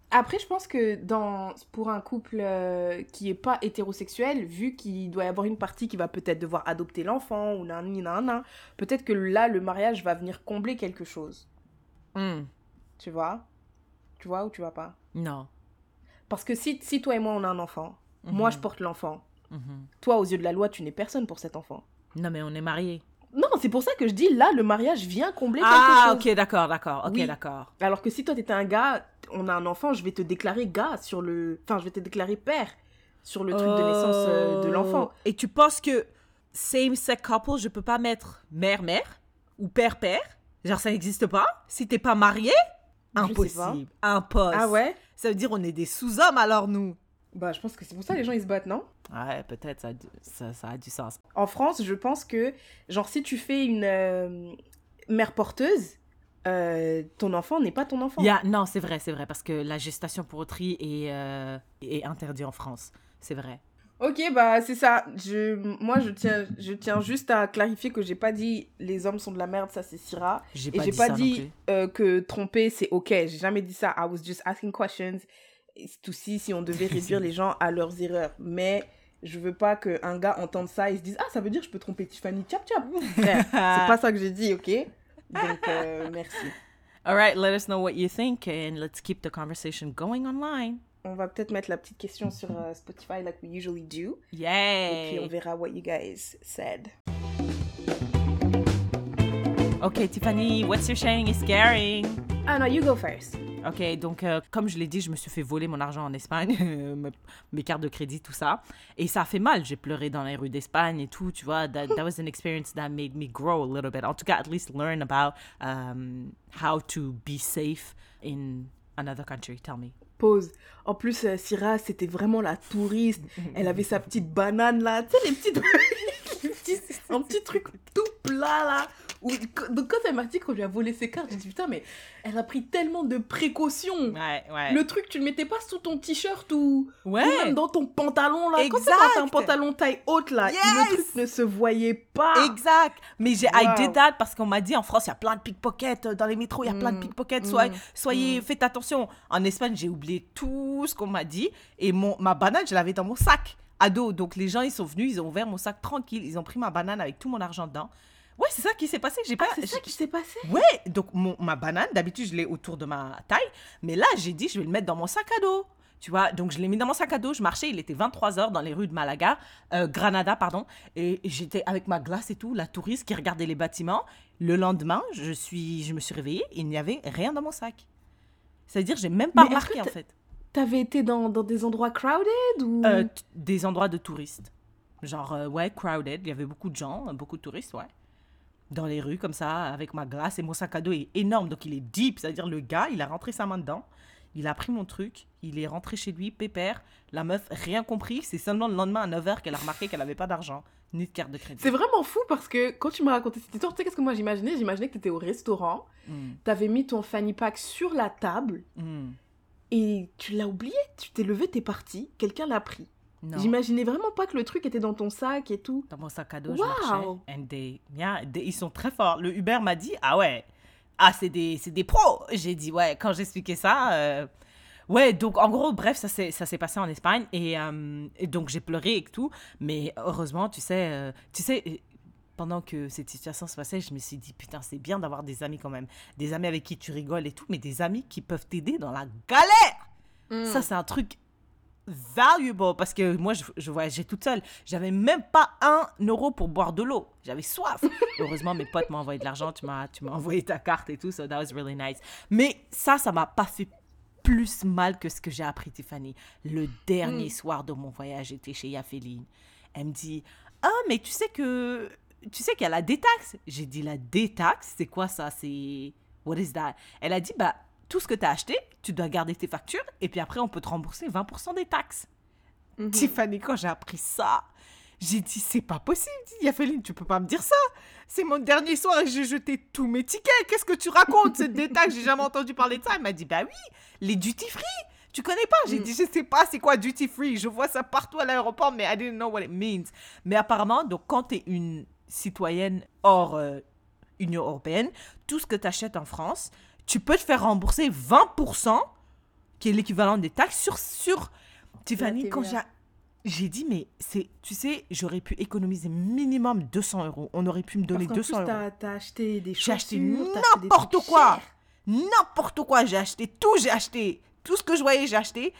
Après, je pense que dans, pour un couple euh, qui est pas hétérosexuel, vu qu'il doit y avoir une partie qui va peut-être devoir adopter l'enfant ou nan, nan, nan, peut-être que là, le mariage va venir combler quelque chose. Hmm. Tu vois? Tu vois ou tu vois pas? Non. Parce que si, si toi et moi, on a un enfant, moi, je porte l'enfant. Mhm. Toi, aux yeux de la loi, tu n'es personne pour cet enfant. Non, mais on est mariés. Non, c'est pour ça que je dis là, le mariage vient combler Ah, quelque chose. ok, d'accord, d'accord, ok, Oui. d'accord. Alors que si toi, t'étais un gars, on a un enfant, je vais te déclarer gars sur le. Enfin, je vais te déclarer père sur le truc de naissance euh, de l'enfant. Oh. Et tu penses que same-sex couple, je peux pas mettre mère-mère ou père-père? Genre, ça n'existe pas? Si t'es pas marié? Impossible. Impossible. Ah ouais? Ça veut dire on est des sous-hommes alors, nous Bah, je pense que c'est pour ça que les gens ils se battent, non? Ouais, peut-être, ça, a du- ça, ça a du sens. En France, je pense que, genre, si tu fais une euh, mère porteuse, euh, ton enfant n'est pas ton enfant. Il y a- non, c'est vrai, c'est vrai, parce que la gestation pour autrui est, euh, est interdite en France. C'est vrai. Ok, bah c'est ça. Je, moi, je tiens, je tiens juste à clarifier que j'ai pas dit les hommes sont de la merde, ça c'est Syrah. J'ai Et pas j'ai dit pas ça non dit plus. euh, que tromper c'est ok. J'ai jamais dit ça. I was just asking questions. C'est aussi si on devait réduire les gens à leurs erreurs? Mais je veux pas qu'un gars entende ça et se dise Ah, ça veut dire que je peux tromper Tiffany. Tchap tchap. Frère, c'est pas ça que j'ai dit, ok? Donc, euh, merci. All right, let us know what you think and let's keep the conversation going online. On va peut-être mettre la petite question sur euh, Spotify, like we usually do. Et Yay! puis on verra what you guys said. Ok, Tiffany, what's your sharing is caring? Ah non, you go first. Ok, donc euh, comme je l'ai dit, je me suis fait voler mon argent en Espagne, mes- mes cartes de crédit, tout ça. Et ça a fait mal. J'ai pleuré dans les rues d'Espagne et tout, tu vois. That, that was an experience that made me grow a little bit. En tout cas, at least learn about um, how to be safe in another country. Tell me. Pause. En plus, euh, Syrah, c'était vraiment la touriste. Elle avait sa petite banane là. Tu sais, les petites. les petits- un petit truc tout plat là. Où- Donc, quand elle m'a dit qu'on lui a volé ses cartes, j'ai dit putain, mais elle a pris tellement de précautions. Ouais, ouais. Le truc, tu le mettais pas sous ton t-shirt ou, même dans ton pantalon là. Exact. quand t'as un pantalon taille haute là, Yes. le truc ne se voyait pas. Exact. Mais j'ai I Wow. did that parce qu'on m'a dit en France, il y a plein de pickpockets euh, dans les métros, il y a plein de Mm. pickpockets. Mm. Soyez, soyez faites attention. En Espagne, j'ai oublié tout ce qu'on m'a dit et mon ma banane, je l'avais dans mon sac à dos. Donc les gens, ils sont venus, ils ont ouvert mon sac tranquille, ils ont pris ma banane avec tout mon argent dedans. Ouais, c'est ça qui s'est passé. J'ai pas. Ah, c'est ça qui s'est passé? Ouais, donc mon, ma banane, d'habitude, je l'ai autour de ma taille. Mais là, j'ai dit, je vais le mettre dans mon sac à dos. Tu vois, donc je l'ai mis dans mon sac à dos. Je marchais, il était 23h dans les rues de Malaga, euh, Granada, pardon. Et j'étais avec ma glace et tout, la touriste qui regardait les bâtiments. Le lendemain, je, suis, je me suis réveillée, il n'y avait rien dans mon sac. C'est-à-dire, j'ai même pas Mais remarqué, en fait. T'avais été dans, dans des endroits crowded ou? Euh, des endroits de touristes. Genre, euh, ouais, crowded. Il y avait beaucoup de gens, beaucoup de touristes, ouais. Dans les rues, comme ça, avec ma glace. Et mon sac à dos est énorme, donc il est deep. C'est-à-dire, le gars, il a rentré sa main dedans. Il a pris mon truc. Il est rentré chez lui, pépère. La meuf, rien compris. C'est seulement le lendemain à 9h qu'elle a remarqué qu'elle n'avait pas d'argent, ni de carte de crédit. C'est vraiment fou parce que quand tu m'as raconté cette histoire, tu sais qu'est-ce que moi j'imaginais? J'imaginais que t'étais au restaurant, Mm, t'avais mis ton fanny pack sur la table mm. et tu l'as oublié. Tu t'es levé, t'es parti, quelqu'un l'a pris. J'imaginais vraiment pas que le truc était dans ton sac et tout. dans mon sac à dos, Wow. je marchais. And they- yeah, they- ils sont très forts. Le Uber m'a dit, ah ouais, ah c'est des, c'est des pros. J'ai dit, ouais, quand j'expliquais ça, euh, ouais, donc en gros, bref, ça s'est, passé en Espagne et, euh, et donc j'ai pleuré et tout. Mais heureusement, tu sais, euh, tu sais, pendant que cette situation se passait, je me suis dit, putain, c'est bien d'avoir des amis quand même. Des amis avec qui tu rigoles et tout, mais des amis qui peuvent t'aider dans la galère. Ça, c'est un truc valuable parce que moi, je, je voyageais toute seule. J'avais même pas un euro pour boire de l'eau. J'avais soif. Heureusement, mes potes m'ont envoyé de l'argent. Tu m'as, tu m'as envoyé ta carte et tout. So that was really nice. Mais ça, ça m'a pas fait plus mal que ce que j'ai appris, Tiffany. Le dernier soir de mon voyage, j'étais chez Yaféline. Elle me dit Ah, mais tu sais que. Tu sais qu'il y a la détaxe. J'ai dit La détaxe, c'est quoi ça? C'est. What is that Elle a dit Bah, tout ce que tu as acheté, tu dois garder tes factures et puis après, on peut te rembourser 20% des taxes. Mhm. Tiffany, quand j'ai appris ça, j'ai dit c'est pas possible. Yaféline, tu peux pas me dire ça. C'est mon dernier soir et j'ai jeté tous mes tickets. Qu'est-ce que tu racontes? C'est des taxes, j'ai jamais entendu parler de ça. Elle m'a dit bah oui, les duty free. Tu connais pas? J'ai Mm. dit je sais pas c'est quoi duty free? Je vois ça partout à l'aéroport mais I didn't know what it means. Mais apparemment donc quand tu es une citoyenne hors euh, Union européenne, tout ce que tu achètes en France, tu peux te faire rembourser 20% qui est l'équivalent des taxes sur, sur Tiffany, quand j'ai j'ai dit, mais c'est, tu sais, j'aurais pu économiser minimum 200 euros. On aurait pu me donner Parce qu'en 200 plus, euros. t'as- acheté des J'ai acheté n'importe quoi. N'importe quoi. J'ai acheté tout, j'ai acheté. Tout ce que je voyais, j'ai acheté.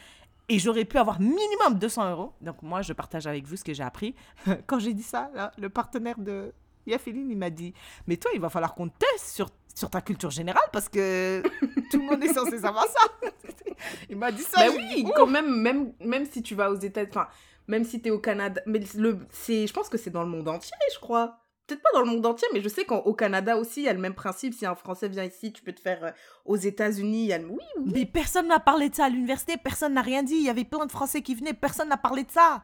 Et j'aurais pu avoir minimum 200 euros. Donc moi, je partage avec vous ce que j'ai appris. Quand j'ai dit ça, là, le partenaire de Yafeline, il m'a dit, mais toi, il va falloir qu'on teste sur, sur ta culture générale parce que tout le monde est censé savoir ça. il m'a dit ça. Bah oui, dit, quand même, même, même si tu vas aux États-Unis, enfin, même si t'es au Canada, mais le, c'est, je pense que c'est dans le monde entier, je crois. Peut-être pas dans le monde entier, mais je sais qu'au Canada aussi, il y a le même principe. Si un Français vient ici, tu peux te faire euh, aux États-Unis. Il y a le... Oui, oui. Mais personne n'a parlé de ça à l'université, personne n'a rien dit. Il y avait plein de Français qui venaient, personne n'a parlé de ça.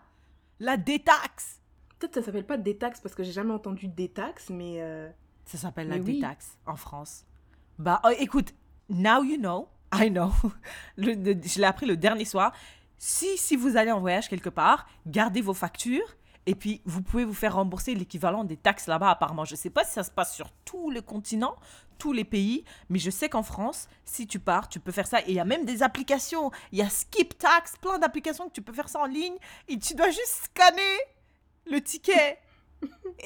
La détaxe. Peut-être que ça s'appelle pas détaxe parce que j'ai jamais entendu détaxe, mais. euh, Ça s'appelle la oui. détaxe en France. Bah, oh, écoute, now you know, I know. Le- le- je l'ai appris le dernier soir. Si, si vous allez en voyage quelque part, gardez vos factures et puis vous pouvez vous faire rembourser l'équivalent des taxes là-bas apparemment. Je sais pas si ça se passe sur tous les continents, tous les pays, mais je sais qu'en France, si tu pars, tu peux faire ça. Et il y a même des applications. Il y a Skip Tax, plein d'applications que tu peux faire ça en ligne et tu dois juste scanner le ticket.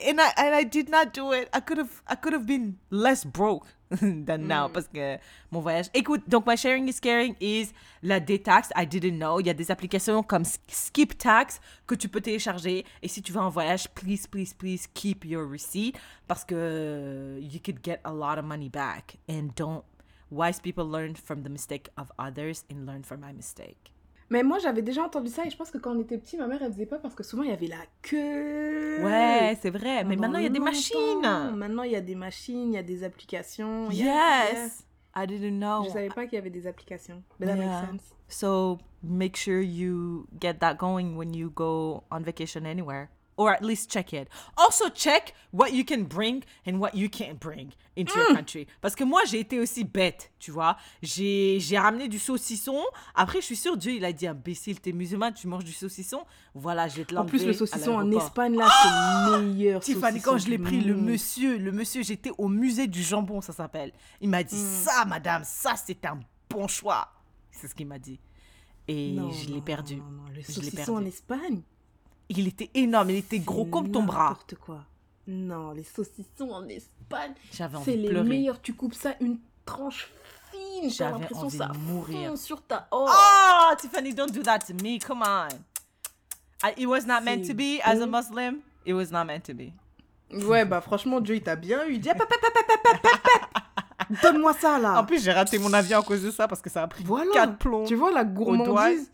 and I and I did not do it. I could have I could have been less broke than now Mm. parce que mon voyage. Écoute, donc my sharing is caring is la détaxe. I didn't know. Il y a des applications comme Skip Tax que tu peux télécharger. Et si tu vas en voyage, please, please, please keep your receipt parce que you could get a lot of money back. And don't. Wise people learn from the mistake of others and learn from my mistake. Mais moi, j'avais déjà entendu ça et je pense que quand on était petit, ma mère, elle faisait pas parce que souvent, il y avait la queue. Ouais, c'est vrai. Mais maintenant, il y a des machines. Maintenant, il y a des machines, il y a des applications. Yes. I didn't know. Je savais pas qu'il y avait des applications. But that Yeah. makes sense. So make sure you get that going when you go on vacation anywhere. Or at least check it. Also check what you can bring and what you can't bring into your country. Parce que moi, j'ai été aussi bête, tu vois. J'ai ramené du saucisson. Après, je suis sûre, Dieu, il a dit, imbécile, t'es musulman, tu manges du saucisson. Voilà, je vais te En plus, l'enlever le saucisson en. Espagne, là, c'est le meilleur Tiffany, quand je l'ai pris, le monsieur, le monsieur, j'étais au musée du jambon, ça s'appelle. Il m'a dit, Mm. ça, madame, ça, c'est un bon choix. C'est ce qu'il m'a dit. Et Non, je l'ai perdu. non, non, Le Je saucisson en. Espagne? il était énorme, il était gros comme ton bras. N'importe quoi. Non, les saucissons en Espagne, c'est les pleurer. meilleurs. Tu coupes ça une tranche fine, j'ai l'impression ça mourir. sur ta. Oh. oh, Tiffany, don't do that to me. Come on. I, it was not meant to be. As a Muslim, it was not meant to be. Ouais, bah franchement, Dieu, il t'a bien eu. Il dit, ah, donne-moi ça là. En plus, j'ai raté mon avion à cause de ça parce que ça a pris voilà. 4 plombs. Tu vois la gourmandise?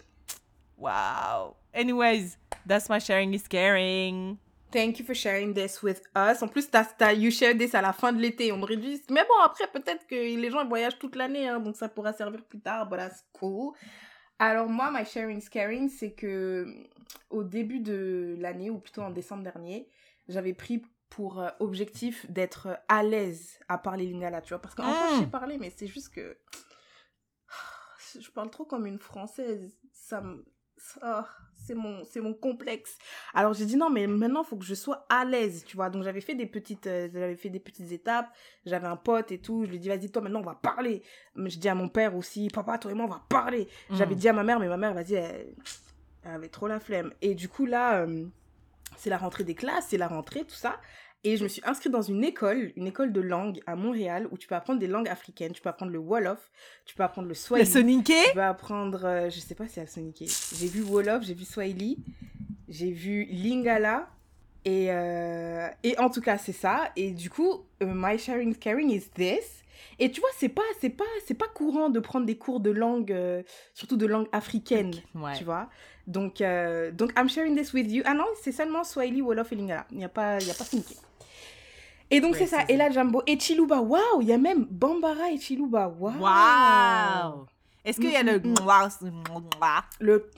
Waouh. Anyways, that's my sharing is caring. Thank you for sharing this with us. En plus, t'as, t'as you shared this à la fin de l'été. On aurait dû... Mais bon, après, peut-être que les gens voyagent toute l'année, hein, donc ça pourra servir plus tard. But that's cool. Alors moi, my sharing is caring, c'est que au début de l'année, ou plutôt en décembre dernier, j'avais pris pour euh, objectif d'être à l'aise à parler lingala, tu vois. Parce qu'en fait, je sais parler, mais c'est juste que... Je parle trop comme une française. Ça me... ah, c'est mon, c'est mon complexe. Alors j'ai dit non, mais maintenant il faut que je sois à l'aise, tu vois. Donc j'avais fait des petites, euh, j'avais fait des petites étapes. J'avais un pote et tout. Je lui ai dit vas-y toi maintenant on va parler. Mais je dis à mon père aussi, papa toi et moi on va parler. J'avais Mm. dit à ma mère, mais ma mère vas-y, elle, elle avait trop la flemme. Et du coup là, euh, c'est la rentrée des classes, c'est la rentrée tout ça. Et je me suis inscrite dans une école, une école de langue à Montréal où tu peux apprendre des langues africaines. Tu peux apprendre le Wolof, tu peux apprendre le Le Swahili. Soninké? Tu vas apprendre, euh, je sais pas si elle soniqué. J'ai vu Wolof, j'ai vu Swahili, j'ai vu Lingala. Et, euh, et en tout cas, c'est ça. Et du coup, euh, my sharing is caring is this. Et tu vois, c'est pas, c'est pas, c'est pas courant de prendre des cours de langue, euh, surtout de langue africaine, Ouais. tu vois. Donc, euh, donc, I'm sharing this with you. Ah non, c'est seulement Swahili, Wolof et Lingala. Il n'y a pas, il y a pas. Et donc, c'est ça. Et là, Jumbo et Chiluba. Waouh, il y a même Bambara et Chiluba. Waouh. Wow. Est-ce qu'il y a le... Mm, Le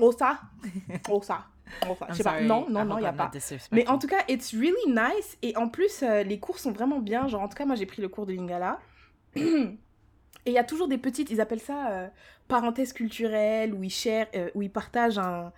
Osa. Osa. Osa. Je sais pas. Non, non, non, il n'y a pas. Mais en tout cas, it's really nice. Et en plus, euh, les cours sont vraiment bien. Genre, en tout cas, moi, j'ai pris le cours de Lingala. Et il y a toujours des petites, ils appellent ça euh, parenthèses culturelles, où ils, share, euh, où ils partagent un,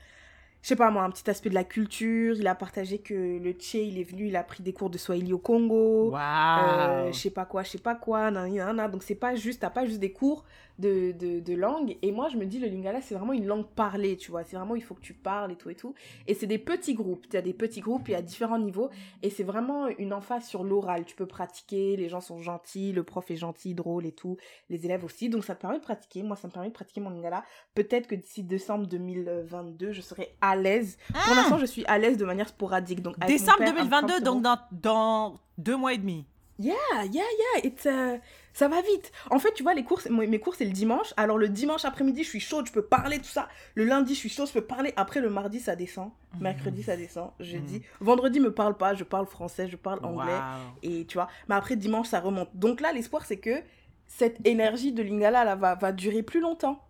je sais pas moi, un petit aspect de la culture. Il a partagé que le Tché, il est venu, il a pris des cours de Swahili au Congo. Wow. Euh, je sais pas quoi, je sais pas quoi, nan, nan, nan. donc c'est pas juste, t'as pas juste des cours de, de, de langue. Et moi, je me dis, le lingala, c'est vraiment une langue parlée, tu vois. C'est vraiment, il faut que tu parles et tout et tout. Et c'est des petits groupes. Tu as des petits groupes, il y a différents niveaux. Et c'est vraiment une emphase sur l'oral. Tu peux pratiquer, les gens sont gentils, le prof est gentil, drôle et tout. Les élèves aussi. Donc ça te permet de pratiquer. Moi, ça me permet de pratiquer mon lingala. Peut-être que d'ici décembre 2022, je serai à l'aise. Pour Ah. l'instant, je suis à l'aise de manière sporadique. Donc, Décembre père, I'm 2022, donc dans, dans deux mois et demi. Yeah, yeah, yeah, it's, euh, ça va vite. En fait, tu vois, les courses, mes cours, c'est le dimanche. Alors, le dimanche après-midi, je suis chaude, je peux parler, tout ça. Le lundi, je suis chaude, je peux parler. Après, le mardi, ça descend. Mercredi, ça descend. Jeudi. Vendredi, me parle pas. Je parle français, je parle anglais. Wow. Et tu vois, mais après, dimanche, ça remonte. Donc là, l'espoir, c'est que cette énergie de Lingala, là, va, va durer plus longtemps.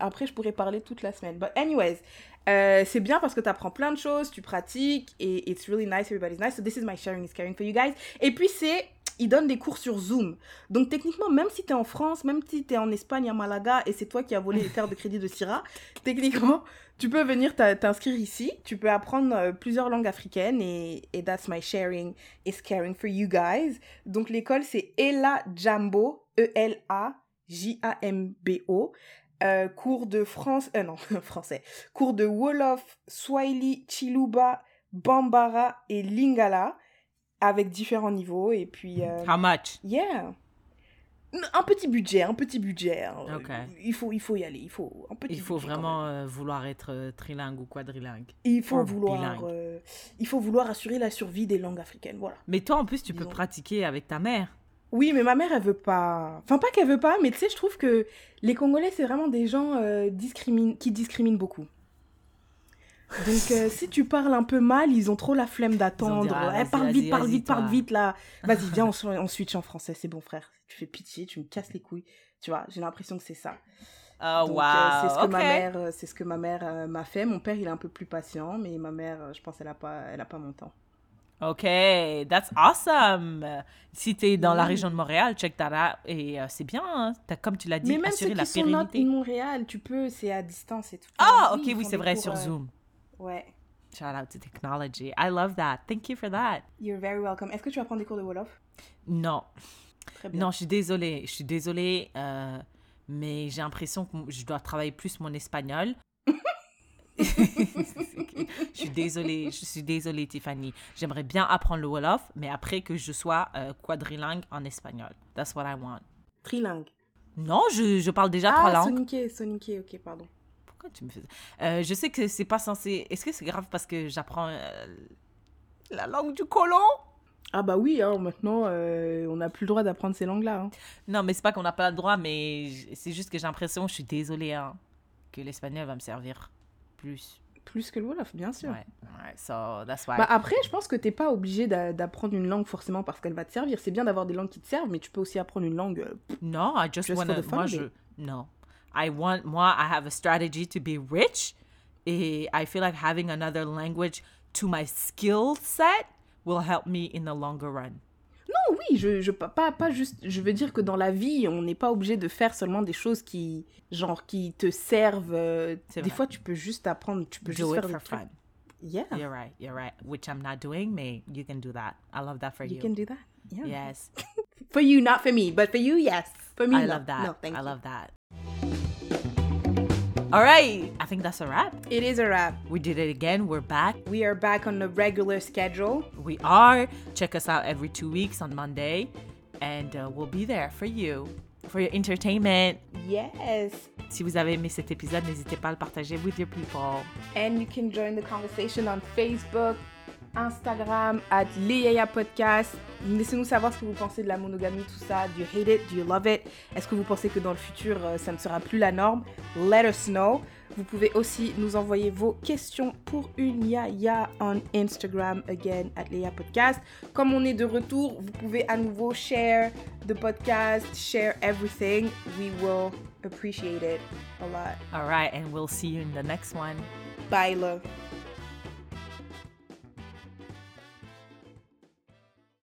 Après, je pourrais parler toute la semaine. But anyways, euh, c'est bien parce que tu apprends plein de choses, tu pratiques, et it's really nice, everybody's nice. So this is my sharing is caring for you guys. Et puis, c'est... Ils donnent des cours sur Zoom. Donc, techniquement, même si tu es en France, même si tu es en Espagne, à Malaga, et c'est toi qui as volé les cartes de crédit de Syrah, techniquement, tu peux venir t'inscrire ici. Tu peux apprendre euh, plusieurs langues africaines, et, et that's my sharing is caring for you guys. Donc, l'école, c'est Ela Jambo, E-L-A-J-A-M-B-O. Euh, cours de France, euh, non, français. Cours de Wolof, Swahili, Chiluba, Bambara et Lingala avec différents niveaux. Et puis, euh, How much? yeah. Un petit budget, un petit budget. hein. Il, faut, il faut y aller. Il faut, un petit Il faut vraiment euh, vouloir être euh, trilingue ou quadrilingue. Il faut, or vouloir, euh, il faut vouloir assurer la survie des langues africaines. Voilà. Mais toi, en plus, tu peux pratiquer avec ta mère. Oui, mais ma mère, elle veut pas. Enfin, pas qu'elle veut pas, mais tu sais, je trouve que les Congolais, c'est vraiment des gens discrimin- qui discriminent beaucoup. Donc, euh, si tu parles un peu mal, ils ont trop la flemme d'attendre. ah, Eh, parle vite, parle vite, parle vite, là. Vas-y, viens, on, switch en français, c'est bon, frère. Tu fais pitié, tu me casses les couilles. Tu vois, j'ai l'impression que c'est ça. Oh, Donc, wow. euh, c'est ce que ma mère, euh, c'est ce que ma mère euh, m'a fait. Mon père, il est un peu plus patient, mais ma mère, euh, je pense, elle a pas, elle a pas mon temps. Ok, that's awesome. Si tu es dans la région de Montréal, check that out. Et euh, c'est bien, hein. Comme tu l'as dit, Mais même ceux assurer la qui sont not pérennité. in Montréal, tu peux, c'est à distance et tout. Ah, ok, oui, c'est vrai, cours, sur euh, Zoom. Ouais. Shout out to technology. I love that. Thank you for that. You're very welcome. Est-ce que tu vas prendre des cours de Wolof? Non, Très bien. non, je suis désolée. Je suis désolée, euh, mais j'ai l'impression que je dois travailler plus mon espagnol. je suis désolée, je suis désolée, Tiffany. J'aimerais bien apprendre le Wolof, mais après que je sois euh, quadrilingue en espagnol. That's what I want. Trilingue. Non, je, je parle déjà trois Ah, langues. Soniké, Soniké, ok, pardon. Pourquoi tu me fais ça? Euh, Je sais que c'est pas censé. Est-ce que c'est grave parce que j'apprends euh, la langue du colon? Ah bah oui, hein, maintenant, euh, on n'a plus le droit d'apprendre ces langues-là. hein. Non, mais c'est pas qu'on n'a pas le droit, mais c'est juste que j'ai l'impression, je suis désolée, hein, que l'espagnol va me servir plus. Plus que le Wolof, bien sûr. Ouais, ouais, so that's why. Bah après, je pense que t'es pas obligé d'a- d'apprendre une langue forcément parce qu'elle va te servir. C'est bien d'avoir des langues qui te servent, mais tu peux aussi apprendre une langue. euh, non, I just, just wanna. Moi, je. Non. I want. Moi, I have a strategy to be rich. Eh, I feel like having another language to my skill set will help me in the longer run. Non, oui, je, je pas, pas juste. Je veux dire que dans la vie, on n'est pas obligé de faire seulement des choses qui, genre, qui te servent. euh, des vrai. fois, tu peux juste apprendre. Tu peux juste Do it faire for fun. Yeah, You're right. You're right. Which I'm not doing, mais you can do that. I love that for you you. can do that. Yeah. Yes. For you, not for me, but for you, yes. For me, I no. love that. No, thank I you. love that. All right. I think that's a wrap. It is a wrap. We did it again. We're back. We are back on the regular schedule. We are. Check us out every two weeks on Monday, and uh, we'll be there for you, for your entertainment. Yes. Si vous avez aimé cet épisode, n'hésitez pas à le partager with your people. And you can join the conversation on Facebook, Instagram, at Léa Podcast. Laissez-nous savoir ce que vous pensez de la monogamie, tout ça. Do you hate it? Do you love it? Est-ce que vous pensez que dans le futur, euh, ça ne sera plus la norme? Let us know. Vous pouvez aussi nous envoyer vos questions pour une yaya on Instagram, again, at Léa Podcast. Comme on est de retour, vous pouvez à nouveau share the podcast, share everything. We will appreciate it a lot. All right, and we'll see you in the next one. Bye, love.